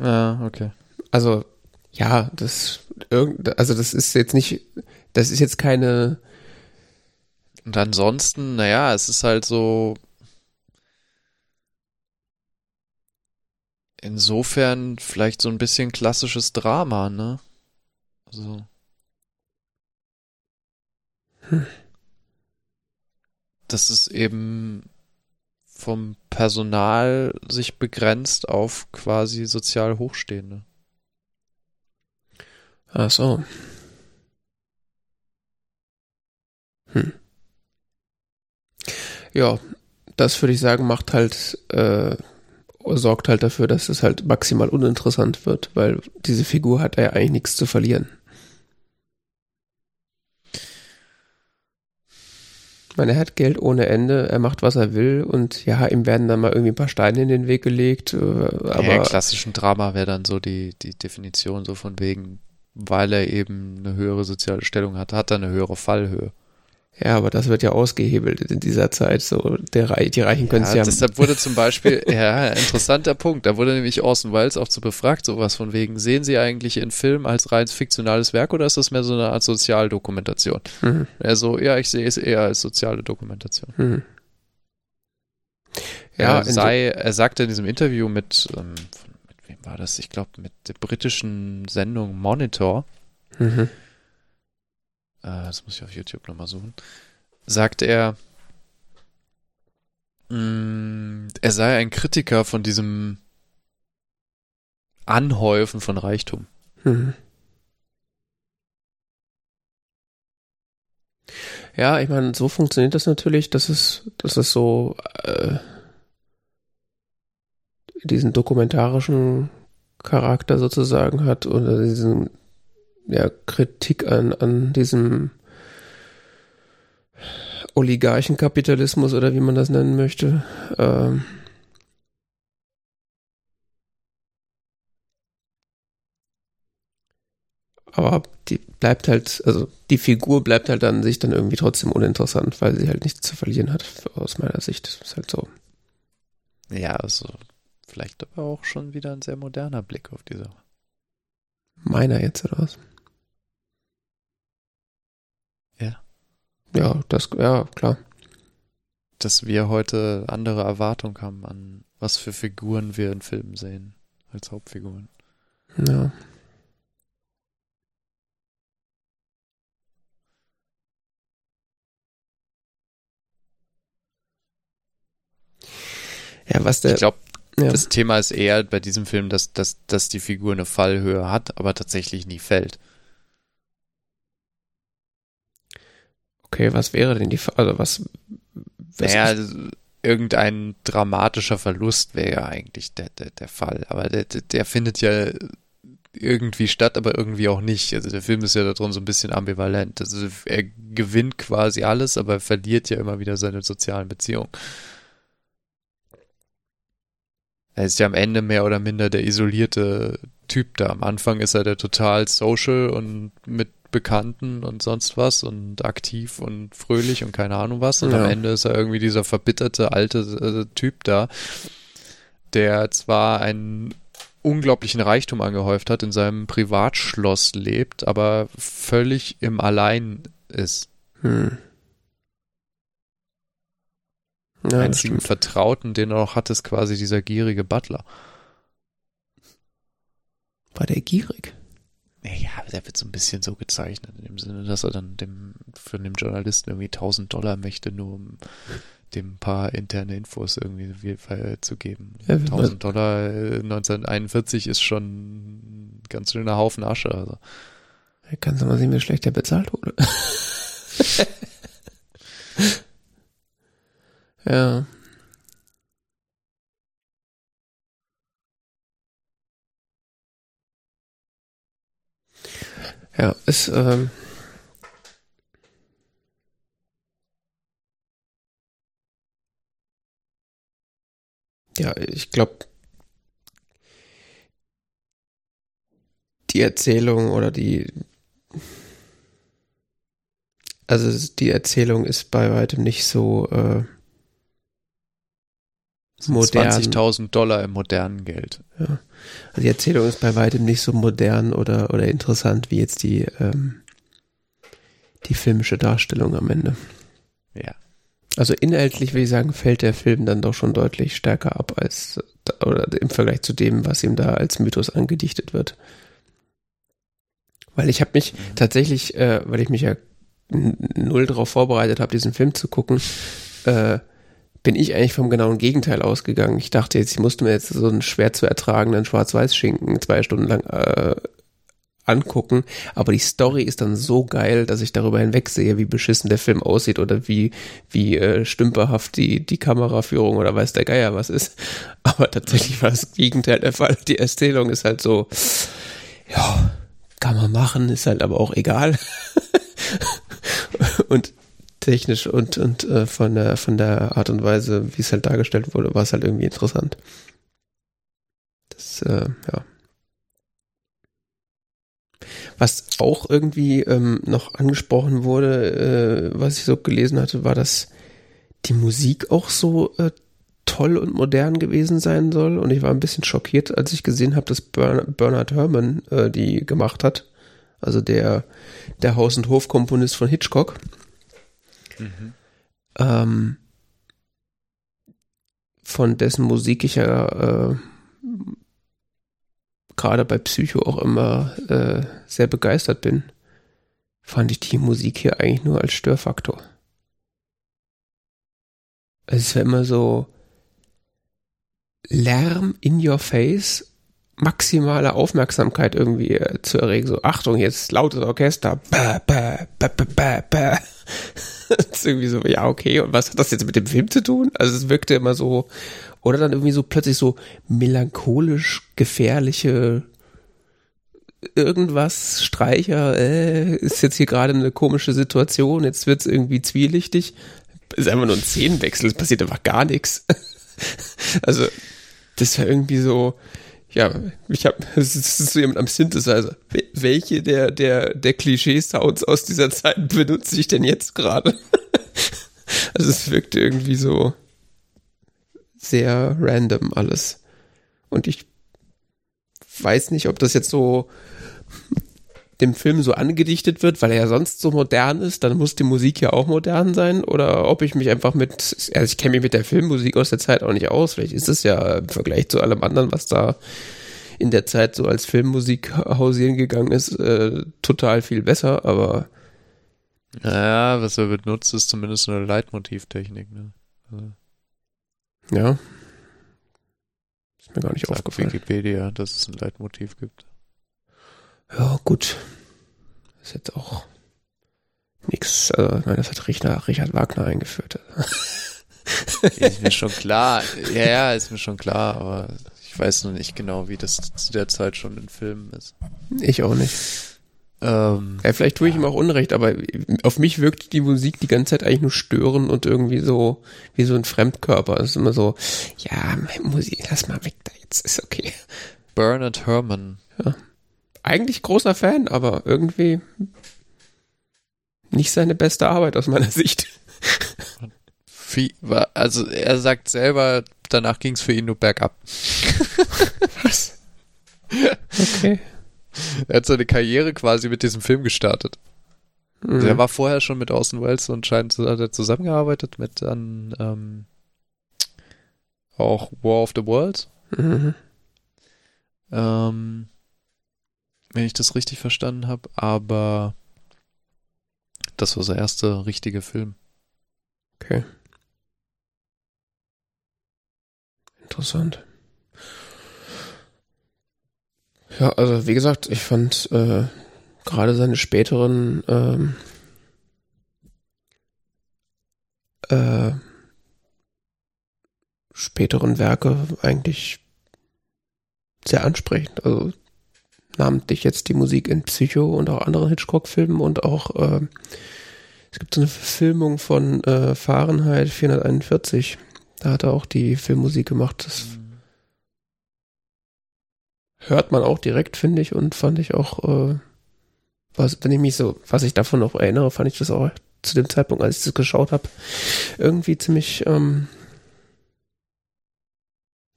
Ja, okay. Also, ja, das, also das ist jetzt nicht, das ist jetzt keine. Und ansonsten, naja, es ist halt so. Insofern vielleicht so ein bisschen klassisches Drama, ne? So. Hm. Dass es eben vom Personal sich begrenzt auf quasi sozial Hochstehende. Ach so. Hm. Ja, das würde ich sagen, macht halt äh, sorgt halt dafür, dass es halt maximal uninteressant wird, weil diese Figur hat ja eigentlich nichts zu verlieren. Ich meine, er hat Geld ohne Ende, er macht, was er will und ja, ihm werden dann mal irgendwie ein paar Steine in den Weg gelegt. Äh, aber ja, Im klassischen Drama wäre dann so die, die Definition so von wegen, weil er eben eine höhere soziale Stellung hat, hat er eine höhere Fallhöhe. Ja, aber das wird ja ausgehebelt in dieser Zeit. So, der, die Reichen können es ja. Deshalb wurde zum Beispiel, ja, interessanter Punkt. Da wurde nämlich Orson Welles auch zu befragt, sowas von wegen, sehen Sie eigentlich in Film als rein fiktionales Werk oder ist das mehr so eine Art Sozialdokumentation? Mhm. Er so, ja, ich sehe es eher als soziale Dokumentation. Mhm. Ja, er, sei, er sagte in diesem Interview mit, ähm, mit wem war das? Ich glaube, mit der britischen Sendung Monitor. Mhm äh, das muss ich auf YouTube nochmal suchen, sagt er, mh, mm, er sei ein Kritiker von diesem Anhäufen von Reichtum. Mhm. Ja, ich meine, so funktioniert das natürlich, dass es, dass es so äh, diesen dokumentarischen Charakter sozusagen hat oder diesen ja, Kritik an, an diesem Oligarchenkapitalismus oder wie man das nennen möchte. Ähm, aber die bleibt halt, also die Figur bleibt halt an sich dann irgendwie trotzdem uninteressant, weil sie halt nichts zu verlieren hat, aus meiner Sicht. Das ist halt so. Ja, also vielleicht aber auch schon wieder ein sehr moderner Blick auf die Sache. Meiner jetzt, oder was? Ja, das, ja, klar. Dass wir heute andere Erwartungen haben an was für Figuren wir in Filmen sehen als Hauptfiguren. Ja. Ja, was der. Ich glaube, ja. das Thema ist eher bei diesem Film, dass, dass, dass die Figur eine Fallhöhe hat, aber tatsächlich nie fällt. Okay, was wäre denn die, also was naja, irgendein dramatischer Verlust wäre ja eigentlich der, der, der Fall. Aber der, der findet ja irgendwie statt, aber irgendwie auch nicht. Also der Film ist ja darum so ein bisschen ambivalent. Also er gewinnt quasi alles, aber er verliert ja immer wieder seine sozialen Beziehungen. Er ist ja am Ende mehr oder minder der isolierte Typ da. Am Anfang ist er der total social und mit Bekannten und sonst was und aktiv und fröhlich und keine Ahnung was. Und ja. am Ende ist er irgendwie dieser verbitterte alte äh, Typ da, der zwar einen unglaublichen Reichtum angehäuft hat, in seinem Privatschloss lebt, aber völlig im Allein ist. Hm. Ja, einzigen Vertrauten, den er noch hat, ist quasi dieser gierige Butler. War der gierig? Ja, der wird so ein bisschen so gezeichnet, in dem Sinne, dass er dann dem, für den Journalisten irgendwie 1000 Dollar möchte, nur um dem ein paar interne Infos irgendwie zu geben. Ja, 1000 Dollar 1941 äh, ist schon ein ganz schöner Haufen Asche. Also. Kannst du mal sehen, wie schlecht der bezahlt wurde. ja. Ja, ist, ähm, ja, ich glaube, die Erzählung oder die, also die Erzählung ist bei weitem nicht so äh. 20.000 Dollar im modernen Geld. Ja. Also die Erzählung ist bei weitem nicht so modern oder, oder interessant wie jetzt die, ähm, die filmische Darstellung am Ende. Ja. Also inhaltlich würde ich sagen, fällt der Film dann doch schon deutlich stärker ab als oder im Vergleich zu dem, was ihm da als Mythos angedichtet wird. Weil ich habe mich mhm. tatsächlich, äh, weil ich mich ja null darauf vorbereitet habe, diesen Film zu gucken, äh, bin ich eigentlich vom genauen Gegenteil ausgegangen. Ich dachte jetzt, ich musste mir jetzt so einen schwer zu ertragenden Schwarz-Weiß-Schinken zwei Stunden lang äh, angucken, aber die Story ist dann so geil, dass ich darüber hinwegsehe, wie beschissen der Film aussieht oder wie wie äh, stümperhaft die die Kameraführung oder weiß der Geier was ist. Aber tatsächlich war das Gegenteil der Fall. Die Erzählung ist halt so, ja, kann man machen, ist halt aber auch egal. und technisch und, und äh, von, der, von der Art und Weise, wie es halt dargestellt wurde, war es halt irgendwie interessant. Das, äh, ja. Was auch irgendwie ähm, noch angesprochen wurde, äh, was ich so gelesen hatte, war, dass die Musik auch so äh, toll und modern gewesen sein soll. Und ich war ein bisschen schockiert, als ich gesehen habe, dass Bernard Herrmann äh, die gemacht hat. Also der, der Haus- und Hofkomponist von Hitchcock. Mhm. Ähm, von dessen Musik ich ja äh, gerade bei Psycho auch immer äh, sehr begeistert bin, fand ich die Musik hier eigentlich nur als Störfaktor. Es ist ja immer so Lärm in your face maximale Aufmerksamkeit irgendwie äh, zu erregen. So, Achtung, jetzt lautes Orchester. Bäh, bäh, bäh, bäh, bäh, bäh. ist irgendwie so, ja, okay, und was hat das jetzt mit dem Film zu tun? Also es wirkte immer so, oder dann irgendwie so plötzlich so melancholisch gefährliche irgendwas, Streicher, äh, ist jetzt hier gerade eine komische Situation, jetzt wird's irgendwie zwielichtig. Ist einfach nur ein Szenenwechsel, es passiert einfach gar nichts. also, das war irgendwie so, ja, ich habe, so jemand am Synthesizer. Welche der, der, der Klischee-Sounds aus dieser Zeit benutze ich denn jetzt gerade? also es wirkte irgendwie so sehr random alles. Und ich weiß nicht, ob das jetzt so dem Film so angedichtet wird, weil er ja sonst so modern ist, dann muss die Musik ja auch modern sein oder ob ich mich einfach mit, also ich kenne mich mit der Filmmusik aus der Zeit auch nicht aus, vielleicht ist es ja im Vergleich zu allem anderen, was da in der Zeit so als Filmmusik hausieren gegangen ist, äh, total viel besser, aber naja, was er benutzt, ist zumindest eine Leitmotivtechnik, ne? Also. Ja. Ist mir gar nicht Sagt aufgefallen. Wikipedia, dass es ein Leitmotiv gibt. Ja, gut. Ist jetzt auch nichts, also, ich meine, das hat Richard, Richard Wagner eingeführt. ist mir schon klar. Ja, ja, ist mir schon klar, aber ich weiß noch nicht genau, wie das zu der Zeit schon in Filmen ist. Ich auch nicht. Ähm, Ja, vielleicht tue ich ihm auch Unrecht, aber auf mich wirkt die Musik die ganze Zeit eigentlich nur stören und irgendwie so wie so ein Fremdkörper. Es ist immer so, ja, Musik, lass mal weg da jetzt, ist okay. Bernard Herrmann. Eigentlich großer Fan, aber irgendwie nicht seine beste Arbeit aus meiner Sicht. Also er sagt selber, danach ging es für ihn nur bergab. Was? Okay. Er hat seine Karriere quasi mit diesem Film gestartet. Mhm. Er war vorher schon mit Orson Welles und scheint hat er zusammengearbeitet mit dann ähm, auch War of the Worlds. Mhm. Ähm, wenn ich das richtig verstanden habe, aber das war sein erster richtige Film. Okay. Interessant. Ja, also wie gesagt, ich fand äh, gerade seine späteren ähm, äh, späteren Werke eigentlich sehr ansprechend. Also namentlich jetzt die Musik in Psycho und auch anderen Hitchcock-Filmen und auch äh, es gibt so eine Verfilmung von äh, Fahrenheit 441. Da hat er auch die Filmmusik gemacht. Das hört man auch direkt, finde ich, und fand ich auch, äh, was, wenn ich mich so, was ich davon noch erinnere, fand ich das auch zu dem Zeitpunkt, als ich das geschaut habe, irgendwie ziemlich ähm,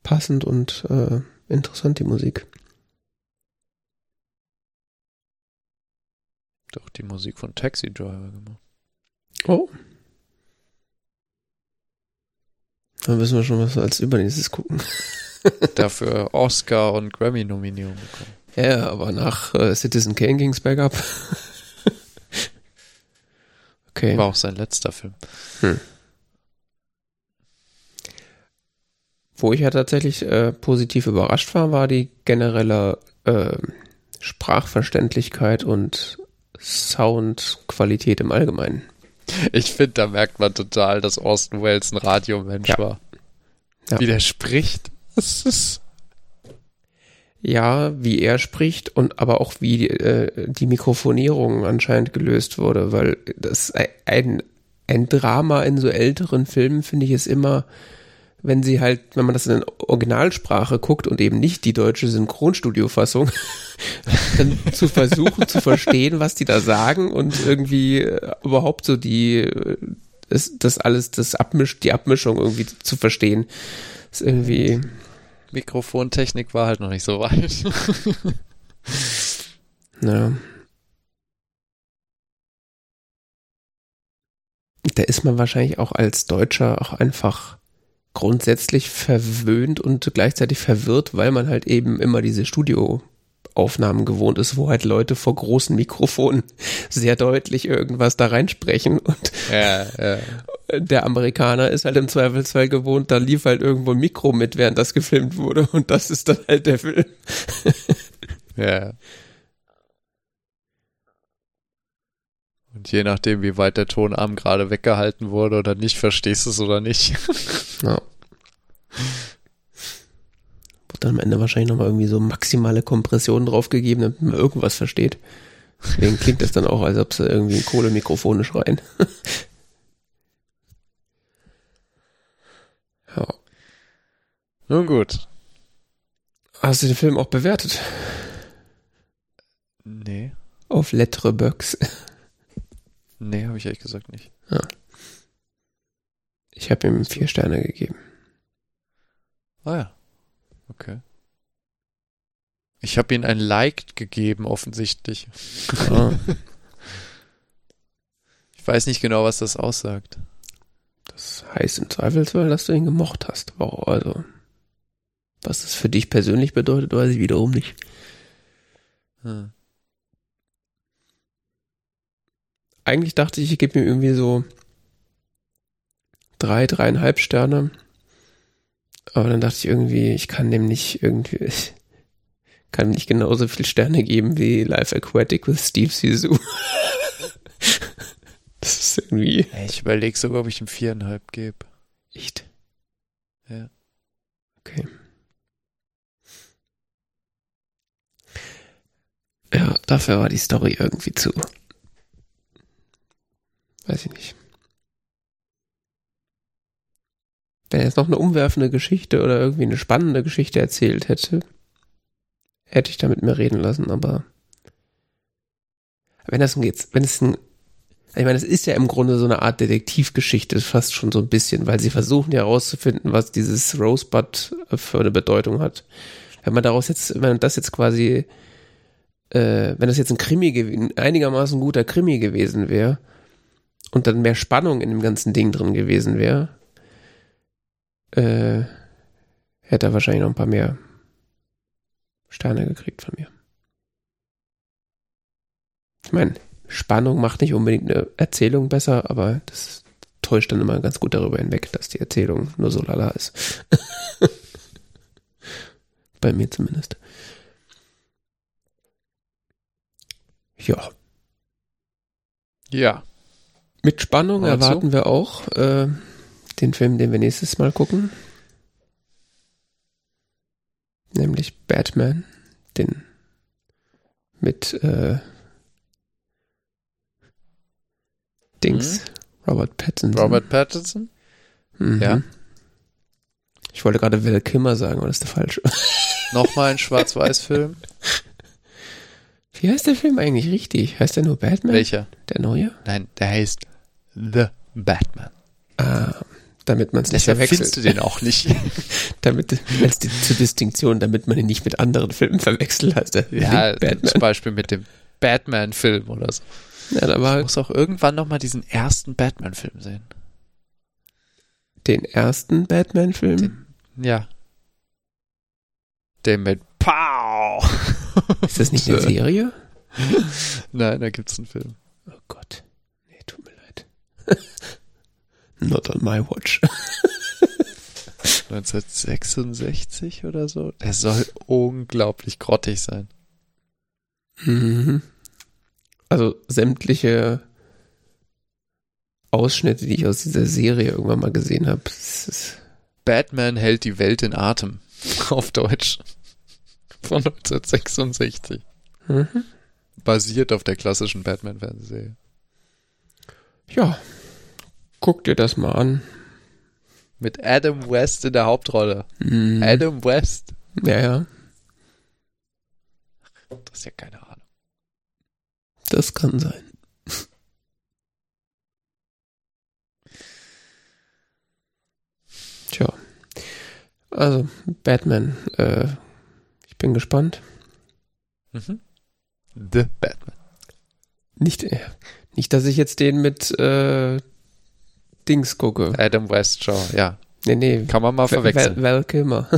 passend und äh, interessant, die Musik. Doch die Musik von Taxi Driver gemacht. Oh. Dann wissen wir schon, was wir als übernächstes gucken. Dafür Oscar und Grammy-Nominierung bekommen. Ja, aber nach äh, Citizen Kane ging's bergab. okay. War auch sein letzter Film. Wo ich ja tatsächlich äh, positiv überrascht war, war die generelle äh, Sprachverständlichkeit und Soundqualität im Allgemeinen. Ich finde, da merkt man total, dass Orson Welles ein Radiomensch Ja. war. Ja. Wie der spricht. Das ist Ja, wie er spricht und aber auch wie äh, die Mikrofonierung anscheinend gelöst wurde, weil das ein, ein Drama in so älteren Filmen finde ich ist immer, wenn sie halt, wenn man das in Originalsprache guckt und eben nicht die deutsche Synchronstudio-Fassung, dann zu versuchen zu verstehen, was die da sagen und irgendwie äh, überhaupt so die äh, das, das alles, das Abmisch, die Abmischung irgendwie zu verstehen, ist irgendwie Mikrofontechnik war halt noch nicht so weit. Ja. Da ist man wahrscheinlich auch als Deutscher auch einfach grundsätzlich verwöhnt und gleichzeitig verwirrt, weil man halt eben immer diese Studioaufnahmen gewohnt ist, wo halt Leute vor großen Mikrofonen sehr deutlich irgendwas da reinsprechen und ja, ja. der Amerikaner ist halt im Zweifelsfall gewohnt, da lief halt irgendwo ein Mikro mit, während das gefilmt wurde und das ist dann halt der Film. ja. Und je nachdem, wie weit der Tonarm gerade weggehalten wurde oder nicht, verstehst du es oder nicht. Ja. Wird dann am Ende wahrscheinlich nochmal irgendwie so maximale Kompression draufgegeben, damit man irgendwas versteht. Deswegen klingt das dann auch, als ob sie irgendwie in Kohlemikrofone schreien. ja. Nun gut. Hast du den Film auch bewertet? Nee. Auf Letterboxd. Nee, habe ich ehrlich gesagt nicht. Ich habe ihm vier Sterne gegeben. Ah ja. Okay. Ich habe ihm ein Like gegeben, offensichtlich. Ah, Ich weiß nicht genau, was das aussagt. das heißt im Zweifelsfall, dass du ihn gemocht hast. Wow, also, was das für dich persönlich bedeutet, weiß ich wiederum nicht. Hm. Eigentlich dachte ich, ich gebe mir irgendwie so drei, dreieinhalb Sterne. Aber dann dachte ich irgendwie, ich kann dem nicht irgendwie, ich kann nicht genauso viel Sterne geben wie Life Aquatic with Steve Zissou. das ist irgendwie, Ich überlege sogar, ob ich ihm viereinhalb gebe. Echt? Ja. Okay. Ja, dafür war die Story irgendwie zu. Weiß ich nicht. Wenn er jetzt noch eine umwerfende Geschichte oder irgendwie eine spannende Geschichte erzählt hätte, hätte ich damit mehr reden lassen, aber wenn das jetzt, wenn es ein, ich meine, es ist ja im Grunde so eine Art Detektivgeschichte, fast schon so ein bisschen, weil sie versuchen ja herauszufinden, was dieses Rosebud für eine Bedeutung hat. Wenn man daraus jetzt, wenn das jetzt quasi, äh, wenn das jetzt ein Krimi, einigermaßen guter Krimi gewesen wäre und dann mehr Spannung in dem ganzen Ding drin gewesen wäre, äh, hätte er wahrscheinlich noch ein paar mehr Sterne gekriegt von mir. Ich meine, Spannung macht nicht unbedingt eine Erzählung besser, aber das täuscht dann immer ganz gut darüber hinweg, dass die Erzählung nur so lala ist. Bei mir zumindest. Ja. Ja. Mit Spannung Und so? erwarten wir auch äh, den Film, den wir nächstes Mal gucken. Nämlich Batman. Den mit äh, Dings. Robert Pattinson. Robert Pattinson? Mhm. ja. Ich wollte gerade Val Kilmer sagen, aber das ist der falsche. Nochmal ein Schwarz-Weiß-Film. Wie heißt der Film eigentlich richtig? Heißt der nur Batman? Welcher? Der neue? Nein, der heißt The Batman. Ah, damit man es nicht Deshalb verwechselt. findest du den auch nicht. damit, als die, zur Distinktion, damit man ihn nicht mit anderen Filmen verwechselt, der ja, zum Beispiel mit dem Batman-Film oder so. Ja, da war Ich muss auch irgendwann nochmal diesen ersten Batman-Film sehen. den ersten Batman-Film. Ja. Den mit Pow! Ist das nicht eine Serie? Nein, da gibt's einen Film. Oh Gott. Nee, tut mir leid. Not on my watch. 1966 oder so. Der soll unglaublich grottig sein. Mhm. Also sämtliche Ausschnitte, die ich aus dieser Serie irgendwann mal gesehen habe. Batman hält die Welt in Atem. Auf Deutsch. Von 1966. Mhm. Basiert auf der klassischen Batman-Fernsehserie. Ja. Guck dir das mal an. Mit Adam West in der Hauptrolle. Mhm. Adam West. Ja, ja. Das ist ja keine Ahnung. Das kann sein. Tja. Also, Batman. Äh, ich bin gespannt. Mhm. The Batman. Nicht, äh, nicht, dass ich jetzt den mit äh, Dings gucke. Adam West Show, ja. Nee, nee. Kann man mal Val, verwechseln. Val Kilmer.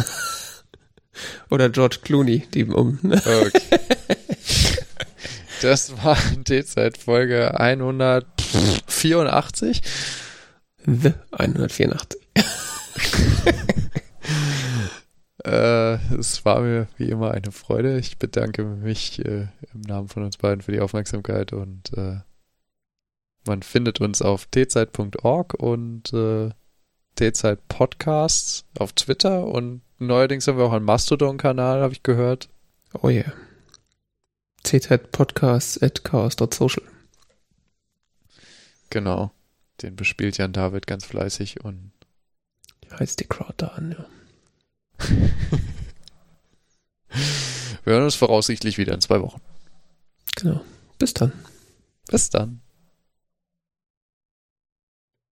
Oder George Clooney, die um. Okay. Das war T-Zeit Folge 184. The 184. Äh, es war mir wie immer eine Freude. Ich bedanke mich äh, im Namen von uns beiden für die Aufmerksamkeit und äh, man findet uns auf tzeit.org und äh, tzeit Podcasts auf Twitter und neuerdings haben wir auch einen Mastodon-Kanal, habe ich gehört. Oh yeah. CZ Podcast at chaos.social. Genau. Den bespielt Jan David ganz fleißig und Heißt die Crowd da an, ja. wir hören uns voraussichtlich wieder in zwei Wochen. Genau. Bis dann. Bis dann.